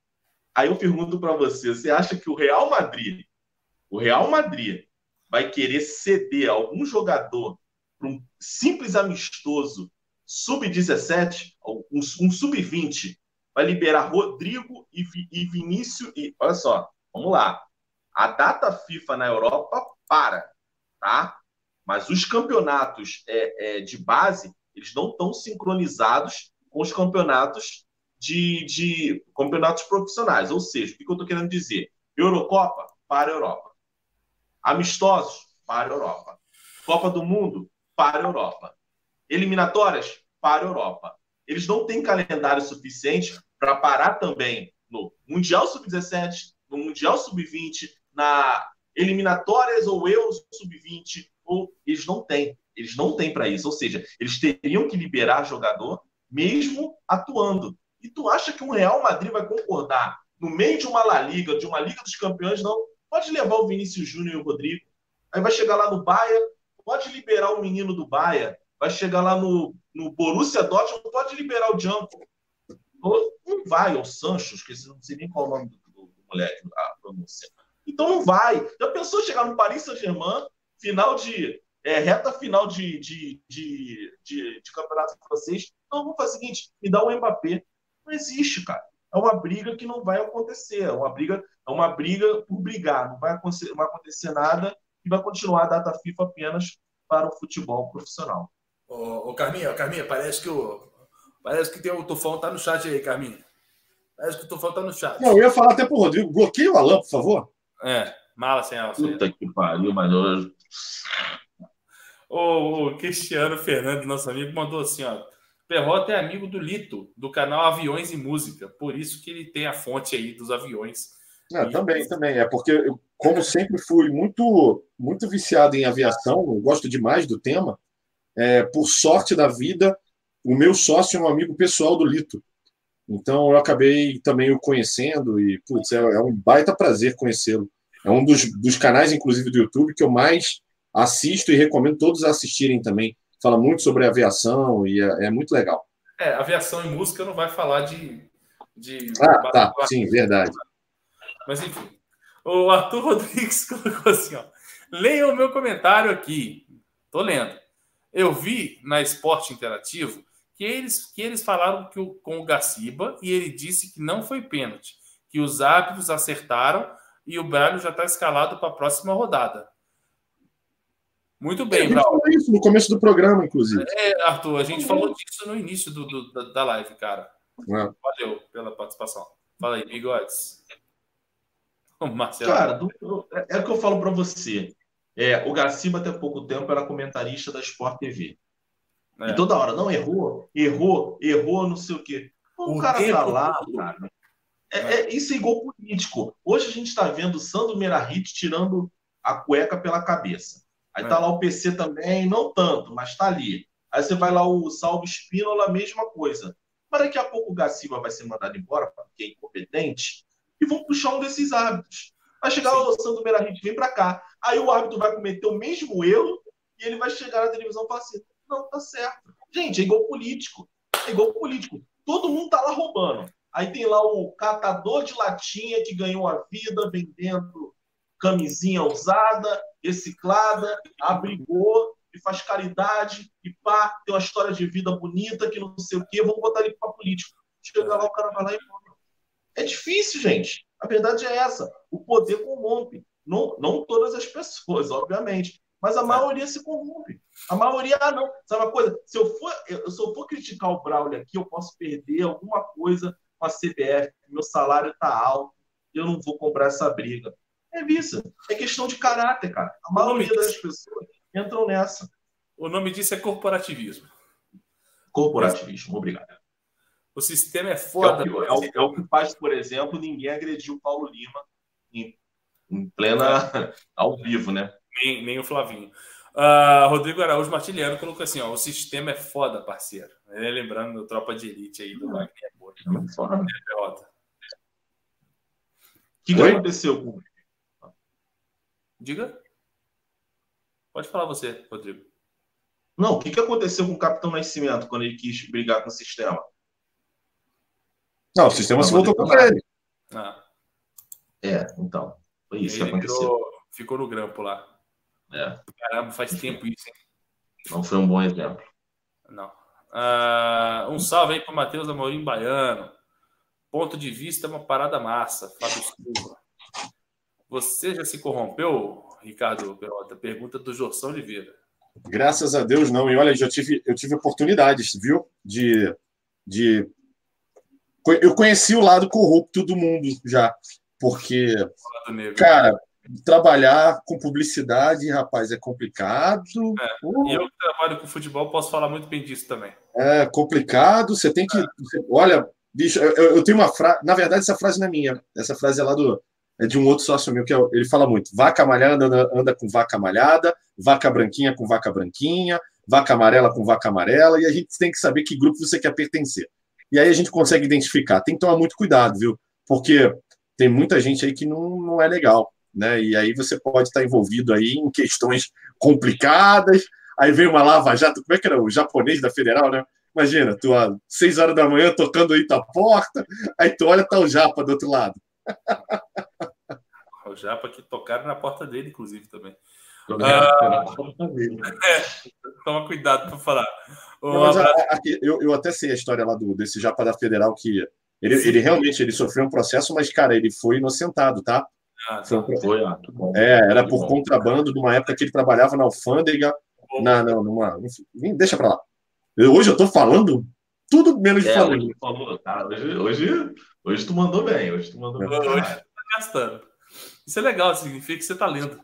Speaker 4: Aí eu pergunto para você, você acha que o Real Madrid, o Real Madrid vai querer ceder algum jogador um simples amistoso sub-17, um, um sub-20, vai liberar Rodrigo e, e Vinícius. E, olha só, vamos lá. A data FIFA na Europa para, tá? Mas os campeonatos é, é, de base, eles não estão sincronizados com os campeonatos de, de campeonatos profissionais. Ou seja, o que eu estou querendo dizer? Eurocopa para a Europa. Amistosos para a Europa. Copa do Mundo para a Europa. Eliminatórias para a Europa. Eles não têm calendário suficiente para parar também no Mundial Sub-17, no Mundial Sub-20, na eliminatórias ou Euro Sub-20, ou eles não têm. Eles não têm para isso. Ou seja, eles teriam que liberar jogador mesmo atuando. E tu acha que um Real Madrid vai concordar no meio de uma La Liga, de uma Liga dos Campeões, não? Pode levar o Vinícius Júnior e o Rodrigo. Aí vai chegar lá no Bahia, pode liberar o menino do Bahia, vai chegar lá no, no Borussia Dortmund, pode liberar o Django. Não vai, o Sancho, esqueci, não sei nem qual é o nome do, do, do moleque, a pronúncia. Então não vai. Já pensou chegar no Paris Saint-Germain, final de. É, reta final de, de, de, de, de campeonato francês. Então vamos fazer o seguinte: me dá o um Mbappé. Não existe, cara. É uma briga que não vai acontecer. É uma briga, é uma briga por brigar. Não vai acontecer, não vai acontecer nada e vai continuar a data FIFA apenas para o futebol profissional.
Speaker 1: Ô, ô Carminha, Carminha, parece que o. Parece que tem o Tufão tá no chat aí, Carminha. Parece que o Tufão tá no chat.
Speaker 3: Não, eu ia falar até pro Rodrigo. Bloqueia o Alan, por favor.
Speaker 1: É, mala sem ela.
Speaker 4: Puta que pariu, mas.
Speaker 1: O, o Cristiano Fernandes, nosso amigo, mandou assim, ó. Perrota é amigo do Lito, do canal Aviões e Música. Por isso que ele tem a fonte aí dos aviões.
Speaker 3: Não, e... Também, também. É porque, eu, como sempre fui muito, muito viciado em aviação, eu gosto demais do tema. É, por sorte da vida, o meu sócio é um amigo pessoal do Lito. Então eu acabei também o conhecendo e, putz, é, é um baita prazer conhecê-lo. É um dos, dos canais, inclusive, do YouTube que eu mais assisto e recomendo todos assistirem também. Fala muito sobre aviação e é, é muito legal.
Speaker 1: É, aviação e música não vai falar de. de
Speaker 3: ah, tá, sim, verdade.
Speaker 1: Mas enfim. O Arthur Rodrigues colocou assim: ó. Leia o meu comentário aqui. Tô lendo. Eu vi na Esporte Interativo que eles, que eles falaram que o, com o Gaciba e ele disse que não foi pênalti, que os árbitros acertaram e o Braulio já está escalado para a próxima rodada. Muito bem,
Speaker 3: Braulio. falou isso no começo do programa, inclusive.
Speaker 1: É, Arthur, a gente falou disso no início do, do da, da, live, cara. É. Valeu pela participação. Fala aí, bigodes.
Speaker 4: Marcelo. Cara, do, é, é o que eu falo para você. É, o Gaciba, até pouco tempo, era comentarista da Sport TV. É. E toda hora, não, errou, errou, errou, não sei o quê. O, o cara tá lá, cara. É, é, isso é igual político. Hoje a gente está vendo o Sandro Merahit tirando a cueca pela cabeça. Aí é. tá lá o PC também, não tanto, mas tá ali. Aí você vai lá o Salvo Espínola, a mesma coisa. Mas daqui a pouco o Gaciba vai ser mandado embora, porque é incompetente, e vão puxar um desses árbitros. Vai chegar Sim. o Sandro Merahit, vem para cá. Aí o árbitro vai cometer o mesmo erro e ele vai chegar na televisão e falar assim: não, tá certo. Gente, é igual político. É igual político. Todo mundo tá lá roubando. Aí tem lá o catador de latinha que ganhou a vida vendendo camisinha usada, reciclada, abrigou e faz caridade e pá, tem uma história de vida bonita que não sei o quê, vamos botar ele para político. Chega lá, o cara vai lá e É difícil, gente. A verdade é essa. O poder corrompe. Não, não todas as pessoas, obviamente. Mas a maioria se corrompe. A maioria, ah, não. Sabe uma coisa? Se eu for, eu, se eu for criticar o Braulio aqui, eu posso perder alguma coisa com a CBF. Meu salário está alto. Eu não vou comprar essa briga. É isso. É questão de caráter, cara. A maioria das disso... pessoas entram nessa.
Speaker 1: O nome disso é corporativismo.
Speaker 4: Corporativismo, obrigado.
Speaker 1: O sistema é foda.
Speaker 4: É o, que, é, o, é o, que, faz, por exemplo, ninguém agrediu o Paulo Lima em, em plena ao vivo, né?
Speaker 1: Nem, nem o Flavinho. Uh, Rodrigo Araújo Martiliano colocou assim: ó, o sistema é foda, parceiro. Ele lembrando do Tropa de Elite aí do Wagner Moura.
Speaker 4: O que, que aconteceu com.
Speaker 1: Diga. Pode falar você, Rodrigo.
Speaker 4: Não, o que, que aconteceu com o Capitão Nascimento quando ele quis brigar com o sistema?
Speaker 3: Não, o sistema se voltou contra ele.
Speaker 4: Ah. É, então. Foi isso ele que aconteceu. Ficou,
Speaker 1: ficou no grampo lá. É. Caramba, faz tempo isso, hein?
Speaker 4: Não foi um bom exemplo.
Speaker 1: Não. Uh, um salve aí para o Matheus Amorim Baiano. Ponto de vista é uma parada massa. Fábio Silva. Você já se corrompeu, Ricardo Perota? Pergunta do Jorção Oliveira.
Speaker 3: Graças a Deus, não. E olha, já tive, eu tive oportunidades, viu? De, de. Eu conheci o lado corrupto do mundo já. Porque, cara, trabalhar com publicidade, rapaz, é complicado. É,
Speaker 1: eu que trabalho com futebol posso falar muito bem disso também.
Speaker 3: É complicado, você tem que. É. Olha, bicho, eu, eu tenho uma frase. Na verdade, essa frase não é minha. Essa frase é lá do. É de um outro sócio meu, que é, ele fala muito: vaca malhada anda, anda com vaca malhada, vaca branquinha com vaca branquinha, vaca amarela com vaca amarela, e a gente tem que saber que grupo você quer pertencer. E aí a gente consegue identificar. Tem que tomar muito cuidado, viu? Porque tem muita gente aí que não, não é legal né? E aí você pode estar envolvido aí em questões complicadas. Aí vem uma lava-jato, como é que era o japonês da Federal, né? Imagina, tu às 6 horas da manhã tocando aí tua porta, aí tu olha, tá o Japa do outro lado.
Speaker 1: O Japa que tocaram na porta dele, inclusive, também.
Speaker 3: Ah,
Speaker 1: é, toma cuidado para falar. Um
Speaker 3: Não, aqui, eu, eu até sei a história lá do, desse Japa da Federal que ele, ele realmente ele sofreu um processo, mas, cara, ele foi inocentado, tá?
Speaker 1: abraço.
Speaker 3: Foi um.
Speaker 4: Foi, ah, bom.
Speaker 3: É, era por
Speaker 4: bom.
Speaker 3: contrabando de uma época que ele trabalhava na alfândega, na, na, numa. enfim, deixa pra lá. Eu- hoje eu tô falando tudo menos de
Speaker 4: É,
Speaker 3: família.
Speaker 4: hoje, tu falou, tá, hoje, hoje, hoje tu mandou bem, hoje tu mandou bem.
Speaker 1: Hoje-
Speaker 4: caralho.
Speaker 1: gastando. Isso é legal, significa que você tá lendo.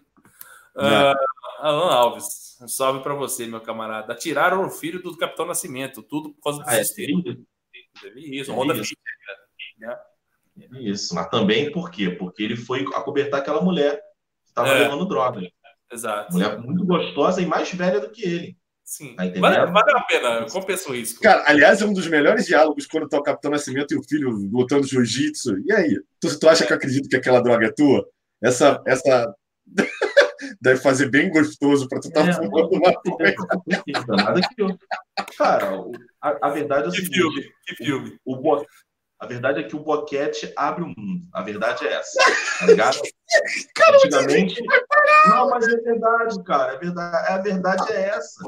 Speaker 3: É.
Speaker 1: Ah, Alan Alves, um salve para você, meu camarada. Atiraram o filho do Capitão Nascimento, tudo por causa do
Speaker 4: Ah, é,
Speaker 1: sistema.
Speaker 4: tem
Speaker 1: Teve isso,
Speaker 4: É
Speaker 1: Honda
Speaker 4: isso.
Speaker 1: Né?
Speaker 4: isso, mas também por quê? Porque ele foi acobertar aquela mulher que estava
Speaker 1: É.
Speaker 4: levando droga.
Speaker 1: Exato.
Speaker 4: Mulher muito gostosa e mais velha do que ele.
Speaker 1: Sim.
Speaker 4: Tá?
Speaker 1: Vale, vale a pena, compensa o risco.
Speaker 3: Cara, aliás, é um dos melhores diálogos quando tá o Capitão Nascimento e o filho lutando jiu-jitsu. E aí? Tu, tu acha que eu acredito que aquela droga é tua? Essa. essa... Deve fazer bem gostoso pra tu estar
Speaker 4: É,
Speaker 3: fumando uma
Speaker 4: tem nada que eu. Cara, o- a, a verdade é o
Speaker 1: Que
Speaker 4: seguinte:
Speaker 1: filme, que filme.
Speaker 4: o bo... a verdade é que o boquete abre o mundo. A verdade é essa. Tá ligado? Antigamente. Não, mas é verdade, cara. É verdade, a verdade é essa.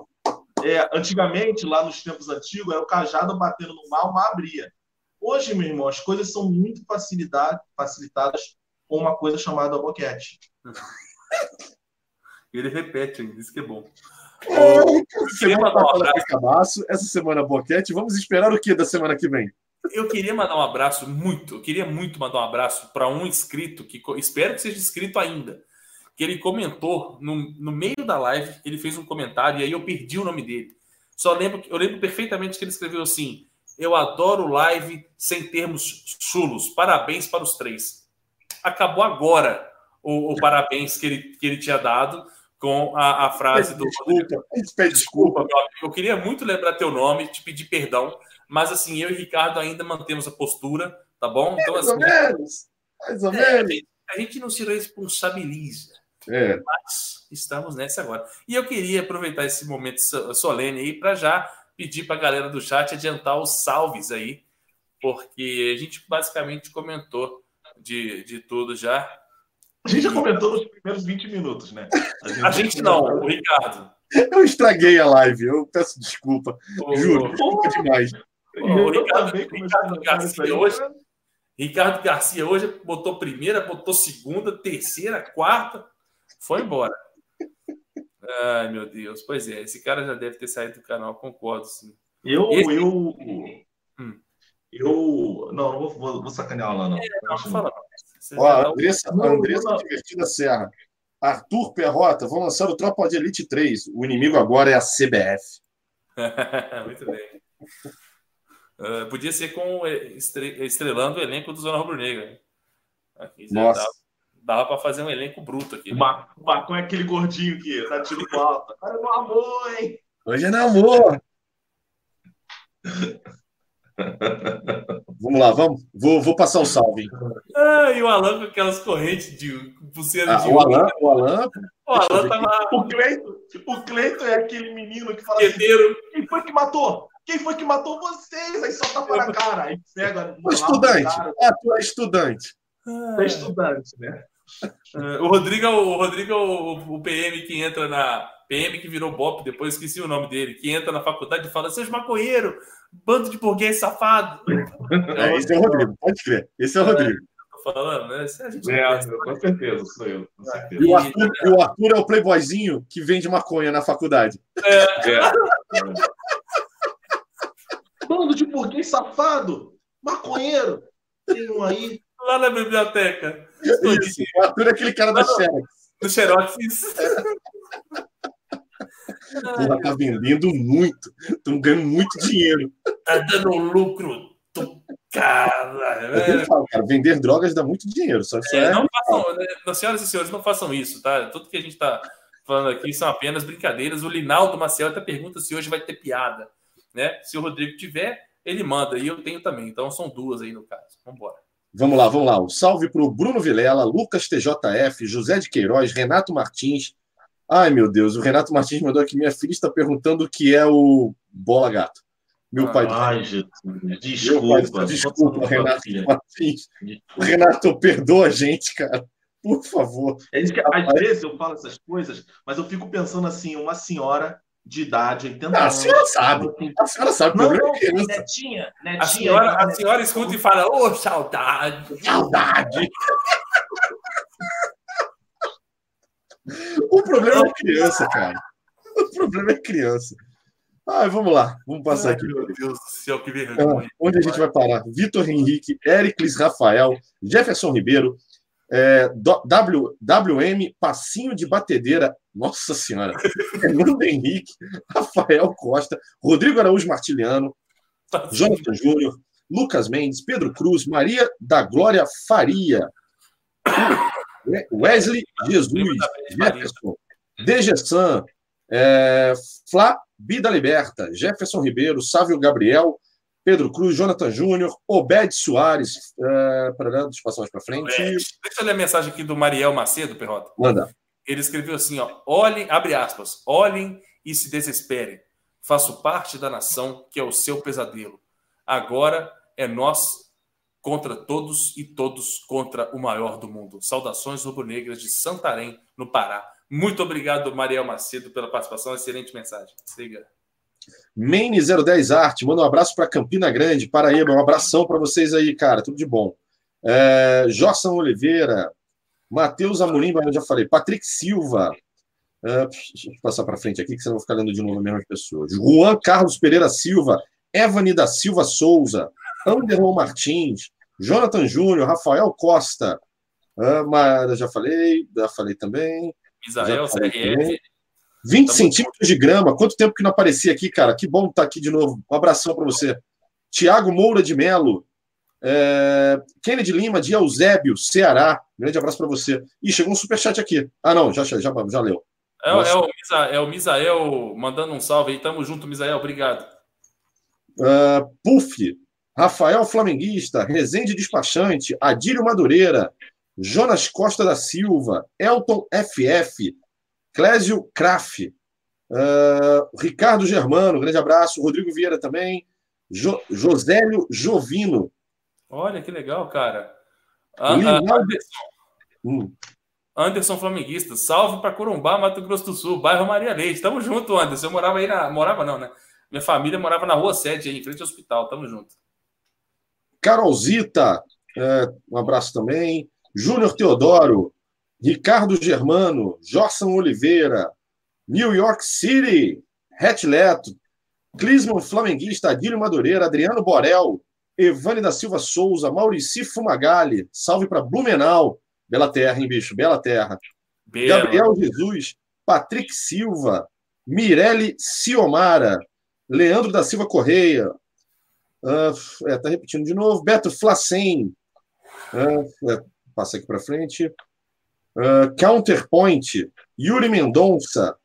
Speaker 4: É, antigamente, lá nos tempos antigos, era o cajado batendo no mal, uma abria. Hoje, meu irmão, as coisas são muito facilitadas com uma coisa chamada boquete.
Speaker 1: Ele repete ainda, isso que é bom.
Speaker 3: Essa
Speaker 1: queria
Speaker 3: semana
Speaker 1: mandar um
Speaker 3: tá
Speaker 1: abraço.
Speaker 3: cabaço, essa semana boquete. Vamos esperar o que da semana que vem?
Speaker 1: Eu queria mandar um abraço muito, eu queria muito mandar um abraço para um inscrito que espero que seja inscrito ainda. Que ele comentou no, no meio da live, ele fez um comentário e aí eu perdi o nome dele. Só lembro, eu lembro perfeitamente que ele escreveu assim: Eu adoro live sem termos chulos. Parabéns para os três. Acabou agora o, o parabéns que ele, que ele tinha dado com a, a frase do
Speaker 3: Desculpa, desculpa.
Speaker 1: Desculpa, meu amigo. Eu queria muito lembrar teu nome, te pedir perdão, mas assim, eu e Ricardo ainda mantemos a postura, tá bom? Então,
Speaker 3: Mais ou
Speaker 1: assim,
Speaker 3: menos. Mais ou
Speaker 1: é,
Speaker 3: menos.
Speaker 1: a gente não se responsabiliza,
Speaker 3: É.
Speaker 1: mas estamos nessa agora. E eu queria aproveitar esse momento so- solene aí para já pedir para a galera do chat adiantar os salves aí, porque a gente basicamente comentou de, de tudo já.
Speaker 4: A gente já comentou nos primeiros 20 minutos, né?
Speaker 1: A gente não, o Ricardo.
Speaker 3: Eu estraguei a live, eu peço desculpa. Juro,
Speaker 1: o-
Speaker 3: desculpa demais.
Speaker 1: o Ricardo- Ricardo
Speaker 4: a
Speaker 1: Garcia hoje-
Speaker 4: né?
Speaker 1: Ricardo Garcia hoje botou primeira, botou segunda, terceira, quarta, foi embora. Ai, meu Deus. Pois é, esse cara já deve ter saído do canal, concordo, sim.
Speaker 4: Eu,
Speaker 1: Esse-
Speaker 4: eu. Eu, não, não vou, vou, vou sacanear lá, não.
Speaker 1: Não, não não.
Speaker 3: Ó,
Speaker 1: já tá-
Speaker 3: Andressa,
Speaker 4: Não,
Speaker 3: Andressa
Speaker 4: não.
Speaker 3: Divertida Serra. Arthur Perrota, vão lançar o Tropa de Elite 3. O inimigo agora é a CBF.
Speaker 1: Muito bem. Ah, podia ser com estre- estrelando o elenco do Zona Rubro Negra. Aqui
Speaker 3: Nossa.
Speaker 1: Dava, dava para fazer um elenco bruto aqui.
Speaker 4: O
Speaker 1: né?
Speaker 4: O Marcão é aquele gordinho que tá tiro alto. Cara, meu amor, hein?
Speaker 3: Hoje é namoro. vamos lá, vamos. Vou, vou passar o salve.
Speaker 1: Ah, e o Alan com aquelas correntes de pulseira
Speaker 3: Ah,
Speaker 1: de
Speaker 3: o Alan, o Alan,
Speaker 1: O Alan tava
Speaker 4: O Cleito, o Cleito é aquele menino que fala assim: quem foi que matou? Quem foi que matou vocês? Aí só tapa na cara. Aí pega.
Speaker 3: o estudante. Ah, tu é estudante.
Speaker 4: É estudante, né?
Speaker 1: Ah, O Rodrigo, é o o Rodrigo é o, o PM que entra na. PM que virou BOP, depois esqueci o nome dele, que entra na faculdade e fala: seus maconheiro, bando de burguês safado.
Speaker 3: É, esse é o Rodrigo, pode crer. Esse é o Rodrigo.
Speaker 1: Tô falando, né? Isso a gente
Speaker 4: É,
Speaker 1: conhece.
Speaker 4: com certeza, sou eu. Com
Speaker 3: E
Speaker 4: certeza.
Speaker 3: o, Arthur, e o Arthur é o playboyzinho que vende maconha na faculdade.
Speaker 4: É. Bando de burguês safado! Maconheiro! Tem um aí.
Speaker 1: Lá na biblioteca,
Speaker 3: Isso. O Arthur é aquele cara da
Speaker 1: não.
Speaker 3: Xerox.
Speaker 1: no Xerox. isso.
Speaker 3: Porra, tá vendendo muito. Estão ganhando muito dinheiro.
Speaker 1: Tá dando lucro do cara.
Speaker 3: Falo, cara, vender drogas dá muito dinheiro. Só, só
Speaker 1: É,
Speaker 3: é,
Speaker 1: não façam, né, senhoras e senhores, não façam isso, tá? Tudo que a gente está falando aqui são apenas brincadeiras. O Linaldo Maciel até pergunta se hoje vai ter piada, né? Se o Rodrigo tiver, ele manda e eu tenho também. Então são duas aí no caso. Vamos embora.
Speaker 3: Vamos lá, vamos lá. Um salve para o Bruno Vilela, Lucas TJF, José de Queiroz, Renato Martins. Ai, meu Deus, o Renato Martins mandou aqui: minha filha está perguntando o que é o Bola Gato. Meu pai.
Speaker 4: Ai, Jesus. Desculpa.
Speaker 3: Desculpa, Renato Martins. Renato, perdoa a gente, cara. Por favor.
Speaker 4: É isso que, às vezes eu falo essas coisas, mas eu fico pensando assim, uma senhora de idade, 80
Speaker 3: Ah, a senhora sabe. A senhora sabe.
Speaker 4: Não,
Speaker 3: problema
Speaker 4: não,
Speaker 3: é
Speaker 4: netinha, netinha.
Speaker 1: A senhora, a senhora escuta e fala, ô, saudade.
Speaker 3: Saudade. O problema é criança, cara. O problema é criança. Ai, vamos lá. Vamos passar aqui.
Speaker 1: Meu Deus do céu, que
Speaker 3: Ah,
Speaker 1: vergonha.
Speaker 3: onde a gente vai parar? Vitor Henrique, Éricles Rafael, Jefferson Ribeiro, é, w, WM Passinho de Batedeira, nossa senhora, Fernando Henrique, Rafael Costa, Rodrigo Araújo Martiliano, Jonathan Júnior, Lucas Mendes, Pedro Cruz, Maria da Glória Faria, Wesley Jesus, Jefferson, Degessan, é, Flá Bida Liberta, Jefferson Ribeiro, Sávio Gabriel, Pedro Cruz, Jonathan Júnior, Obed Soares, é, parará, deixa eu passar mais para frente.
Speaker 1: É, deixa eu ler a mensagem aqui do Mariel Macedo, Perrota.
Speaker 3: Manda.
Speaker 1: Ele escreveu assim, ó, olhem, abre aspas, olhem e se desesperem. Faço parte da nação que é o seu pesadelo. Agora é nós contra todos e todos contra o maior do mundo. Saudações rubro-negras de Santarém, no Pará. Muito obrigado, Mariel Macedo, pela participação. Excelente mensagem. Siga.
Speaker 3: Maine 010 Arte, manda um abraço para Campina Grande, Paraíba. Um abração para vocês aí, cara. Tudo de bom. É, Jorson Oliveira, Matheus Amorim, eu já falei. Patrick Silva. É, deixa eu passar para frente aqui, que senão eu vou ficar lendo de novo as mesmas pessoas. Juan Carlos Pereira Silva, Evani da Silva Souza, Anderson Martins, Jonathan Júnior, Rafael Costa. Mas eu já falei, já falei também.
Speaker 1: Isael,
Speaker 3: Já falei
Speaker 1: CRF.
Speaker 3: também. 20
Speaker 1: Tamo
Speaker 3: centímetros de grama. Quanto tempo que não aparecia aqui, cara? Que bom estar aqui de novo. Um abração para você. Tiago Moura de Melo. É... Kennedy Lima de Eusébio, Ceará. Grande abraço para você. Ih, chegou um superchat aqui. Ah, não, já, já, já, já leu.
Speaker 1: É, o- é o, Misa- é o Misael mandando um salve aí. Tamo junto, Misael. Obrigado.
Speaker 3: Uh, Puff, Rafael Flamenguista, Rezende Despachante, Adílio Madureira, Jonas Costa da Silva, Elton FF, Clésio Kraft, uh, Ricardo Germano, grande abraço, Rodrigo Vieira também, jo Josélio Jovino,
Speaker 1: Olha que legal, cara. Ah, ah, Anderson,
Speaker 3: hum,
Speaker 1: Anderson Flamenguista. Salve para Corumbá, Mato Grosso do Sul, bairro Maria Leite. Tamo junto, Anderson. Eu morava aí na. Morava não, né? Minha família morava na rua 7, aí, em frente ao hospital. Tamo junto.
Speaker 3: Carolzita, é, um abraço também, Júnior Teodoro, Ricardo Germano, Jorson Oliveira, New York City, Het Leto, Clisman Flamenguista, Adílio Madureira, Adriano Borel, Evane da Silva Souza, Maurici Fumagalli, salve para Blumenau, bela terra, hein, bicho, bela terra.
Speaker 1: Belo.
Speaker 3: Gabriel Jesus, Patrick Silva, Mirelle Ciomara, Leandro da Silva Correia, ah, é, tá repetindo de novo, Beto Flacem, ah, é, passa aqui para frente, Ah, Counterpoint, Yuri Mendonça,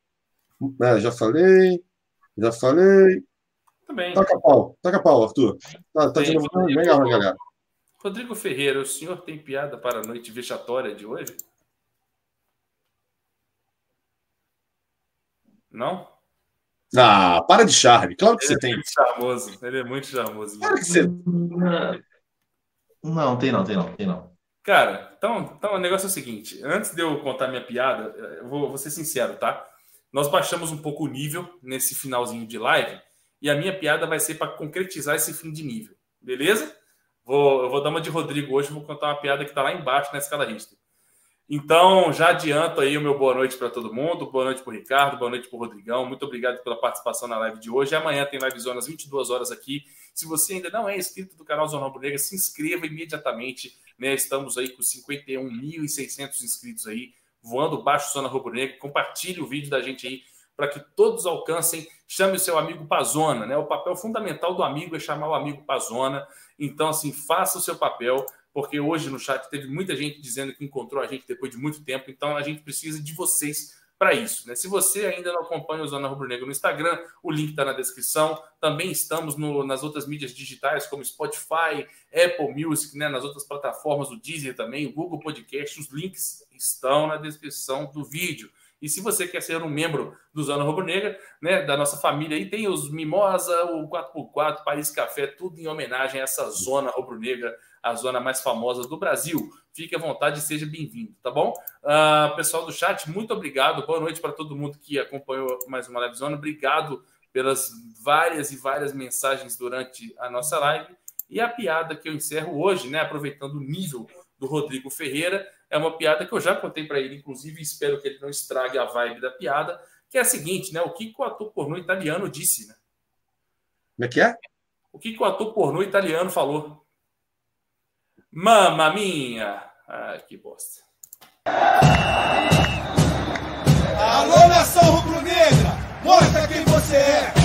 Speaker 3: Ah, já falei, já falei,
Speaker 1: Também.
Speaker 3: taca pau, taca pau, Arthur, tá, tá de novo, legal, galera.
Speaker 1: Rodrigo Ferreira, o senhor tem piada para a noite vexatória de hoje? Não?
Speaker 3: Ah, para de charme, claro que
Speaker 1: Ele
Speaker 3: você
Speaker 1: é
Speaker 3: tem,
Speaker 1: muito charmoso. Ele é muito charmoso.
Speaker 3: claro que você
Speaker 4: Não, tem não, tem não, tem não.
Speaker 1: Cara, então, então o negócio é o seguinte: antes de eu contar minha piada, eu vou, vou ser sincero, tá? Nós baixamos um pouco o nível nesse finalzinho de live e a minha piada vai ser para concretizar esse fim de nível, beleza? Vou, eu vou dar uma de Rodrigo hoje, vou contar uma piada que tá lá embaixo na escala Richter. Então, já adianto aí o meu boa noite para todo mundo, boa noite para o Ricardo, boa noite para o Rodrigão, muito obrigado pela participação na live de hoje. Amanhã tem live zona às 22 horas aqui. Se você ainda não é inscrito do canal Zona Rubro Negra, se inscreva imediatamente. Né? Estamos aí com 51.600 inscritos aí, voando baixo Zona Rubro Negra. Compartilhe o vídeo da gente aí para que todos alcancem. Chame o seu amigo Pazona, né? O papel fundamental do amigo é chamar o amigo Pazona. Então, assim, faça o seu papel, porque hoje no chat teve muita gente dizendo que encontrou a gente depois de muito tempo. Então, a gente precisa de vocês para isso. Né? Se você ainda não acompanha o Zona Rubro Negro no Instagram, o link está na descrição. Também estamos no, nas outras mídias digitais, como Spotify, Apple Music, né? nas outras plataformas, o Deezer também, o Google Podcast. Os links estão na descrição do vídeo. E se você quer ser um membro do Zona Rubro Negra, né, da nossa família aí, tem os Mimosa, o 4x4, Paris Café, tudo em homenagem a essa Zona Rubro Negra, a zona mais famosa do Brasil. Fique à vontade e seja bem-vindo, tá bom? Uh, pessoal do chat, muito obrigado. Boa noite para todo mundo que acompanhou mais uma live zona. Obrigado pelas várias e várias mensagens durante a nossa live. E a piada que eu encerro hoje, né, aproveitando o nível do Rodrigo Ferreira, é uma piada que eu já contei para ele, inclusive, espero que ele não estrague a vibe da piada, que é a seguinte, né? O que, que o ator pornô italiano disse, né?
Speaker 3: Como é que é?
Speaker 1: O que, que o ator pornô italiano falou? Mama minha! Ai, que bosta. Alô, nação rubro-negra! Mostra quem você é!